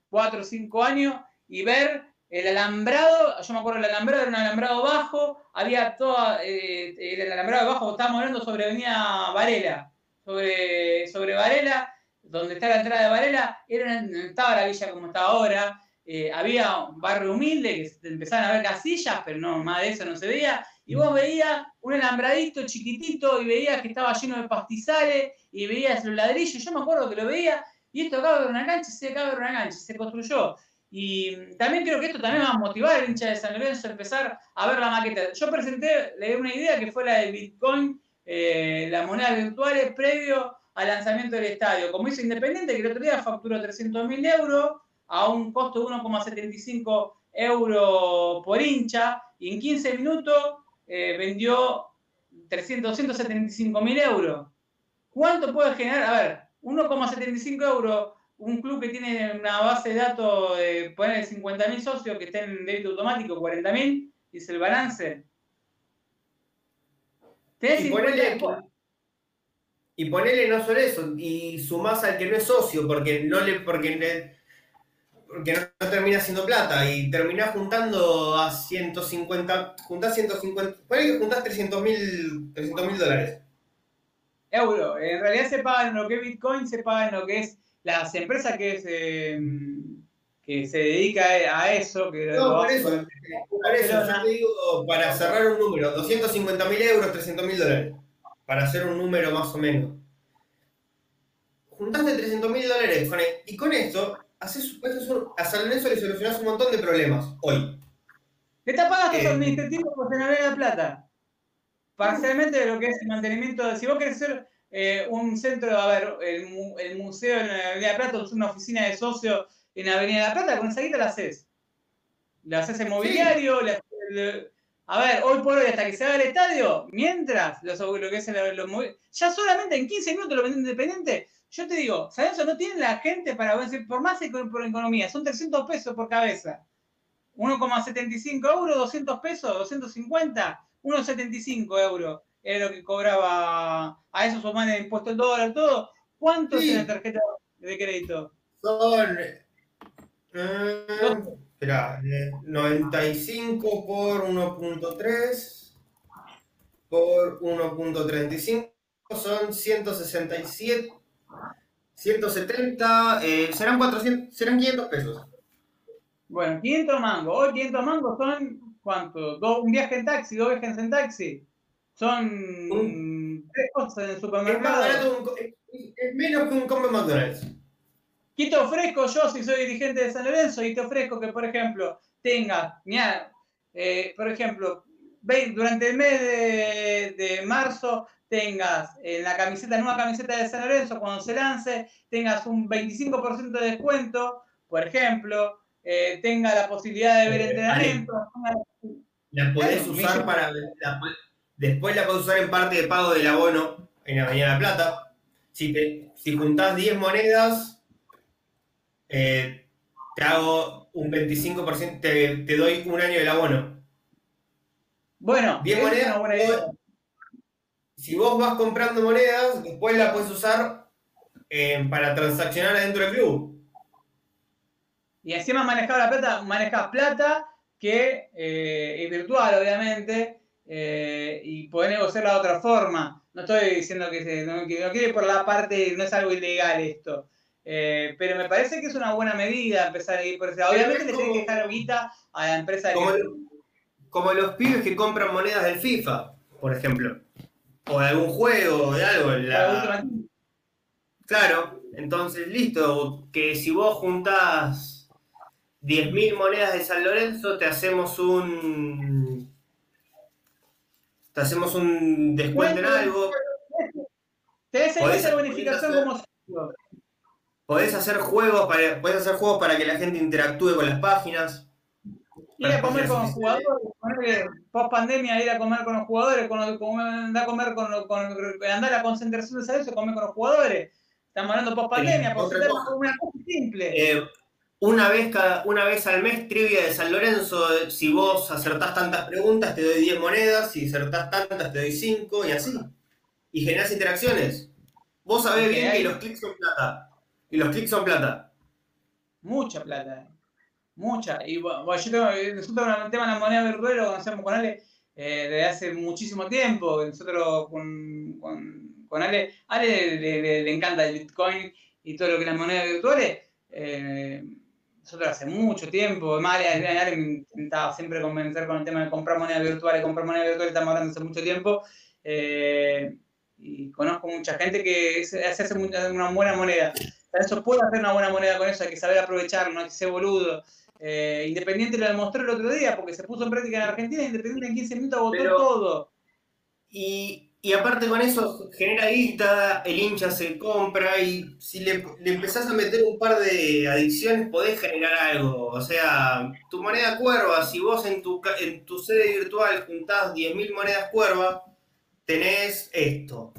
4 o 5 años y ver el alambrado, yo me acuerdo el alambrado era un alambrado bajo, había toda, eh, el alambrado bajo, estábamos hablando sobre Avenida Varela, sobre, sobre Varela, donde está la entrada de Varela, era, estaba la villa como está ahora, eh, había un barrio humilde que empezaban a ver casillas, pero no, más de eso no se veía, y vos veías un alambradito chiquitito y veías que estaba lleno de pastizales y veías los ladrillos, yo me acuerdo que lo veía, y esto acaba de una cancha, se acaba de una cancha, se construyó. Y también creo que esto también va a motivar al hincha de San Lorenzo a empezar a ver la maqueta. Yo presenté, le di una idea que fue la de Bitcoin, eh, las monedas virtuales previo al lanzamiento del estadio. Como hizo Independiente, que el otro día facturó 300 mil euros a un costo de 1,75 euros por hincha y en 15 minutos eh, vendió 300, 275 mil euros. ¿Cuánto puede generar? A ver, 1,75 euros, un club que tiene una base de datos de poner 50 mil socios que estén en débito automático, 40 mil, y es el balance. Tenés Y 50 ponele, y ponele no solo eso, y sumás al que no es socio, porque no le, porque le- porque no, termina haciendo plata, y terminás juntando a 150, juntás 150, ponele que juntás 300 mil 300 mil dólares. euros. En realidad se paga en lo que es Bitcoin, se paga en lo que es las empresas que, es, eh, que se dedica a eso. Que No, por eso, por eso yo te digo, para cerrar un número, 250 mil euros, 300 mil dólares, para hacer un número más o menos. Juntaste 300 mil dólares con e- y con esto, haces, a San Lorenzo le solucionás un montón de problemas hoy. Te está pagando Eh. gastos administrativos por Generar la Plata. Parcialmente de lo que es el mantenimiento. Si vos querés hacer eh, un centro, a ver, el, mu- el museo en la Avenida Plata, una oficina de socio en Avenida La Plata, con esa guita la haces. La haces en mobiliario, la- a ver, hoy por hoy, hasta que se haga el estadio, mientras los, lo que es el, los ya solamente en 15 minutos lo venden independiente, yo te digo, San no tiene la gente para, por más por economía, son 300 pesos por cabeza. 1,75 euros, 200 pesos, 250, 1,75 euros era lo que cobraba a eso suman el impuesto del dólar, todo. ¿Cuánto Sí. es la tarjeta de crédito? Son. eh, espera, eh, 95 por 1.3 por 1.35 son 167. 170, eh, serán 400, serán 500 pesos. Bueno, 500 mangos. Hoy 500 mangos son, ¿cuánto? Dos, un viaje en taxi, dos viajes en taxi. Son tres cosas en el Es más supermercado. barato, un co- es, menos que un combo McDonald's. ¿Qué te ofrezco yo si soy dirigente de San Lorenzo y te ofrezco que, por ejemplo, tengas, mirá, eh, por ejemplo, ve- durante el mes de, de marzo tengas en la camiseta, nueva camiseta de San Lorenzo, cuando se lance, tengas un 25% de descuento, por ejemplo, eh, tenga la posibilidad de ver Eh, entrenamientos, La podés usar para. la después la podés usar en parte de pago del abono en Avenida La Plata. Si, te, si juntás 10 monedas, eh, te hago un 25%, te, te doy un año del abono. Bueno, 10 esa es monedas. buena idea. si vos vas comprando monedas, después la puedes usar eh, para transaccionar adentro del club. Y encima manejar la plata, manejas plata que eh, es virtual, obviamente, eh, y podés negociarla de otra forma. No estoy diciendo que, se- no, que no ir por la parte, no es algo ilegal esto. Eh, pero me parece que es una buena medida empezar a ir por ese lado. Obviamente le tenés que dejar guita a la empresa Como, que... como los pibes que compran monedas del FIFA, por ejemplo. O de algún juego, de algo. la- Claro, entonces listo, que si vos juntás 10.000 monedas de San Lorenzo, te hacemos un... Te hacemos un descuento en algo. Ahí Podés- esa bonificación como. Podés hacer juegos para, podés hacer juegos para que la gente interactúe con las páginas. Ir a comer con los jugadores, post pandemia ir a comer con los jugadores, con, los- con- andar a comer con, los- con andar a concentración de salud, comer con los jugadores. Estamos hablando post pandemia, por una cosa simple. Eh, una, vez cada, una vez al mes, trivia de San Lorenzo. Si vos acertás tantas preguntas, te doy 10 monedas. Si acertás tantas, te doy 5 y así. Y generás interacciones. Vos sabés bien que los clics son plata. Y los clics son plata. Mucha plata, eh. mucha. Y bueno, yo tengo, nosotros el tema de la moneda virtual lo conocemos con Ale eh, desde hace muchísimo tiempo. Nosotros con, con, con Ale, Ale le, le- le encanta el Bitcoin y todo lo que es las monedas virtuales. Eh, nosotros hace mucho tiempo, además Ale, me intentaba siempre convencer con el tema de comprar monedas virtuales, comprar monedas virtuales, estamos hablando hace mucho tiempo. Eh, y conozco mucha gente que hace hace una buena moneda. Para eso puede hacer una buena moneda con eso, hay que saber aprovecharlo, no hay que ser boludo. Eh, Independiente lo demostró el otro día, porque se puso en práctica en Argentina, Independiente en 15 minutos votó Pero- todo. Y, y aparte con eso genera guita, el hincha se compra y si le, le empezás a meter un par de adicciones podés generar algo. O sea, tu moneda cuerva, si vos en tu, en tu sede virtual juntás 10.000 monedas cuerva, tenés esto.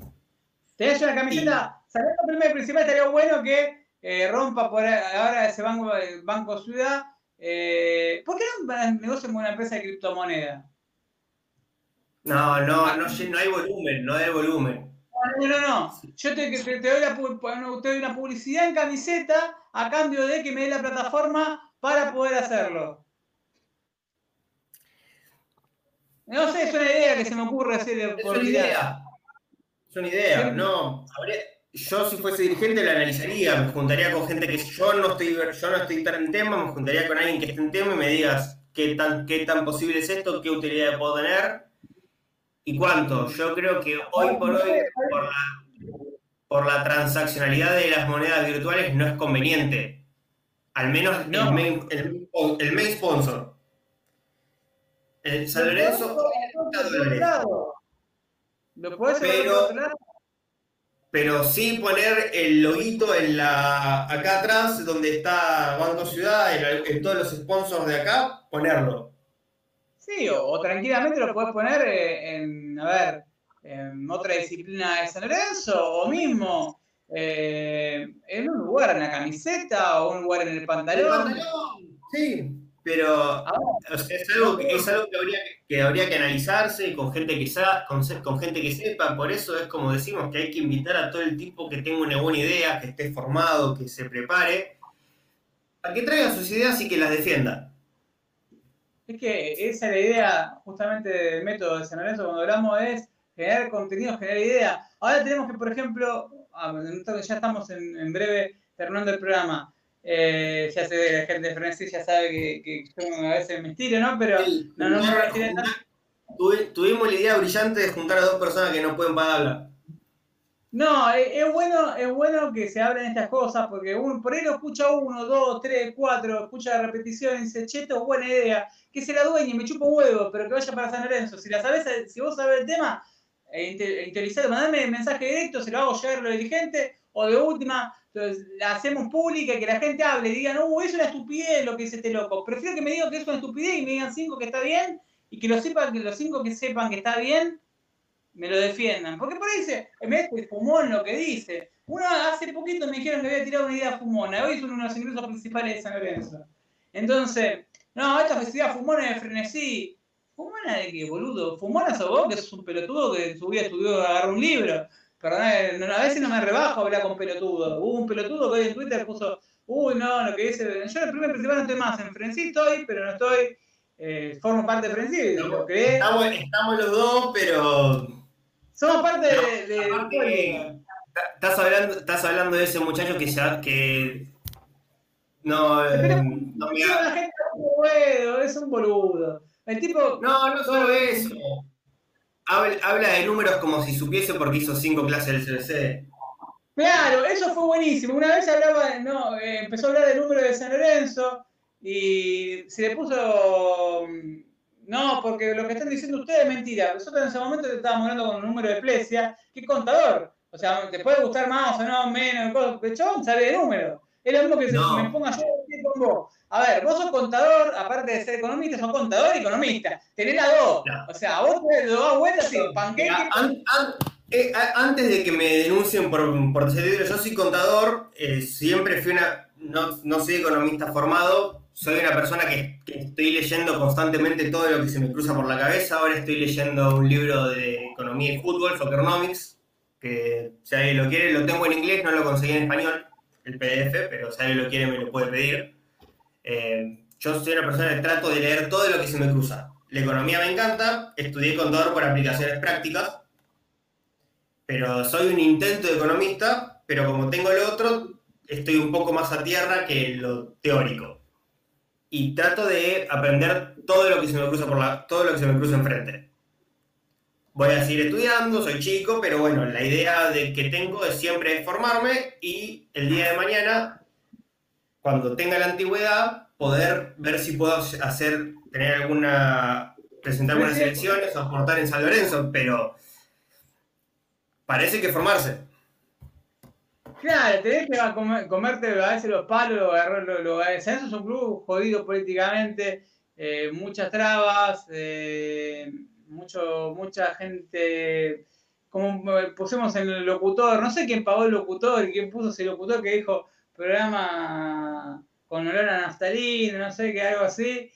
Tenés una camiseta, saliendo primero y principal, estaría bueno que eh, rompa por ahora ese banco, Banco Ciudad. Eh, ¿Por qué no negocio con una empresa de criptomonedas? No, no, no, hay volumen, no hay volumen. No, no, no. Yo te, te- te doy la, pu- no, te doy una publicidad en camiseta a cambio de que me dé la plataforma para poder hacerlo. No sé, es una idea que se me ocurre hacer Es por una tirar. idea. Es una idea, no. yo si fuese dirigente la analizaría, me juntaría con gente que yo no estoy, yo no estoy tan en tema, me juntaría con alguien que esté en tema y me digas qué tan, qué tan posible es esto, qué utilidad puedo tener y cuánto. Yo creo que hoy por hoy, por la, por la transaccionalidad de las monedas virtuales, no es conveniente. Al menos No. el, main, el, el main sponsor. En San Lorenzo. Lo podés Pero-. Pero sí poner el loguito en la acá atrás, donde está Banco Ciudad, en, en todos los sponsors de acá, ponerlo. Sí, o, o tranquilamente lo podés poner eh, en, a ver, en otra disciplina de San Lorenzo, o mismo eh, en un lugar, en la camiseta, o un lugar en el El pantalón. Sí, pero Ahora, o sea, es algo, que, es algo que, habría, que habría que analizarse con gente que sa- con, con gente que sepa, por eso es como decimos que hay que invitar a todo el tipo que tenga una buena idea, que esté formado, que se prepare, a que traiga sus ideas y que las defienda. Es que esa es la idea justamente del método de San Lorenzo cuando hablamos es generar contenido, generar idea. Ahora tenemos que, por ejemplo, ah, ya estamos en, en breve terminando el programa. Eh, ya sé, la gente de Frenesí ya sabe que, que yo a veces me estiro, ¿no? Pero no, no, me. Tuve- tuvimos la idea brillante de juntar a dos personas que no pueden hablar. No, es, es bueno, es bueno que se hablen estas cosas porque uno, por ahí lo escucha uno, dos, tres, cuatro, escucha la repetición y dice, che, esto es buena idea, que se la dueñe, me chupa un huevo, pero que vaya para San Lorenzo. Si sabes, si vos sabés el tema, eh, inte- interiorizate, mandame mensaje directo, se lo hago llegar a los dirigentes, o de última, entonces, la hacemos pública que la gente hable digan, uh, es una estupidez lo que dice este loco. Prefiero que me digan que es una estupidez y me digan cinco que está bien, y que lo sepan, que los cinco que sepan que está bien, me lo defiendan. Porque por ahí dice, me es fumón lo que dice. Uno hace poquito me dijeron que había tirado una idea fumona. Hoy son uno de los ingresos principales de San Lorenzo. Entonces, no, esta festividad fumona de frenesí. ¿Fumona de qué, boludo? ¿Fumona sos vos, que sos un pelotudo que en su vida estudió agarrar un libro? Perdón, no, a veces no me rebajo hablar con pelotudo. Hubo un pelotudo que hoy en Twitter puso, uy, no, lo que dice. Yo en el primer principal no estoy más. En Frenesí estoy, pero no estoy. eh, formo parte de Frenesí. Lo creé. Estamos, estamos los dos, pero Somos parte de. de- aparte de- que- estás hablando, estás hablando de ese muchacho que ya que no, eh, Pero- no me ha- la gente no puedo, es un boludo. El tipo. No, no solo eso. Habla, habla de números como si supiese porque hizo cinco clases del CBC. Claro, eso fue buenísimo. Una vez hablaba, no, eh, empezó a hablar del número de San Lorenzo y se le puso. mm, No, porque lo que están diciendo ustedes es mentira. Nosotros en ese momento estábamos hablando con un número de Plesia, que contador. O sea, te puede gustar más o no, menos, chabón sabe de números. Es lo mismo que No. se me ponga yo con vos. A ver, vos sos contador, aparte de ser economista, sos contador y economista. Tenés las dos. No. O sea, vos te lo das vueltas y panqueque. Mira, an- an- eh, antes de que me denuncien por, por yo soy contador, eh, siempre fui una, no, no soy economista formado, soy una persona que, que estoy leyendo constantemente todo lo que se me cruza por la cabeza. Ahora estoy leyendo un libro de economía y fútbol, Soccernomics, que si alguien lo quiere, lo tengo en inglés, no lo conseguí en español, el PDF, pero si alguien lo quiere me lo puede pedir. Eh, yo soy una persona que trato de leer todo lo que se me cruza. La economía me encanta, estudié contador por aplicaciones prácticas, pero soy un intento de economista, pero como tengo lo otro, estoy un poco más a tierra que lo teórico. Y trato de aprender todo lo que se me cruza por la, todo lo que se me cruza enfrente. Voy a seguir estudiando, soy chico, pero bueno, la idea de que tengo es siempre formarme y el día de mañana, cuando tenga la antigüedad, poder ver si puedo hacer, tener alguna, presentar Sí, unas sí. elecciones o aportar en San Lorenzo, pero parece que formarse. Claro, tenés que comer- comerte a veces los palos, agarrar los, los, San Lorenzo es un club jodido políticamente, eh, muchas trabas, eh, mucho, mucha gente, como pusimos en el locutor, no sé quién pagó el locutor y quién puso ese locutor que dijo programa con olor a naftalina, no sé qué, algo así.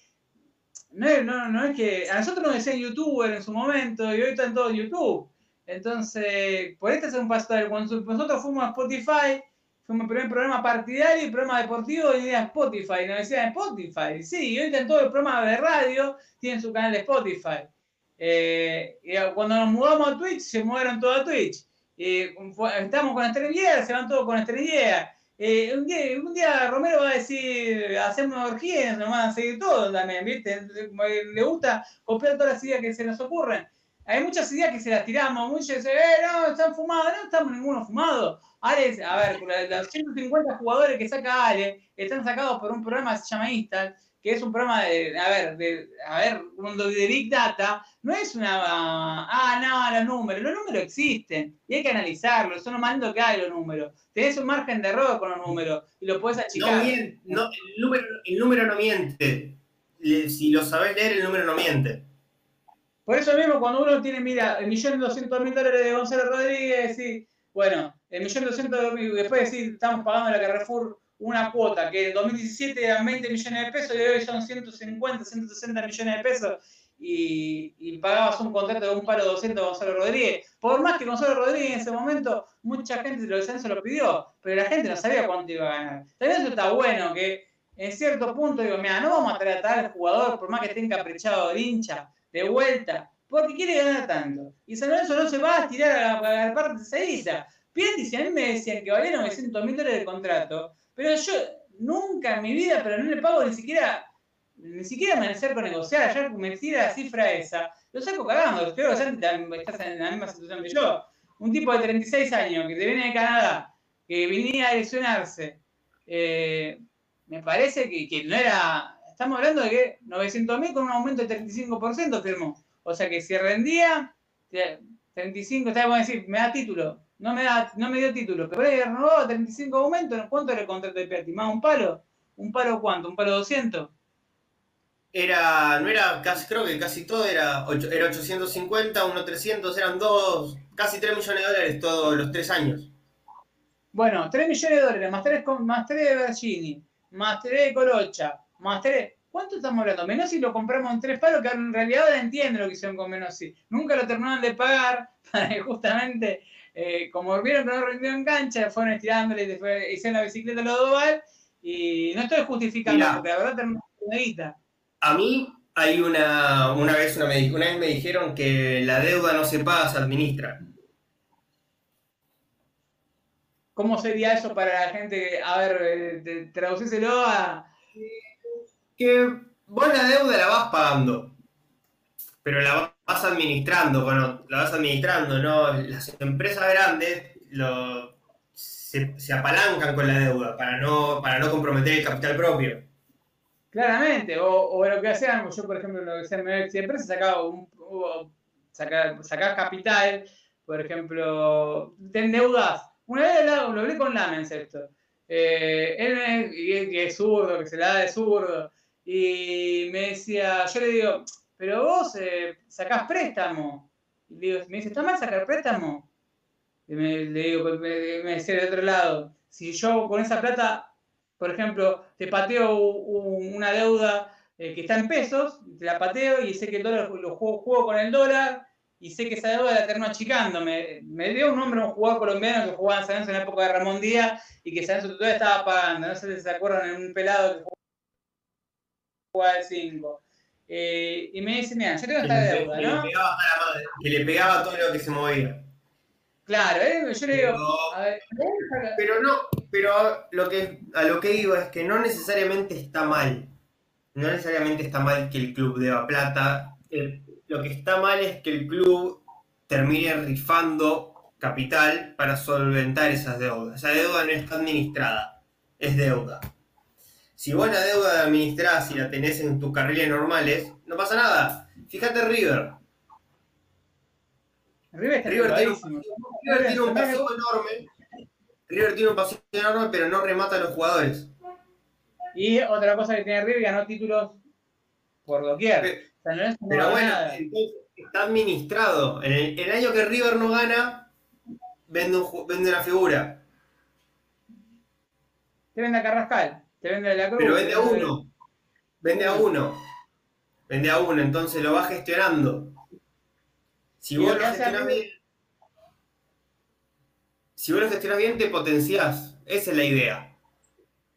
No no, no es que. A nosotros nos decían youtuber en su momento y hoy están todos YouTube. Entonces, por este es un paso Cuando nosotros fuimos a Spotify, fuimos el primer programa partidario y programa deportivo y era Spotify. Nos decían Spotify. Sí, y hoy están todos los programas de radio, tienen su canal Spotify. Eh, y cuando nos mudamos a Twitch, se mudaron todos a Twitch. Fue- estamos con Estrella, se van todos con Estrella. Eh, un, día, un día Romero va a decir, hacemos una orgía, nos van a seguir todos también, ¿viste? Le gusta copiar todas las ideas que se nos ocurren. hay muchas ideas que se las tiramos, muchos dicen, eh, no, están fumados, no estamos ninguno fumado. Ale, a ver, los 150 jugadores que saca Ale están sacados por un programa que se llama Instant, que es un programa de, a ver, de, a ver, mundo de Big Data, no es una, ah, no, los números, los números existen y hay que analizarlos, son lo más lindo que hay los números. Tenés un margen de error con los números y lo puedes achicar. No, miente, no, el, número, el número no miente. Si lo sabés leer, el número no miente. Por eso mismo, cuando uno tiene, mira, el millón doscientos mil dólares de Gonzalo Rodríguez, y, bueno, el millón doscientos mil, después decir, estamos pagando la Carrefour una cuota que en 2017 eran 20 millones de pesos y hoy son 150, 160 millones de pesos y, pagabas un contrato de un paro de 200 a Gonzalo Rodríguez. Por más que Gonzalo Rodríguez en ese momento, mucha gente de se lo pidió, pero la gente no sabía cuánto iba a ganar. También eso está bueno, que en cierto punto digo, mira, no vamos a tratar al jugador, por más que esté encaprichado de hincha, de vuelta, porque quiere ganar tanto. Y San Lorenzo no se va a tirar a la, parte seguida. Piatti, si a mí me decían que valía 900 mil dólares de contrato, pero yo nunca en mi vida, pero no le pago ni siquiera ni siquiera amanecer con negociar, ya me tira la cifra esa, lo saco cagando, creo que estás en la misma situación que yo. Un tipo de 36 años que te viene de Canadá, que venía a lesionarse, eh, me parece que, no era, estamos hablando de que 900 mil con un aumento de 35% firmó. O sea que si rendía, 35, estamos a decir, me da título, no me, da, no me dio título, pero he renovado 35 aumentos, ¿cuánto era el contrato de Piatti? ¿Más un palo? ¿Un palo cuánto? ¿Un palo 200? Era, no era casi, creo que casi todo era, era 850, uno 300, eran dos, casi 3 millones de dólares todos los tres años. Bueno, 3 millones de dólares, más 3, más 3 de Bergini, más 3 de Colocha, más 3. ¿Cuánto estamos hablando? Menossi lo compramos en tres palos, que en realidad ahora entiendo lo que hicieron con Menossi. Nunca lo terminaron de pagar para que justamente eh, como vieron que no rendió en cancha, fueron estirándole y después hicieron la bicicleta a lo Doval. Y no estoy justificando, porque la verdad terminó una guita. A mí hay una, una vez una, una vez me dijeron que la deuda no se paga, se administra. ¿Cómo sería eso para la gente? A ver, eh, traducíselo a. Que vos la deuda la vas pagando, pero la vas administrando, bueno, la vas administrando, ¿no? Las empresas grandes lo, se, apalancan con la deuda para no, para no comprometer el capital propio. Claramente, o, lo que hacían, yo por ejemplo, lo que hacían siempre se sacaba un, sacar, capital, por ejemplo, te endeudas. Una vez lo, hablé con Lamens esto. Eh, él es zurdo, que se la da de zurdo. Y me decía, yo le digo, pero vos eh, sacás préstamo. Y digo, me dice, ¿está mal sacar préstamo? Y me, le digo, me, me decía de otro lado, si yo con esa plata, por ejemplo, te pateo una deuda eh, que está en pesos, te la pateo y sé que el dólar lo juego, con el dólar y sé que esa deuda la termino achicando. Me, dio un nombre un jugador colombiano que jugaba en San en la época de Ramón Díaz y que San todavía estaba pagando. No sé si se acuerdan, en un pelado que jugaba el 5. Eh, y me dice, mira, yo tengo esta deuda, ¿no? Que le pegaba todo lo que se movía. Claro, ¿eh? yo le digo, pero, a ver, pero no, pero lo que, a lo que digo es que no necesariamente está mal. No necesariamente está mal que el club deba plata. lo que está mal es que el club termine rifando capital para solventar esas deudas. Esa deuda no está administrada, es deuda. Si vos la deuda administrás y la tenés en tus carriles normales, no pasa nada. Fíjate River. River, River, tiene, un pasivo enorme. River tiene un pasivo enorme, pero no remata a los jugadores. Y otra cosa que tiene River, ganó títulos por doquier. Pero, bueno, entonces está administrado. En el, año que River no gana, vende, un, vende una figura. ¿Qué vende a Carrascal? Vende la cruz. Pero vende a uno. Vende a uno. Vende a uno, entonces lo va gestionando. Si vos lo, gestionas bien. Si vos lo gestionas bien, te potenciás. Esa es la idea.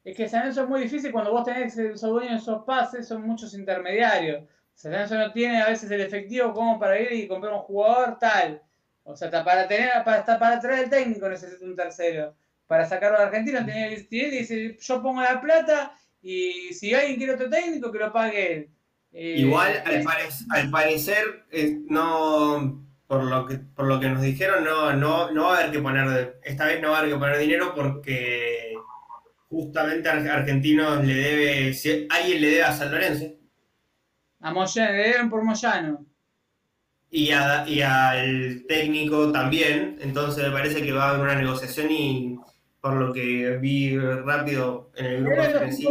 Es que San Lorenzo es muy difícil cuando vos tenés esos dueños esos pases, son muchos intermediarios. San Lorenzo no tiene a veces el efectivo como para ir y comprar un jugador tal. O sea, para tener, para, para traer el técnico necesita un tercero para sacarlo de Argentina, tenía que decidir dice, yo pongo la plata y si alguien quiere otro técnico, que lo pague él. Eh, Igual, al, pare- al parecer, eh, no, por lo que por lo que nos dijeron, no, no, no va a haber que poner, esta vez no va a haber que poner dinero porque justamente Ar- Argentinos le debe, si alguien le debe a San Lorenzo A Moyano, le deben por Moyano. y, a- y al técnico también, entonces me parece que va a haber una negociación y por lo que vi rápido en el grupo Frenesí,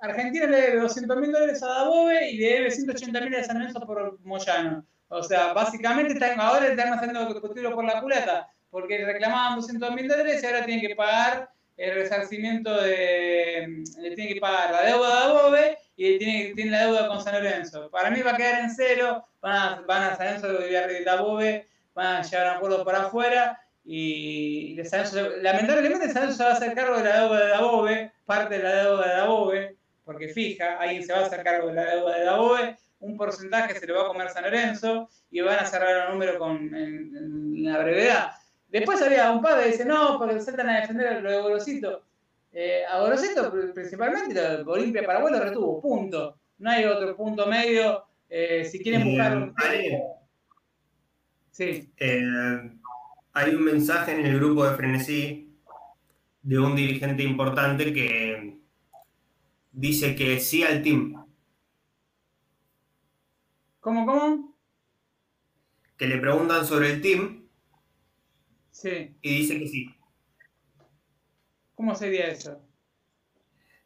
Argentina le debe 200 mil dólares a Dabove y le debe 180 mil a San Lorenzo por Moyano. O sea, básicamente están, ahora están haciendo tiro por la culata, porque reclamaban 200 mil dólares y ahora tienen que pagar el resarcimiento de. Le tienen que pagar la deuda de Dabove y tiene, tiene la deuda con San Lorenzo. Para mí va a quedar en cero, van a, van a San Lorenzo y Dabove, van a llegar a un acuerdo para afuera y San lamentablemente San Lorenzo se va a hacer cargo de la deuda de Dabove, parte de la deuda de Dabove, porque fija, alguien se va a hacer cargo de la deuda de Dabove, un porcentaje se lo va a comer San Lorenzo y van a cerrar el número con, en, en la brevedad. Después había un padre que dice, no, porque saltan a defender lo de Gorosito. Eh, a Gorosito principalmente Olimpia Paraguay lo retuvo, punto. No hay otro punto medio. Eh, si quieren Eh, buscar un... Sí. Eh, hay un mensaje en el grupo de Frenesí de un dirigente importante que dice que sí al team, ¿Cómo, cómo? que le preguntan sobre el team Sí. y dice que sí. ¿Cómo sería eso?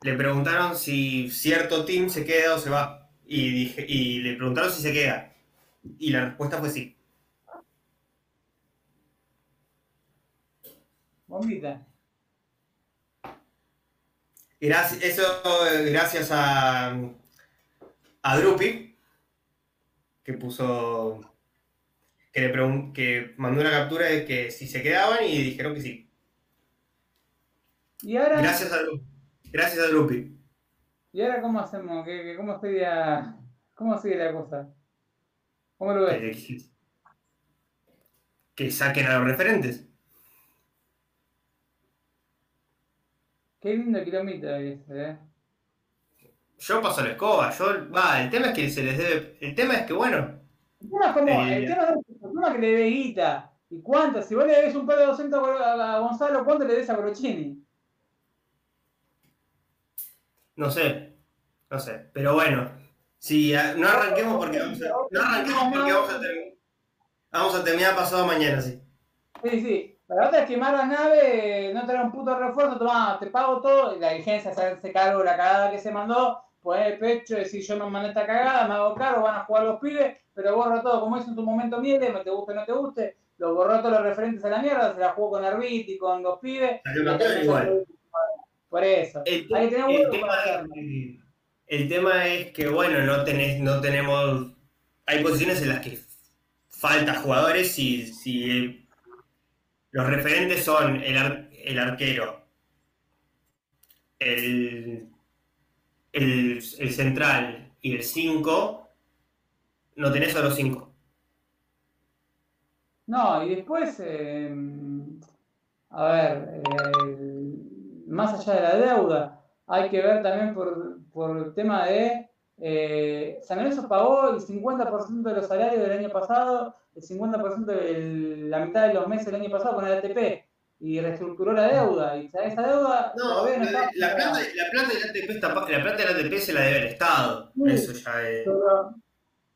Le preguntaron si cierto team se queda o se va y, dije, y le preguntaron si se queda y la respuesta fue sí. Bombita. Gracias, eso eh, gracias a, a Drupi, que puso, que le pregun- que mandó una captura de que si se quedaban y dijeron que sí. ¿Y ahora? Gracias a Drupi. Gracias a Drupi. ¿Y ahora cómo hacemos? ¿Qué, qué- cómo, sería, ¿Cómo sigue la cosa? ¿Cómo lo ves? Que, que saquen a los referentes. Qué lindo kilómetro ese, ¿eh? Yo paso la escoba, yo, va, el tema es que se les debe, el tema es que bueno, El tema es como, Eh, el tema es que le debe guita. ¿Y cuánto? Si vos le debes un par de 200 a Gonzalo, ¿cuánto le debes a Corochini? no sé, no sé, pero bueno, si no arranquemos porque vamos a, no arranquemos porque vamos a terminar, vamos a terminar pasado mañana, sí. Sí, sí. La otra es quemar la nave, no tener un puto refuerzo, tomá, te pago todo, y la dirigencia se hace cargo de la cagada que se mandó, poner el pecho, decir yo me mandé esta cagada, me hago cargo, van a jugar los pibes, pero borro todo, como hizo en tu momento Miele, no te guste o no te guste, lo borró todos los referentes a la mierda, se la jugó con Arbiti, con los pibes. Igual. Por eso. El, Hay que tener el tema es, el tema es que, bueno, no, tenés, no tenemos. Hay posiciones en las que falta jugadores y si los referentes son el, el arquero, el, el, central y el 5, no tenés a los 5. No, y después, eh, a ver, más allá de la deuda, hay que ver también por, por el tema de, eh, San Lorenzo pagó el 50% de los salarios del año pasado, el 50% de la mitad de los meses del año pasado con el ATP, y reestructuró la deuda, y esa deuda No, la, está... la plata, la plata del ATP está pa- la plata del ATP se la debe el Estado. Sí. Eso ya es.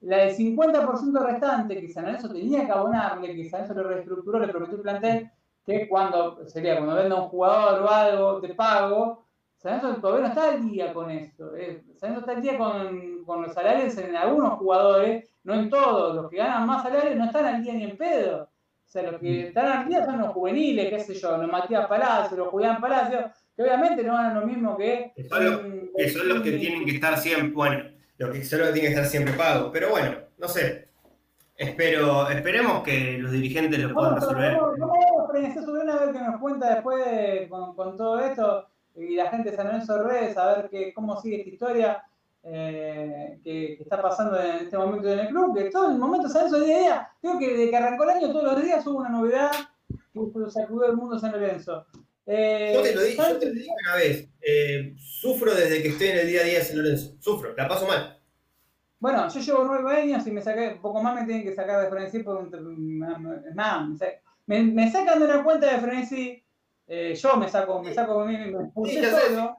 La del 50% restante que San Lorenzo tenía que abonarle, que San Lorenzo lo reestructuró, le prometió el plantel, que cuando sería cuando venda un jugador o algo de pago, San Lorenzo todavía no está al día con esto. eh. Está al día con, con los salarios en algunos jugadores, no en todos. Los que ganan más salarios no están al día ni en pedo. O sea, los que están al día son los juveniles, qué sé yo, los Matías Palacio, los Julián Palacio, que obviamente no ganan lo mismo que... Que son los- que son los que tienen que estar siempre, bueno, los que son los que tienen que estar siempre pagos. Pero bueno, no sé. Espero, esperemos que los dirigentes lo puedan resolver. vamos, a ver qué nos cuenta después de- con, con todo esto y la gente de San Lorenzo de Redes, a ver que, cómo sigue esta historia eh, que, que está pasando en este momento en el club, que todo el momento San Lorenzo día a día, creo que desde que arrancó el año todos los días hubo una novedad que sacudió el mundo San Lorenzo. Eh, Yo te lo dije, yo ¿sabes? te lo dije una vez. eh, sufro desde que estoy en el día a día de San Lorenzo. Sufro, la paso mal. Bueno, yo llevo nueve años y me saqué, poco más me tienen que sacar de Frenesí por un, es más, me, sa- me, me sacan de una cuenta de Frenesí, eh, yo me saco, me saco a mí, me puse Sí, solo,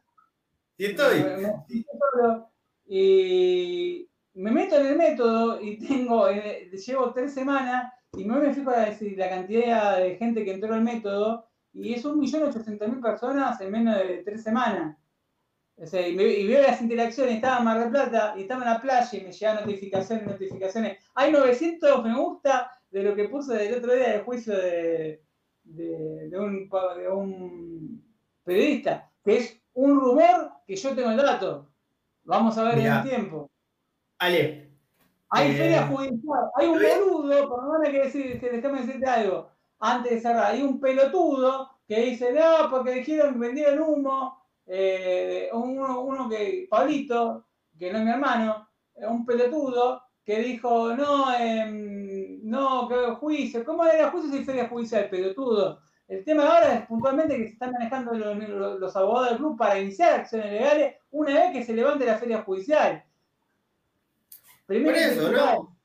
Y estoy. me, me puse solo y me meto en el método y tengo, eh, llevo tres semanas y no me fijo la, la cantidad de gente que entró al método y es un millón ochocientos mil personas en menos de tres semanas. O sea, y, me- y veo las interacciones, estaba en Mar del Plata y estaba en la playa y me llegaban notificaciones, notificaciones. Hay 900 me gusta de lo que puse del otro día del juicio de, de, de un, de un periodista, que es un rumor que yo tengo el dato. Vamos a ver Mirá. en el tiempo. Ale, Hay Eh, feria judicial, hay un ¿eh? boludo, perdóname que decir, que déjame decirte algo, antes de cerrar, hay un pelotudo que dice, no, porque dijeron que vendieron humo, eh, uno, uno que, Pablito, que no es mi hermano, eh, un pelotudo, que dijo, no, em, no, que juicio, ¿cómo era juicio si feria judicial, pelotudo? El tema ahora es puntualmente que se están manejando los, los- los abogados del club para iniciar acciones legales una vez que se levante la feria judicial. Primero Por eso, ¿no?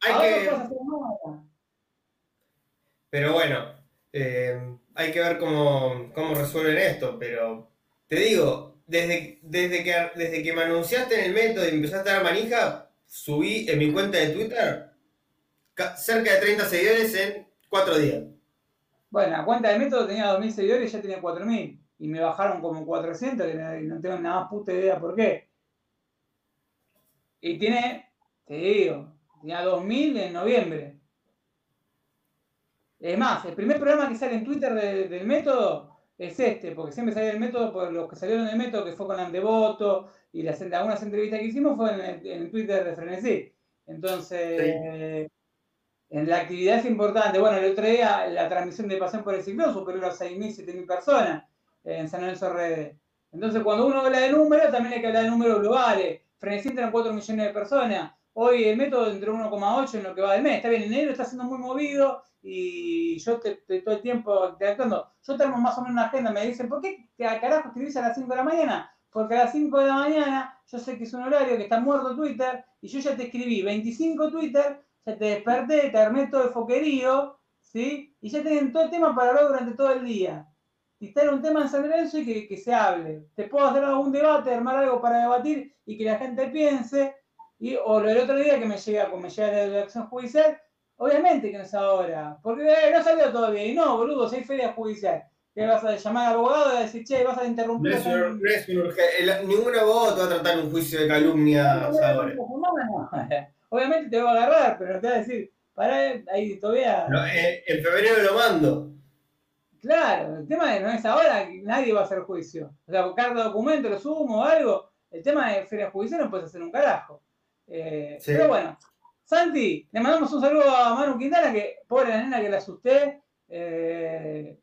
hay Ahora que. hacer nada. Pero bueno, eh, hay que ver cómo, cómo resuelven esto. Pero te digo, desde, desde, que, desde que me anunciaste en el método y empezaste a dar manija, subí en mi cuenta de Twitter cerca de 30 seguidores en 4 días. Bueno, la cuenta de método tenía 2.000 seguidores y ya tenía 4.000. Y me bajaron como 400, que no- tengo nada más puta idea por qué. Y tiene, te digo, tenía 2.000 en noviembre. Es más, el primer programa que sale en Twitter de- del método es este, porque siempre sale el método por los que salieron del método, que fue con Andevoto y las, algunas entrevistas que hicimos fue en el, en el Twitter de Frenesí. Entonces, en la actividad es importante. Bueno, el otro día la transmisión de Pasión por el Ciclón superó las 6.000, 7.000 personas en San Lorenzo Redes. Entonces, cuando uno habla de números, también hay que hablar de números globales. Frenesí entran 4 millones de personas. Hoy el método entró 1,8 en lo que va del mes. Está bien, enero está siendo muy movido y yo te, te- todo el tiempo interactuando. Yo tengo más o menos una agenda. Me dicen, ¿por qué te a carajo escribís a las 5 de la mañana? Porque a las 5 de la mañana yo sé que es un horario que está muerto Twitter y yo ya te escribí 25 Twitter, ya te desperté, te armé todo el foquerío, ¿sí? Y ya tienen todo el tema para hablar durante todo el día. Dictar un tema en San Lorenzo y que, que se hable. Te puedo hacer algún debate, armar algo para debatir y que la gente piense. Y, o lo del otro día que me llega, me llega la acción judicial, obviamente que no es ahora, porque eh, no salió todavía. Y no, boludo, si hay feria judicial. ¿Qué vas a llamar al abogado y decir, che, vas a No interrumpir? es, acá un- no es un el- ningún abogado te va a tratar un juicio de calumnia ahora. Obviamente te va a agarrar, pero te va a decir, pará, ahí todavía. No, en, en febrero lo mando. Claro, el tema no es ahora, que nadie va a hacer juicio. O sea, buscar documento, lo sumo o algo. El tema de feria judicial no puedes hacer un carajo. Eh, Sí. Pero bueno, Santi, le mandamos un saludo a Manu Quintana, que pobre la nena que la asusté. Eh,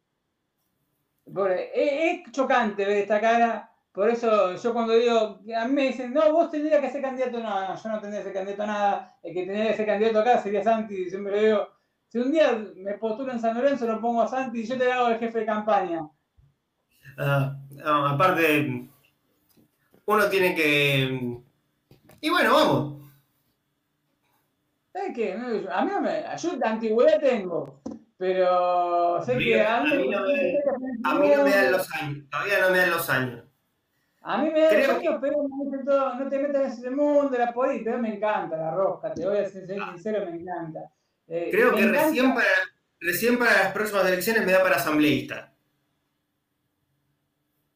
pobre, es, es chocante ver esta cara. Por eso yo cuando digo, a mí me dicen, no, vos tendrías que ser candidato, no, no, yo no tendría que ser candidato a nada, el que tendría que ser candidato acá sería Santi, y siempre digo, si un día me postulo en San Lorenzo, lo pongo a Santi y yo te hago el jefe de campaña. Ah, no, aparte, uno tiene que. Y bueno, vamos. ¿Sabes qué? No, A mí no me. Yo antigüedad tengo. Pero sé que a mí, A mí no me- A mí no me dan los años. Todavía no me dan los años. A mí me da años, pero no te metas en ese mundo, la política, me encanta la rosca, te voy a ser ser sincero, me encanta. Eh, Creo me que encanta- recién para, recién para las próximas elecciones me da para asambleísta.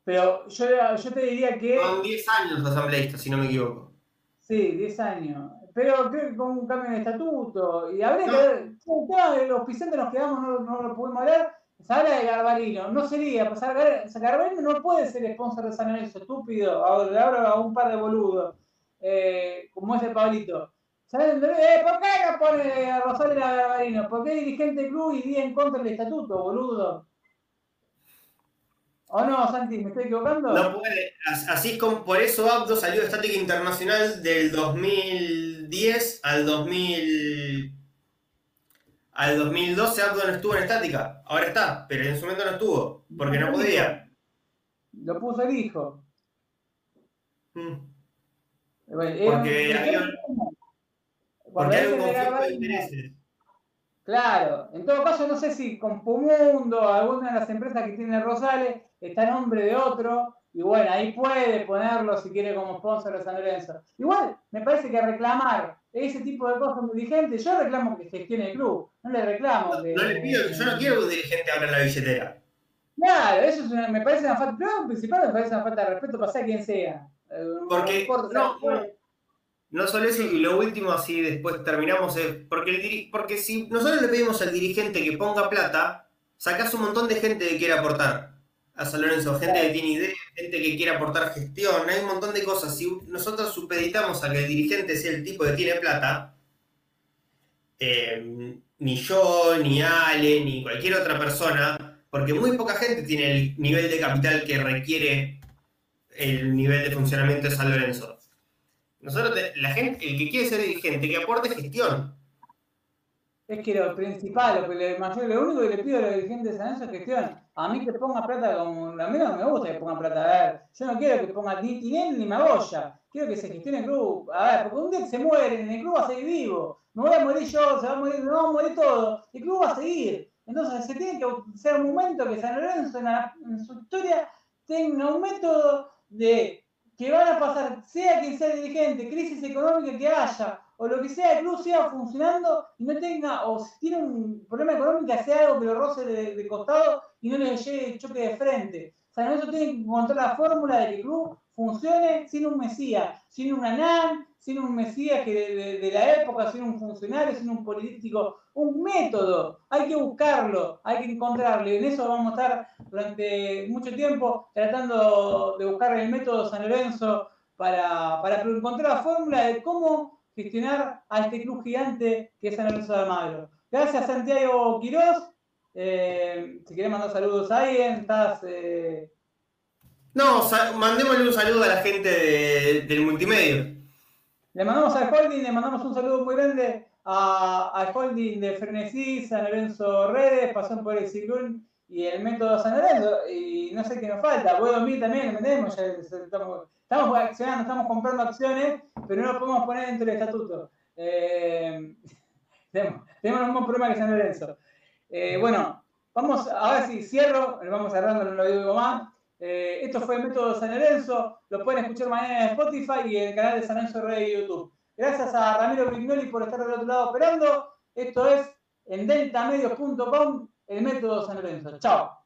Pero yo, yo te diría que. Son 10 años asambleísta, si no me equivoco. Sí, 10 años. Pero creo que con un cambio de estatuto. Y habría No. que ver. tema de los Picentes nos quedamos, no, no lo pudimos hablar. Se de Garbarino. No sería. Pues Gar- Garbarino no puede ser sponsor de San Lorenzo, estúpido. Ahora ahora a un par de boludos. Eh, como ese Pablito. ¿Saben? Eh, ¿Por qué no pone a Rosario a Garbarino? ¿Por qué dirigente del club y día en contra del estatuto, boludo? ¿O no, Santi? ¿Me estoy equivocando? No puede. As- Así es como por eso Abdo salió de estática internacional del 2010 al 2000. Al 2012 Abdo no estuvo en estática. Ahora está, pero en su momento no estuvo. Porque no podía. Lo puso el hijo. Mm. Bueno, Porque había- Porque hay un conflicto de intereses. Claro, en todo caso no sé si con Pumundo, alguna de las empresas que tiene Rosales, está en nombre de otro, y bueno, ahí puede ponerlo si quiere como sponsor de San Lorenzo. Igual, me parece que reclamar ese tipo de cosas a un dirigente, yo reclamo que gestione el club, no le reclamo No, que... no le pido, yo no quiero que un dirigente abra la billetera. Claro, eso es una- me parece una falta, primero principal me parece una falta de respeto para sea quien sea. Porque- no, no. No solo eso, y lo último, así después terminamos, es porque, el porque si nosotros le pedimos al dirigente que ponga plata, sacás un montón de gente que quiere aportar a San Lorenzo, gente que tiene ideas, gente que quiere aportar gestión, hay un montón de cosas. Si nosotros supeditamos a que el dirigente sea el tipo que tiene plata, eh, ni yo, ni Ale, ni cualquier otra persona, porque muy poca gente tiene el nivel de capital que requiere el nivel de funcionamiento de San Lorenzo. Nosotros, la gente, el que quiere ser dirigente, que aporte gestión. Es que lo principal, lo, que le- lo único que le pido a los dirigentes de San Lorenzo es gestión. A mí que ponga plata como. A mí no me gusta que pongan plata. A ver, yo no quiero que ponga ni Tinel ni Magoya. Quiero que se gestione el club. A ver, porque un día que se mueren, el club va a seguir vivo. Me voy a morir yo, se va a morir, nos vamos a morir todos. El club va a seguir. Entonces se tiene que ser un momento que San Lorenzo en, la- su historia tenga un método de que van a pasar, sea quien sea el dirigente, crisis económica que haya, o lo que sea, el club siga funcionando y no tenga, o si tiene un problema económico, sea algo que lo roce de, de costado y no le llegue el choque de frente. O sea, eso tiene que encontrar la fórmula de que el club funcione sin un mesías, sin una NAN, sin un mesías que de, de- de la época, sin un funcionario, sin un político, un método. Hay que buscarlo, hay que encontrarlo. Y en eso vamos a estar durante mucho tiempo tratando de buscar el método San Lorenzo para, para encontrar la fórmula de cómo gestionar a este club gigante que es San Lorenzo de Almagro. Gracias Santiago Quirós. Eh, si querés mandar saludos a alguien, estás... eh, No, mandémosle un saludo a la gente de- del multimedio. Le mandamos al holding, le mandamos un saludo muy grande a- al holding de Frenesí, San Lorenzo Redes, pasó por el Ciclón y el método San Lorenzo. Y no sé qué nos falta, Puedo dormir también, metemos, ya estamos, estamos accionando, estamos comprando acciones, pero no lo podemos poner dentro del estatuto. Eh, tenemos, tenemos el mismo problema que San Lorenzo. Eh, bueno, vamos, a ver si cierro, vamos cerrando, no lo digo más. Eh, esto fue el método San Lorenzo, lo pueden escuchar mañana en Spotify y en el canal de San Lorenzo Red de YouTube. Gracias a Ramiro Brignoli por estar del otro lado operando. Esto es en deltamedios.com, el método San Lorenzo. Chao.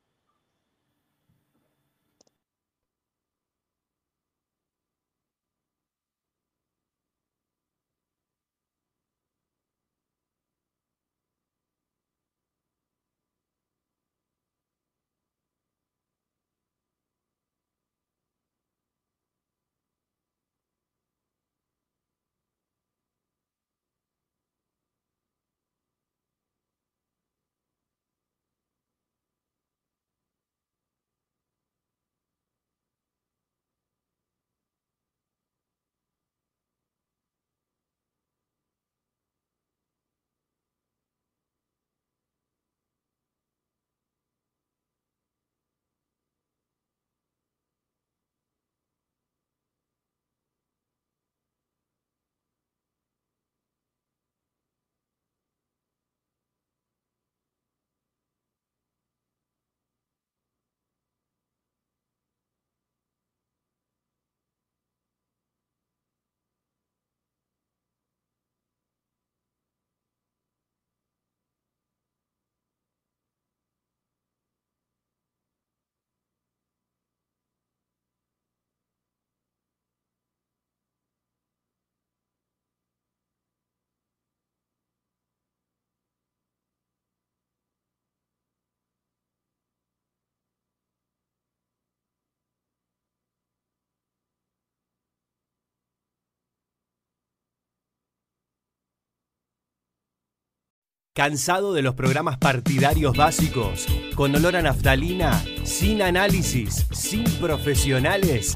¿Cansado de los programas partidarios básicos? Con olor a naftalina, sin análisis, sin profesionales.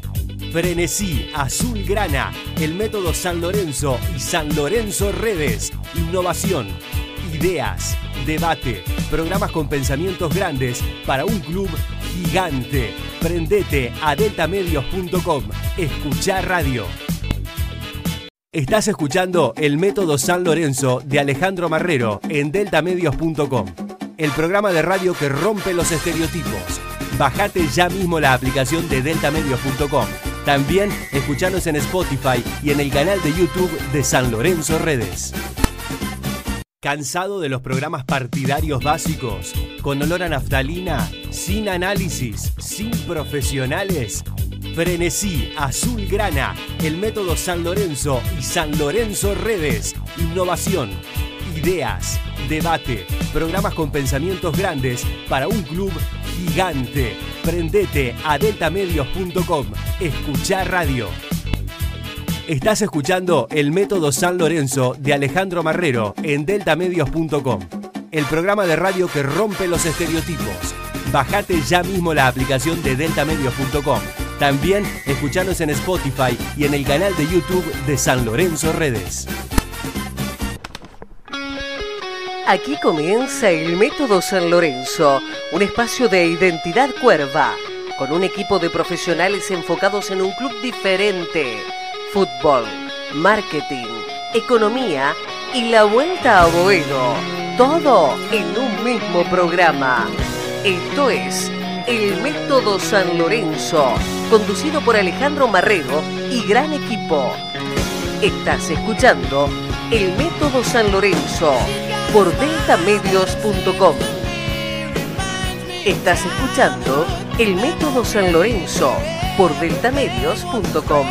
Frenesí, Azul Grana, el método San Lorenzo y San Lorenzo Redes. Innovación, ideas, debate, programas con pensamientos grandes para un club gigante. Prendete a deltamedios.com. Escuchar radio. Estás escuchando el método San Lorenzo de Alejandro Marrero en deltamedios.com, el programa de radio que rompe los estereotipos. Bajate ya mismo la aplicación de deltamedios.com. También escuchanos en Spotify y en el canal de YouTube de San Lorenzo Redes. ¿Cansado de los programas partidarios básicos? Con olor a naftalina, sin análisis, sin profesionales. Frenesí, Azul Grana, el método San Lorenzo y San Lorenzo Redes. Innovación, ideas, debate, programas con pensamientos grandes para un club gigante. Prendete a deltamedios.com. Escuchar radio. Estás escuchando el método San Lorenzo de Alejandro Marrero en deltamedios.com, el programa de radio que rompe los estereotipos. Bajate ya mismo la aplicación de deltamedios.com. También escuchanos en Spotify y en el canal de YouTube de San Lorenzo Redes. Aquí comienza el Método San Lorenzo, un espacio de identidad cuerva, con un equipo de profesionales enfocados en un club diferente. Fútbol, marketing, economía y la vuelta a Boedo. Todo en un mismo programa. Esto es El Método San Lorenzo, conducido por Alejandro Marrero y gran equipo. Estás escuchando El Método San Lorenzo por deltamedios.com. Estás escuchando El Método San Lorenzo por deltamedios.com.